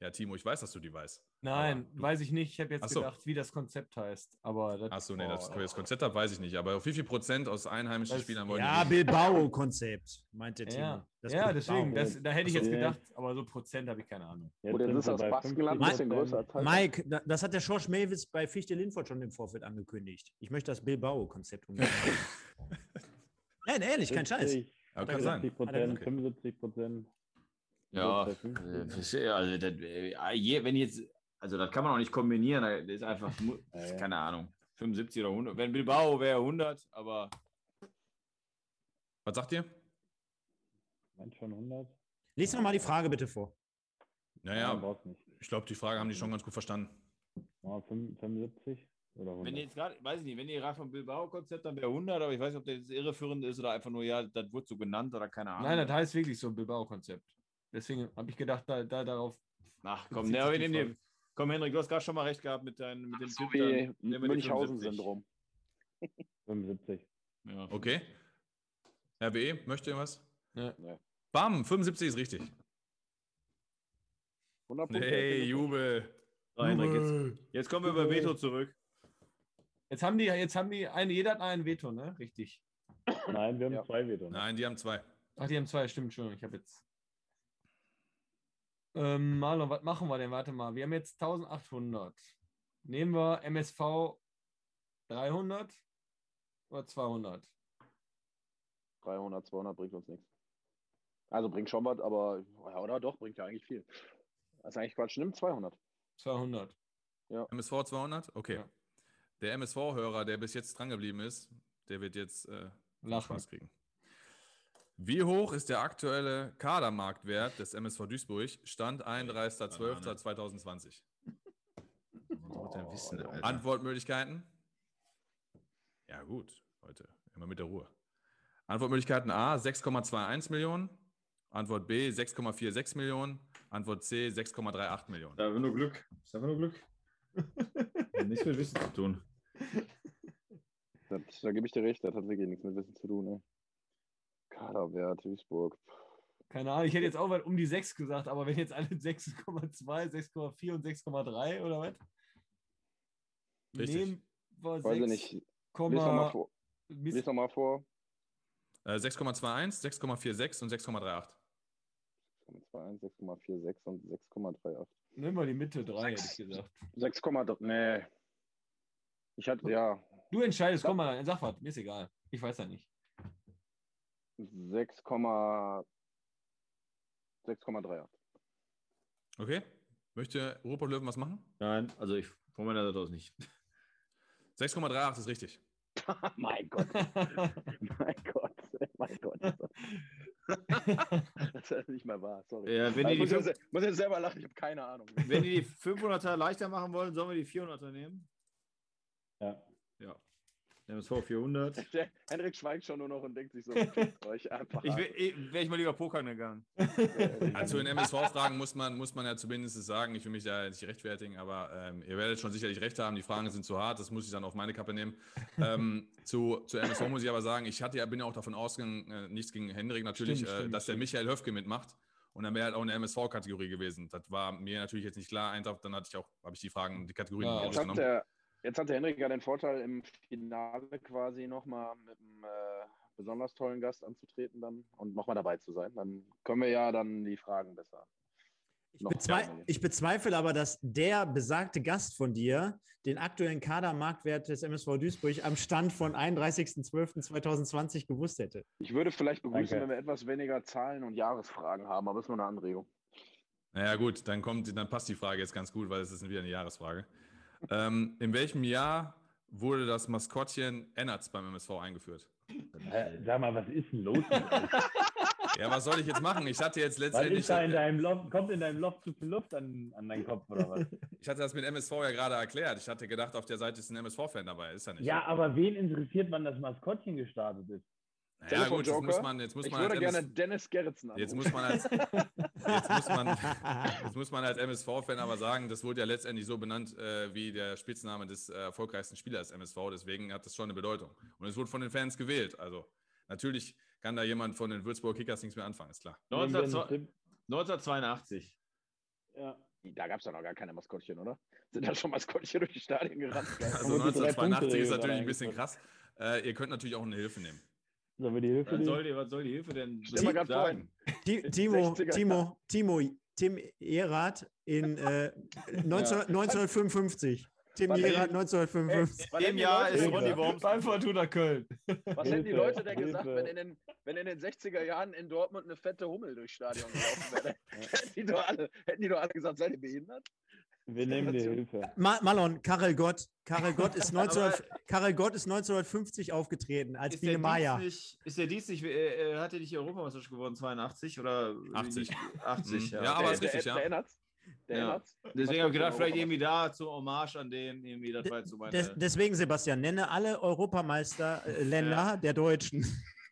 Ja, Timo, ich weiß, dass du die weißt. Nein, du- weiß ich nicht. Ich habe jetzt so. gedacht, wie das Konzept heißt. Aber das, Achso, nee, das, das Konzept habe, weiß ich nicht. Aber auf wie viel Prozent aus einheimischen Das- Spielern wollen Ja? Bilbao-Konzept, meinte Timo. Ja, Das ja deswegen, das, da hätte ich Ach jetzt gedacht, aber so Prozent habe ich keine Ahnung. Jetzt Oder sind ist das bei Baskenland 50 ein bisschen größer? Mike, da- das hat der Schorsch Mavis bei Fichte Linford schon im Vorfeld angekündigt. Ich möchte das Bilbao-Konzept umsetzen. [laughs] Nein, ehrlich, kein Scheiß. 70, Aber er kann sein. Prozent, Okay. 75 Prozent. Ja, bei äh, 50. verstehe, also, das, äh, je, wenn jetzt, also das kann man auch nicht kombinieren, das ist einfach, [laughs] Ja, ja. keine Ahnung, 75 oder 100. Wenn Bilbao wäre 100, aber Was sagt ihr? Meint schon 100? Lies noch mal die Frage bitte vor. Naja, nicht. ich glaube, die Frage haben die schon ganz gut verstanden. Ja, 75 oder 100? wenn ihr jetzt gerade, weiß ich nicht, wenn ihr gerade vom Bilbao-Konzept, dann wäre 100, aber ich weiß nicht, ob das jetzt irreführend ist oder einfach nur, ja, das wurde so genannt oder keine Ahnung. Nein, das heißt wirklich so ein Bilbao-Konzept. Deswegen habe ich gedacht, da, da darauf. Ach komm, ne, wir nehmen den. Komm, Henrik, du hast gerade schon mal recht gehabt mit, deinen, mit dem So Tipp. wie dann nehmen wir die 75. Münchhausen-Syndrom. 75. Ja. Okay. RWE, möchte ihr was? Ja. Bam, 75 ist richtig. 100 Punkte. Hey, Jubel. So, Henrik, jetzt, jetzt kommen wir über Veto zurück. Jetzt haben die, jetzt haben die, eine, jeder hat einen Veto, ne? Richtig. Nein, wir haben Ja. zwei Veto. Nein, die haben zwei. Ach, die haben zwei, stimmt schon. Ich habe jetzt. Ähm, Marlon, was machen wir denn? Warte mal. Wir haben jetzt 1800. Nehmen wir MSV 300 oder 200? 300, 200 bringt uns nichts. Also bringt schon was, aber ja, oder doch, bringt ja eigentlich viel. Das ist eigentlich Quatsch. Nimm 200. 200. MSV 200? Okay. Ja. Der MSV-Hörer, der bis jetzt drangeblieben ist, der wird jetzt äh, Lachen. Spaß kriegen. Wie hoch ist der aktuelle Kadermarktwert des MSV Duisburg? Stand 31.12.2020. Was denn wissen, Alter? Antwortmöglichkeiten? Ja, gut, Leute, immer mit der Ruhe. Antwortmöglichkeiten A 6,21 Millionen, Antwort B 6,46 Millionen, Antwort C 6,38 Millionen. Da haben nur Glück. Ist einfach nur Glück. Hat [laughs] Nichts mit Wissen zu tun. Das, da gebe ich dir recht, das hat wirklich nichts mit Wissen zu tun. Ne? Kaderwert, Duisburg. Keine Ahnung, ich hätte jetzt auch mal um die 6 gesagt, aber wenn jetzt alle 6,2, 6,4 und 6,3 oder was? Richtig. Nehmen wir Weiß ich 6, nicht. Lies nochmal vor. Lies noch mal vor. Äh, 6,21, 6,46 und 6,38. 6,21, 6,46 und 6,38. Nehmen wir die Mitte 3, hätte ich gesagt. 6,3. Nee. Ich hatte, ja, Du entscheidest, komm mal, sag was, mir ist egal. Ich weiß ja nicht. 6, 6,38. Okay. Möchte Ruhrpott Löwen was machen? Nein, also ich von meiner Seite aus nicht. 6,38 ist richtig. [laughs] mein Gott, mein Gott, mein Gott. [laughs] Das ist nicht mal wahr, sorry. Ja, wenn, Aber die ich die muss, fünf, jetzt, muss jetzt selber lachen, ich habe keine Ahnung. wenn die die 500er leichter machen wollen, sollen wir die 400er nehmen? Ja. Ja. MSV 400. [laughs] Der Henrik schweigt schon nur noch und denkt sich so, [laughs] euch einfach. Ich wäre wär ich mal lieber pokern gegangen. [laughs] Also in MSV-Fragen muss man, muss man ja zumindest sagen, ich will mich da nicht rechtfertigen, aber ähm, ihr werdet schon sicherlich recht haben, die Fragen sind zu hart, das muss ich dann auf meine Kappe nehmen. Ähm, zu, zu MSV muss ich aber sagen, ich hatte ja, bin ja auch davon ausgegangen, äh, nichts gegen Hendrik natürlich, Stimmt, äh, stimmt, dass der stimmt. Michael Höfke mitmacht. Und dann wäre halt auch eine MSV-Kategorie gewesen. Das war mir natürlich jetzt nicht klar. Einfach, dann hatte ich auch, habe ich die Fragen, die Kategorien Ja, rausgenommen. der, jetzt hat der Henrik ja den Vorteil, im Finale quasi nochmal mit einem äh, besonders tollen Gast anzutreten dann und nochmal dabei zu sein. Dann können wir ja dann die Fragen besser. Ich, gerne. ich bezweifle aber, dass der besagte Gast von dir den aktuellen Kadermarktwert des MSV Duisburg am Stand von 31.12.2020 gewusst hätte. Ich würde vielleicht begrüßen, Danke. wenn wir etwas weniger Zahlen und Jahresfragen haben, aber ist nur eine Anregung. Naja, gut, dann kommt, dann passt die Frage jetzt ganz gut, weil es ist wieder eine Jahresfrage. Ähm, in welchem Jahr wurde das Maskottchen Ennerts beim MSV eingeführt? Äh, Sag mal, was ist denn los? Ja, was soll ich jetzt machen? Ich hatte jetzt letztendlich. da in deinem Loft? Kommt in deinem Loft zu viel Luft an, an deinen Kopf oder was? Ich hatte das mit MSV ja gerade erklärt. Ich hatte gedacht, auf der Seite ist ein MSV-Fan dabei. Ist ja nicht. Ja, aber wen interessiert, wann das Maskottchen gestartet ist? Naja, gut, jetzt muss man, jetzt muss Ich man würde als gerne MS, Dennis Gerritsen jetzt muss man als, [laughs] jetzt muss man, jetzt muss man als MSV-Fan aber sagen, das wurde ja letztendlich so benannt äh, wie der Spitzname des äh, erfolgreichsten Spielers MSV. Deswegen hat das schon eine Bedeutung. Und es wurde von den Fans gewählt. Also natürlich kann da jemand von den Würzburg Kickers nichts mehr anfangen, ist klar. Nehmen wir einen 19, Tipp? 1982. Ja. Da gab es ja noch gar keine Maskottchen, oder? Sind da schon Maskottchen durch die Stadien gerannt? [laughs] Also Haben wir die drei 1982 ist natürlich ein bisschen krass. Äh, ihr könnt natürlich auch eine Hilfe nehmen. Sollen wir die Hilfe Was nehmen? soll die, was soll die Hilfe denn vor, sagen? Ti- Timo, 60er Timo, Timo, Tim Erath in äh, [laughs] 19, 1955. Tim Erath denn? 1955. Was In dem Jahr Leute ist Ronny gesagt? Worms Beim Fortuna Köln. Was hätten die Leute denn gesagt, wenn in, den, wenn in den 60er Jahren in Dortmund eine fette Hummel durchs Stadion gelaufen wäre? [laughs] hätten, die doch alle, hätten die doch alle gesagt, seid ihr behindert? Wir nehmen die Hilfe. Ma Malon, Karel Gott. Karel Gott ist, [laughs] 19, Karel Gott ist 1950 aufgetreten als Ist Biene Maya. Nicht, ist der Dienst nicht, äh, äh, hat er nicht Europameisterschaft gewonnen, 82 oder? 80. 80, Mhm. ja. Ja, aber der, ist richtig, der, ja. Der Ja. Deswegen habe ich gedacht, vielleicht irgendwie da zur Hommage an den, irgendwie, das war jetzt so meine. Des, deswegen, Sebastian, nenne alle Europameisterländer Ja. der Deutschen.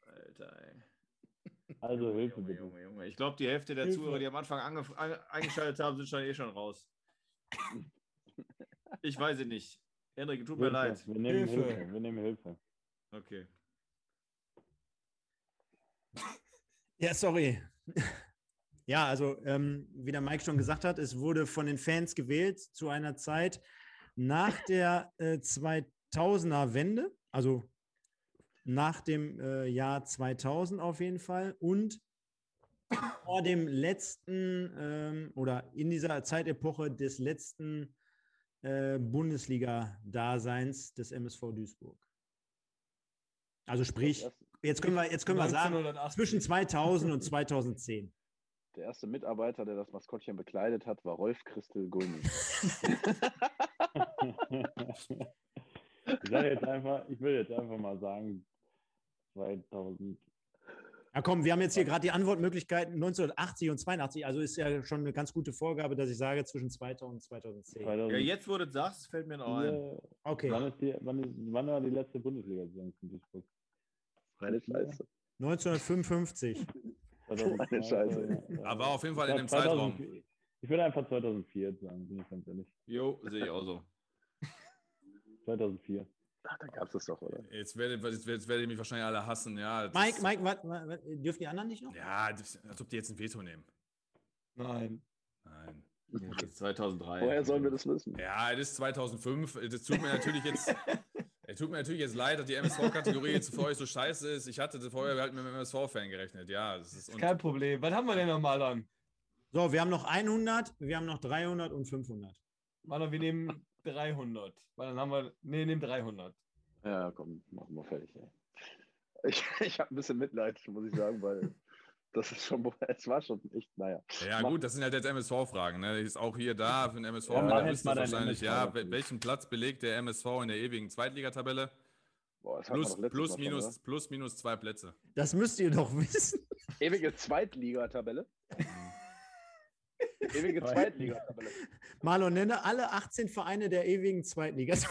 Alter, ey. Also Hilfe Junge. Junge, Junge. Ich glaube, die Hälfte der Hilfe. Zuhörer, die am Anfang ange an, eingeschaltet haben, sind schon eh schon raus. Ich weiß es nicht. Henrik, tut mir Hilfe. leid. Wir nehmen Hilfe. Hilfe. Wir nehmen Hilfe. Okay. Ja, sorry. Ja, also ähm, wie der Mike schon gesagt hat, es wurde von den Fans gewählt zu einer Zeit nach der äh, 2000er Wende, also nach dem äh, Jahr 2000 auf jeden Fall und vor dem letzten ähm, oder in dieser Zeitepoche des letzten äh, Bundesliga-Daseins des MSV Duisburg. Also sprich, jetzt können wir, jetzt können wir sagen, 1980. zwischen 2000 und 2010. der erste Mitarbeiter, der das Maskottchen bekleidet hat, war Rolf Christel Gulmi. [laughs] ich jetzt einfach, ich will jetzt einfach mal sagen, 2000. Ja, komm, wir haben jetzt hier gerade die Antwortmöglichkeiten 1980 und 82. Also ist ja schon eine ganz gute Vorgabe, dass ich sage zwischen 2000 und 2010. 2004. Ja, jetzt, wo du sagst, fällt mir noch ein. Okay. Wann, ist die, wann, ist, wann war die letzte Bundesliga-Saison von Duisburg? Meine Scheiße. 1955. 2002, Eine Scheiße. ja. Aber auf jeden Fall in dem Zeitraum. 2004 Ich würde einfach 2004 sagen, bin ich ganz ehrlich. Jo, sehe ich auch so. 2004. Ach, da gab es das doch, oder? Jetzt werdet, jetzt, jetzt werdet ihr mich wahrscheinlich alle hassen. Ja, Mike, Mike, wat, wat, dürfen die anderen nicht noch? Ja, das, als ob die jetzt ein Veto nehmen. Nein. Nein. Das ist 2003. Woher sollen wir das wissen? Ja, es ist 2005. Das tut mir natürlich jetzt. [laughs] Es tut mir natürlich jetzt leid, dass die MSV-Kategorie jetzt für euch so scheiße ist. Ich hatte vorher halt mit dem MSV-Fan gerechnet. Ja, das ist. Und, Kein Problem. Was haben wir denn nochmal dann? So, wir haben noch 100, wir haben noch 300 und 500. Marlon, wir nehmen 300. Weil dann haben wir. Nee, nehmen 300. Ja, komm, machen wir fertig. Ey. Ich, [laughs] ich habe ein bisschen Mitleid, muss ich sagen, weil das ist schon, [laughs] es war schon echt, naja. ja, gut, das sind halt jetzt MSV-Fragen. Ne? Ist auch hier da für den MSV. Ja, da wisst ihr wahrscheinlich, MSV ja, welchen Platz belegt der MSV in der ewigen Zweitligatabelle? Boah, Plus, plus, schon, minus, oder? plus, minus zwei Plätze. Das müsst ihr doch [laughs] wissen. Ewige Zweitligatabelle. Ewige Zwei- Zweitligatabelle. Marlon, nenne alle 18 Vereine der ewigen Zweitliga. [laughs]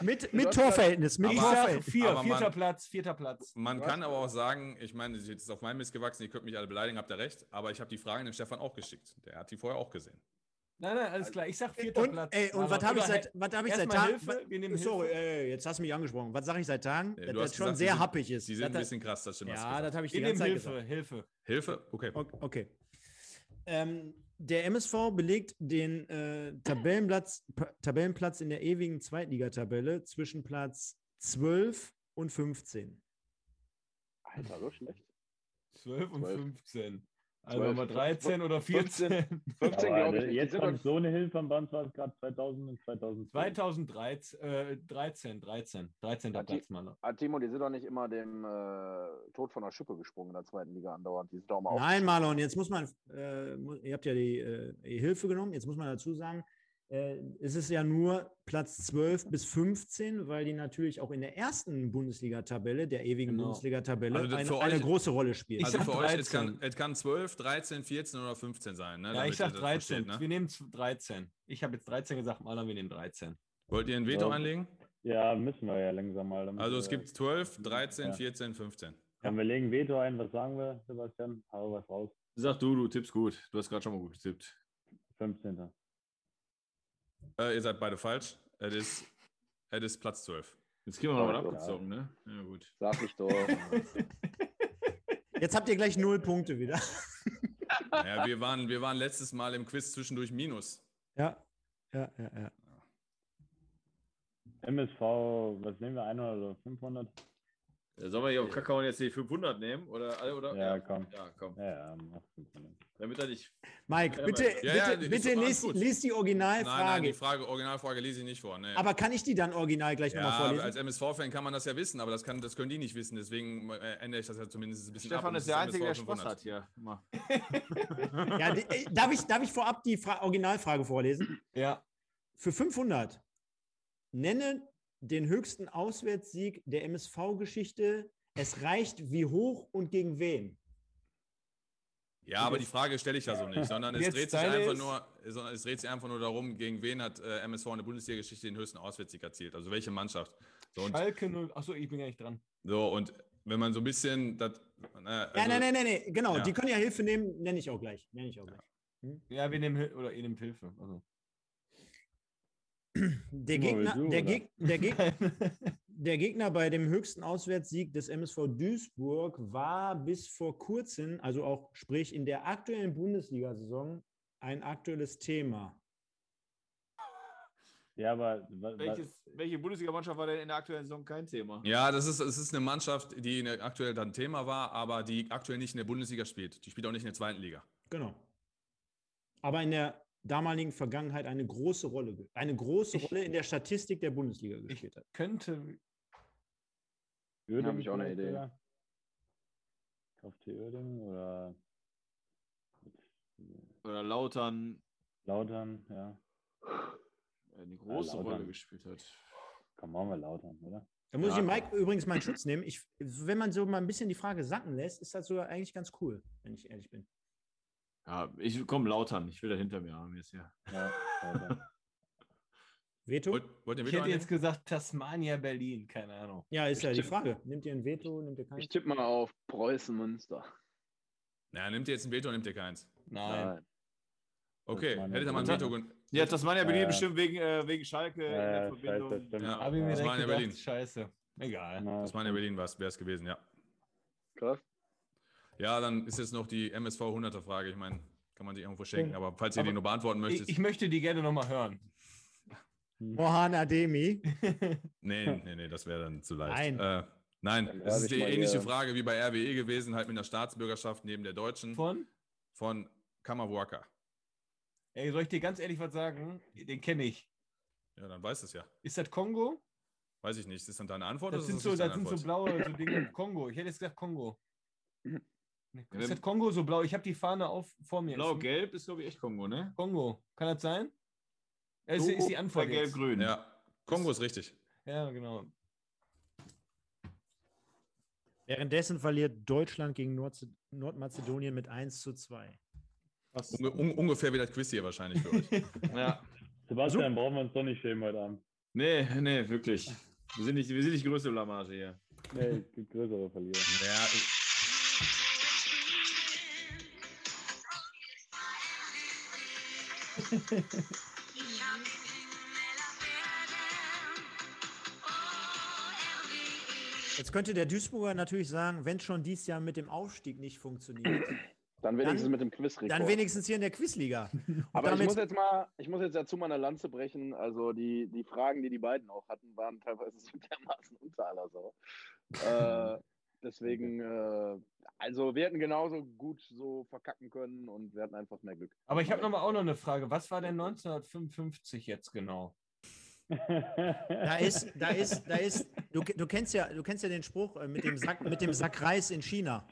mit mit Torverhältnis, mit Aber- Torverhältnis. vier, aber vierter man- Platz, vierter Platz. Man kann aber auch sagen, ich meine, das ist auf meinem Mist gewachsen, ihr könnt mich alle beleidigen, habt ihr recht, aber ich habe die Fragen dem Stefan auch geschickt. Der hat die vorher auch gesehen. Nein, nein, alles klar. Ich sag vierter Und, Platz. ey, und was habe ich seit, was hab ich seit Tagen? Sorry, ey, jetzt hast du mich angesprochen. Was sage ich seit Tagen? Nee, dass das schon gesagt, sehr sind- happig ist. Die sind Das- ein bisschen krass, das stimmt. ja, das habe ich die ganze Zeit Hilfe, gesagt. Hilfe. Hilfe? Okay. O- Okay. Ähm, der MSV belegt den äh, Tabellenplatz, Tabellenplatz in der ewigen Zweitligatabelle zwischen Platz 12 und 15. Alter, so schlecht. 12 und Zwölf. 15. Also Zwölf. mal 13 oder 14. 15, [laughs] Aber glaube ich. jetzt kommt so eine Hilfe am Band, war es gerade 2000 und 2002. 2013, äh, 13, 13. 13. Hat Platz, Mann. Ah, Timo, die sind doch nicht immer dem äh, Tod von der Schippe gesprungen in der zweiten Liga andauernd. Die sind doch immer Nein, Marlon, jetzt muss man, äh, ihr habt ja die, äh, die Hilfe genommen, jetzt muss man dazu sagen, es ist ja nur Platz 12 bis 15, weil die natürlich auch in der ersten Bundesliga-Tabelle, der ewigen Genau. Bundesliga-Tabelle, Also eine, eine große Rolle spielt. Also für euch, es 13. kann, es kann 12, 13, 14 oder 15 sein. Ne? Ja, damit ich sag ihr das 13. versteht, ne? Wir nehmen z- 13. Ich habe jetzt 13 gesagt, Marlon, wir nehmen 13. Wollt ihr ein Veto Ja. einlegen? Ja, müssen wir ja langsam mal. damit Also es gibt 12, 13, Ja. 14, 15. Komm, wir legen Veto ein. Was sagen wir, Sebastian? Hau was raus. Sag du, du tippst gut. Du hast gerade schon mal gut getippt. 15. Äh, ihr seid beide falsch. Es ist, es ist Platz 12. Jetzt kriegen wir noch Ja, mal ja. abgezogen, ne? Ja, gut. Sag ich doch. Jetzt habt ihr gleich null Punkte wieder. [laughs] Ja, wir, waren, wir waren letztes Mal im Quiz zwischendurch Minus. Ja, ja, ja, ja. MSV, was nehmen wir? 100 oder 500? Ja, Sollen wir hier auf Kakao jetzt die 500 nehmen? Oder, oder? Ja, komm. Ja, komm. Ja, ja, mach 500. Damit er nicht. Mike, bitte, ja, bitte, bitte lies, lies die Nein, nein, Originalfrage. die Frage, Originalfrage lese ich nicht vor. Nee. aber kann ich die dann original gleich ja, nochmal vorlesen? als MSV-Fan kann man das ja wissen, aber das, kann, das können die nicht wissen. Deswegen äh, ändere ich das ja zumindest ein bisschen ab. Stefan und ist der Einzige, der Spaß 500. hat hier. Ja, die, äh, darf, ich, darf ich vorab die Fra Originalfrage vorlesen? Ja. Für 500 nenne den höchsten Auswärtssieg der MSV-Geschichte. Es reicht wie hoch und gegen wen? Ja, aber die Frage stelle ich ja so nicht, sondern es dreht, sich einfach nur, sondern es dreht sich einfach nur darum, gegen wen hat äh, MSV in der Bundesliga-Geschichte den höchsten Auswärtssieg erzielt. Also welche Mannschaft. So, und, Schalke 0. Achso, ich bin gar nicht dran. so, und wenn man so ein bisschen das. Äh, Ja, also, nein, nein, nein, nein, genau. Ja. Die können ja Hilfe nehmen, nenne ich auch gleich. Nenne ich auch gleich. Ja, wir nehmen oder ihr nehmt Hilfe. Also. Der Gegner, du, der? Geg der, Geg [laughs] der Gegner bei dem höchsten Auswärtssieg des MSV Duisburg war bis vor kurzem, also auch sprich in der aktuellen Bundesliga-Saison, ein aktuelles Thema. Ja, aber Welches, welche Bundesliga-Mannschaft war denn in der aktuellen Saison kein Thema? Ja, das ist, es ist eine Mannschaft, die in der aktuell dann Thema war, aber die aktuell nicht in der Bundesliga spielt. Die spielt auch nicht in der zweiten Liga. Genau. Aber in der damaligen Vergangenheit eine große Rolle, eine große Ich- Rolle in der Statistik der Bundesliga gespielt hat. Könnte. Uerdingen Hab ich auch eine Idee. KFC Uerdingen oder Oder Lautern Lautern, ja. eine große Lautern. Rolle gespielt hat. Komm, machen wir Lautern, oder? Da muss Ja, ich Mike übrigens meinen Schutz nehmen. Ich, wenn man so mal ein bisschen die Frage sacken lässt, ist das sogar eigentlich ganz cool, wenn ich ehrlich bin. Ja, ich komm Lautern. Ich will da hinter mir haben jetzt hier. Ja. [laughs] Veto? Wollt, wollt ihr Ich hätte jetzt gesagt Tasmania, Berlin, keine Ahnung. Ja, ist Ich ja die tipp- Frage. Nimmt ihr ein Veto, nimmt ihr keins? Ich tippe mal auf Preußen Münster. Na, nimmt ihr jetzt ein Veto oder nimmt ihr keins? Nein. Okay, meine hättet ihr mal ein. Veto. gen- Ja, Tasmania Berlin ja. bestimmt wegen, äh, wegen Schalke in der Ja, Verbindung. scheiße, stimmt. Ja. Habe ich mir Tasmania, gedacht, Berlin. scheiße. Egal. Na, Das war in Berlin was, wäre es gewesen, ja. Krass. Ja, dann ist jetzt noch die MSV 100er Frage. Ich meine, kann man sich irgendwo schenken, aber falls ihr Aber die nur beantworten möchtet. Ich, ich möchte die gerne nochmal hören. [laughs] Mohan Ademi. [laughs] nee, nee, nee, das wäre dann zu leicht. Nein. Äh, nein, es ist die ähnliche hier- Frage wie bei RWE gewesen, halt mit einer Staatsbürgerschaft neben der deutschen Von? von Kammerwaka. Ey, soll ich dir ganz ehrlich was sagen? Den kenne ich. Ja, dann weiß es ja. Ist das Kongo? Weiß ich nicht. Ist das dann deine Antwort Das oder sind ist so, das sind so blaue so Dinge. Kongo. Ich hätte jetzt gesagt Kongo. [laughs] Mhm. Ist das Kongo so blau? Ich habe die Fahne auf vor mir. Blau-Gelb ist, glaube ich, echt Kongo, ne? Kongo. Kann das sein? Ja, ist, ist die Antwort jetzt. Gelb-Grün. Ja, Kongo ist richtig. Ja, genau. Währenddessen verliert Deutschland gegen Nord Nordmazedonien mit 1 zu 2. Unge un ungefähr wie das Quiz hier wahrscheinlich für euch. [laughs] Ja. Sebastian, brauchen wir uns doch nicht schämen heute Abend. Nee, nee, wirklich. Wir sind nicht, wir sind nicht größte Blamage hier. Nee, es gibt größere Verlierer. ja, ich, Jetzt könnte der Duisburger natürlich sagen, wenn schon dies Jahr mit dem Aufstieg nicht funktioniert, [clears throat] Dann wenigstens Dann- mit dem Quizrekord. dann wenigstens hier in der Quizliga. [laughs] Und Aber ich muss jetzt mal, ich muss jetzt dazu mal eine Lanze brechen. Also die, die Fragen, die die beiden auch hatten, waren teilweise so [laughs] dermaßen unter aller Sau. äh, deswegen, äh, also wir hätten genauso gut so verkacken können und wir hatten einfach mehr Glück. Aber ich habe noch mal auch noch eine Frage. Was war denn 1955 jetzt genau? Da ist, da ist, da ist, du, du kennst ja, du kennst ja den Spruch äh, mit dem Sack, mit dem Sack Reis in China.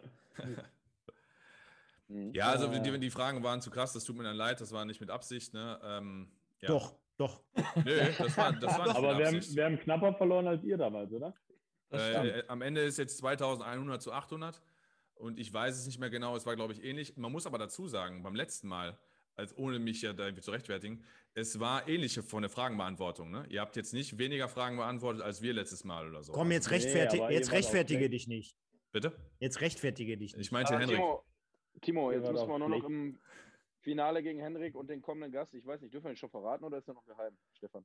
Mhm. ja, also die, die Fragen waren zu krass, das tut mir dann leid, das war nicht mit Absicht. Ne? Ähm, ja. Doch, doch. Nö, das war, das war nicht Aber mit wir haben, wir haben knapper verloren als ihr damals, oder? Äh, am Ende ist jetzt 2100 zu 800 und ich weiß es nicht mehr genau, es war glaube ich ähnlich. Man muss aber dazu sagen, beim letzten Mal, als ohne mich ja da irgendwie zu rechtfertigen, es war ähnliche von der Fragenbeantwortung. Ne? Ihr habt jetzt nicht weniger Fragen beantwortet als wir letztes Mal oder so. Komm, jetzt, Nee, rechtfertig, aber ihr jetzt rechtfertige dich nicht. Bitte? Jetzt rechtfertige dich Ich nicht. meinte Aber Henrik. Timo, Timo, jetzt müssen wir nur noch im Finale gegen Henrik und den kommenden Gast. Ich weiß nicht, dürfen wir ihn schon verraten oder ist er noch geheim, Stefan?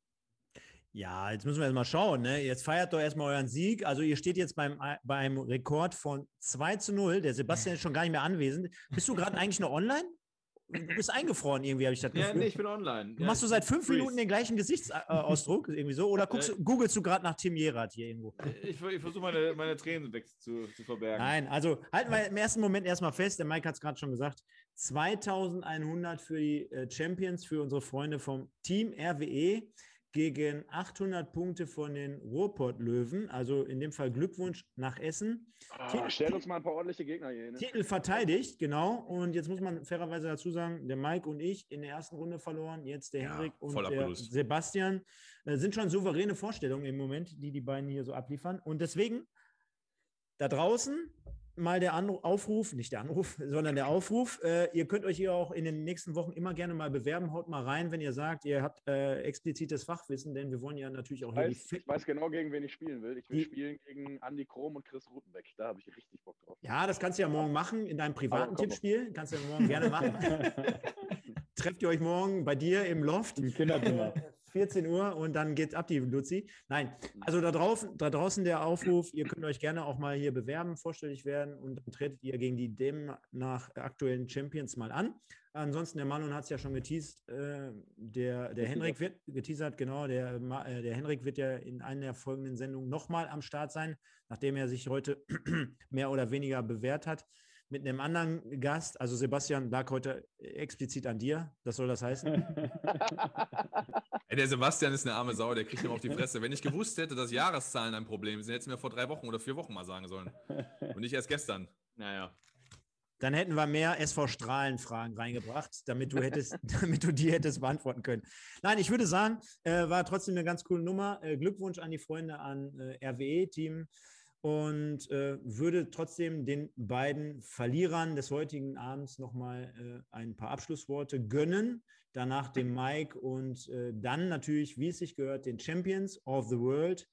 Ja, jetzt müssen wir erst mal schauen. Ne? Jetzt feiert doch erstmal euren Sieg. Also ihr steht jetzt beim, beim Rekord von 2 zu 0. Der Sebastian ist schon gar nicht mehr anwesend. Bist du gerade eigentlich noch online? Du bist eingefroren irgendwie, habe ich das Ja, Gefühl. nee, ich bin online. Du machst du seit fünf. Minuten den gleichen Gesichtsausdruck, irgendwie so? Oder guckst, du- googelst du gerade nach Tim Jerat hier irgendwo? Ich, ich versuche meine, meine Tränen weg zu, zu verbergen. Nein, also halten wir im ersten Moment erstmal fest, der Mike hat es gerade schon gesagt, 2100 für die äh, Champions, für unsere Freunde vom Team RWE gegen 800 Punkte von den Ruhrpott-Löwen. Also in dem Fall Glückwunsch nach Essen. Ah, stellt uns mal ein paar ordentliche Gegner hier hin. ne? Titel verteidigt, genau. Und jetzt muss man fairerweise dazu sagen, der Mike und ich in der ersten Runde verloren, jetzt der Ja, Henrik und der. Sebastian. Äh, sind schon souveräne Vorstellungen im Moment, die die beiden hier so abliefern. Und deswegen da draußen mal der Anru Aufruf, nicht der Anruf, [laughs] sondern der Aufruf. Äh, ihr könnt euch hier auch in den nächsten Wochen immer gerne mal bewerben. Haut mal rein, wenn ihr sagt, ihr habt äh, explizites Fachwissen, denn wir wollen ja natürlich auch hier die weiß, ich weiß genau, gegen wen ich spielen will. Ich will Die- spielen gegen Andy Krom und Chris Rutenbeck. Da habe ich richtig Bock drauf. Ja, das kannst du ja morgen machen in deinem privaten komm. Tippspiel. Kannst du ja morgen gerne machen. [laughs] Trefft ihr euch morgen bei dir im Loft. Im Kinderzimmer. [laughs] 14 Uhr und dann geht's ab, die Luzi. Nein, also da, drauf, da draußen der Aufruf, ihr könnt euch gerne auch mal hier bewerben, vorstellig werden und dann tretet ihr gegen die dem nach aktuellen Champions mal an. Ansonsten, der Marlon hat es ja schon geteased, äh, der, der Henrik wird geteasert, genau, der, äh, der Henrik wird ja in einer der folgenden Sendungen nochmal am Start sein, nachdem er sich heute [clears throat] mehr oder weniger bewährt hat. Mit einem anderen Gast, also Sebastian lag heute explizit an dir, das soll das heißen. [laughs] Ey, der Sebastian ist eine arme Sau, der kriegt immer auf die Fresse. Wenn ich gewusst hätte, dass Jahreszahlen ein Problem sind, hätte es mir vor drei Wochen oder vier Wochen mal sagen sollen. Und nicht erst gestern. Naja. Dann hätten wir mehr SV Strahlen-Fragen reingebracht, damit du hättest, [laughs] damit du die hättest beantworten können. Nein, ich würde sagen, äh, war trotzdem eine ganz coole Nummer. Äh, Glückwunsch an die Freunde an äh, RWE-Team und äh, würde trotzdem den beiden Verlierern des heutigen Abends nochmal äh, ein paar Abschlussworte gönnen. Danach dem Mike und äh, dann natürlich, wie es sich gehört, den Champions of the World,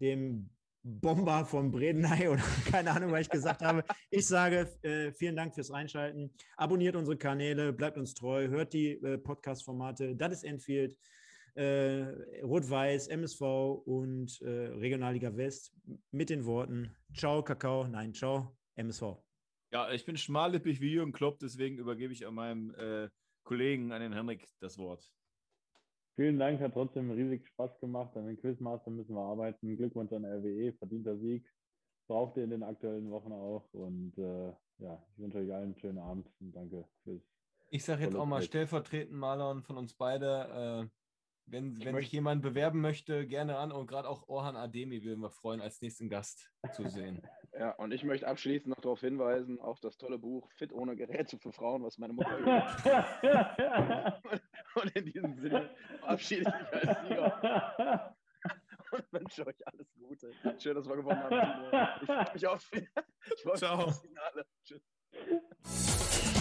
dem Bomber von Bredeney oder [laughs] keine Ahnung, was ich gesagt habe. Ich sage äh, vielen Dank fürs Einschalten. Abonniert unsere Kanäle, bleibt uns treu, hört die äh, Podcast-Formate. Das ist Enfield, Rot-Weiß, MSV und äh, Regionalliga West mit den Worten Ciao, Kakao, nein, ciao, MSV. Ja, ich bin schmallippig wie Jürgen Klopp, deswegen übergebe ich an meinem äh, Kollegen, an den Henrik, das Wort. Vielen Dank, hat trotzdem riesig Spaß gemacht. An den Quizmaster müssen wir arbeiten. Glückwunsch an RWE, verdienter Sieg. Braucht ihr in den aktuellen Wochen auch. Und äh, ja, ich wünsche euch allen einen schönen Abend und danke fürs. Ich sage jetzt auch mal stellvertretend, Marlon, von uns beide. Wenn, wenn sich jemand bewerben möchte, gerne an. Und gerade auch Orhan Ademi würden wir freuen, als nächsten Gast zu sehen. [laughs] Ja, und ich möchte abschließend noch darauf hinweisen, auf das tolle Buch Fit ohne Geräte für Frauen, was meine Mutter [laughs] [laughs] Und in diesem Sinne verabschiede ich mich als Sieger und wünsche euch alles Gute. Schön, dass wir gewonnen haben. Ich freue mich auf, ich freue mich Ciao. auf das Finale. Tschüss.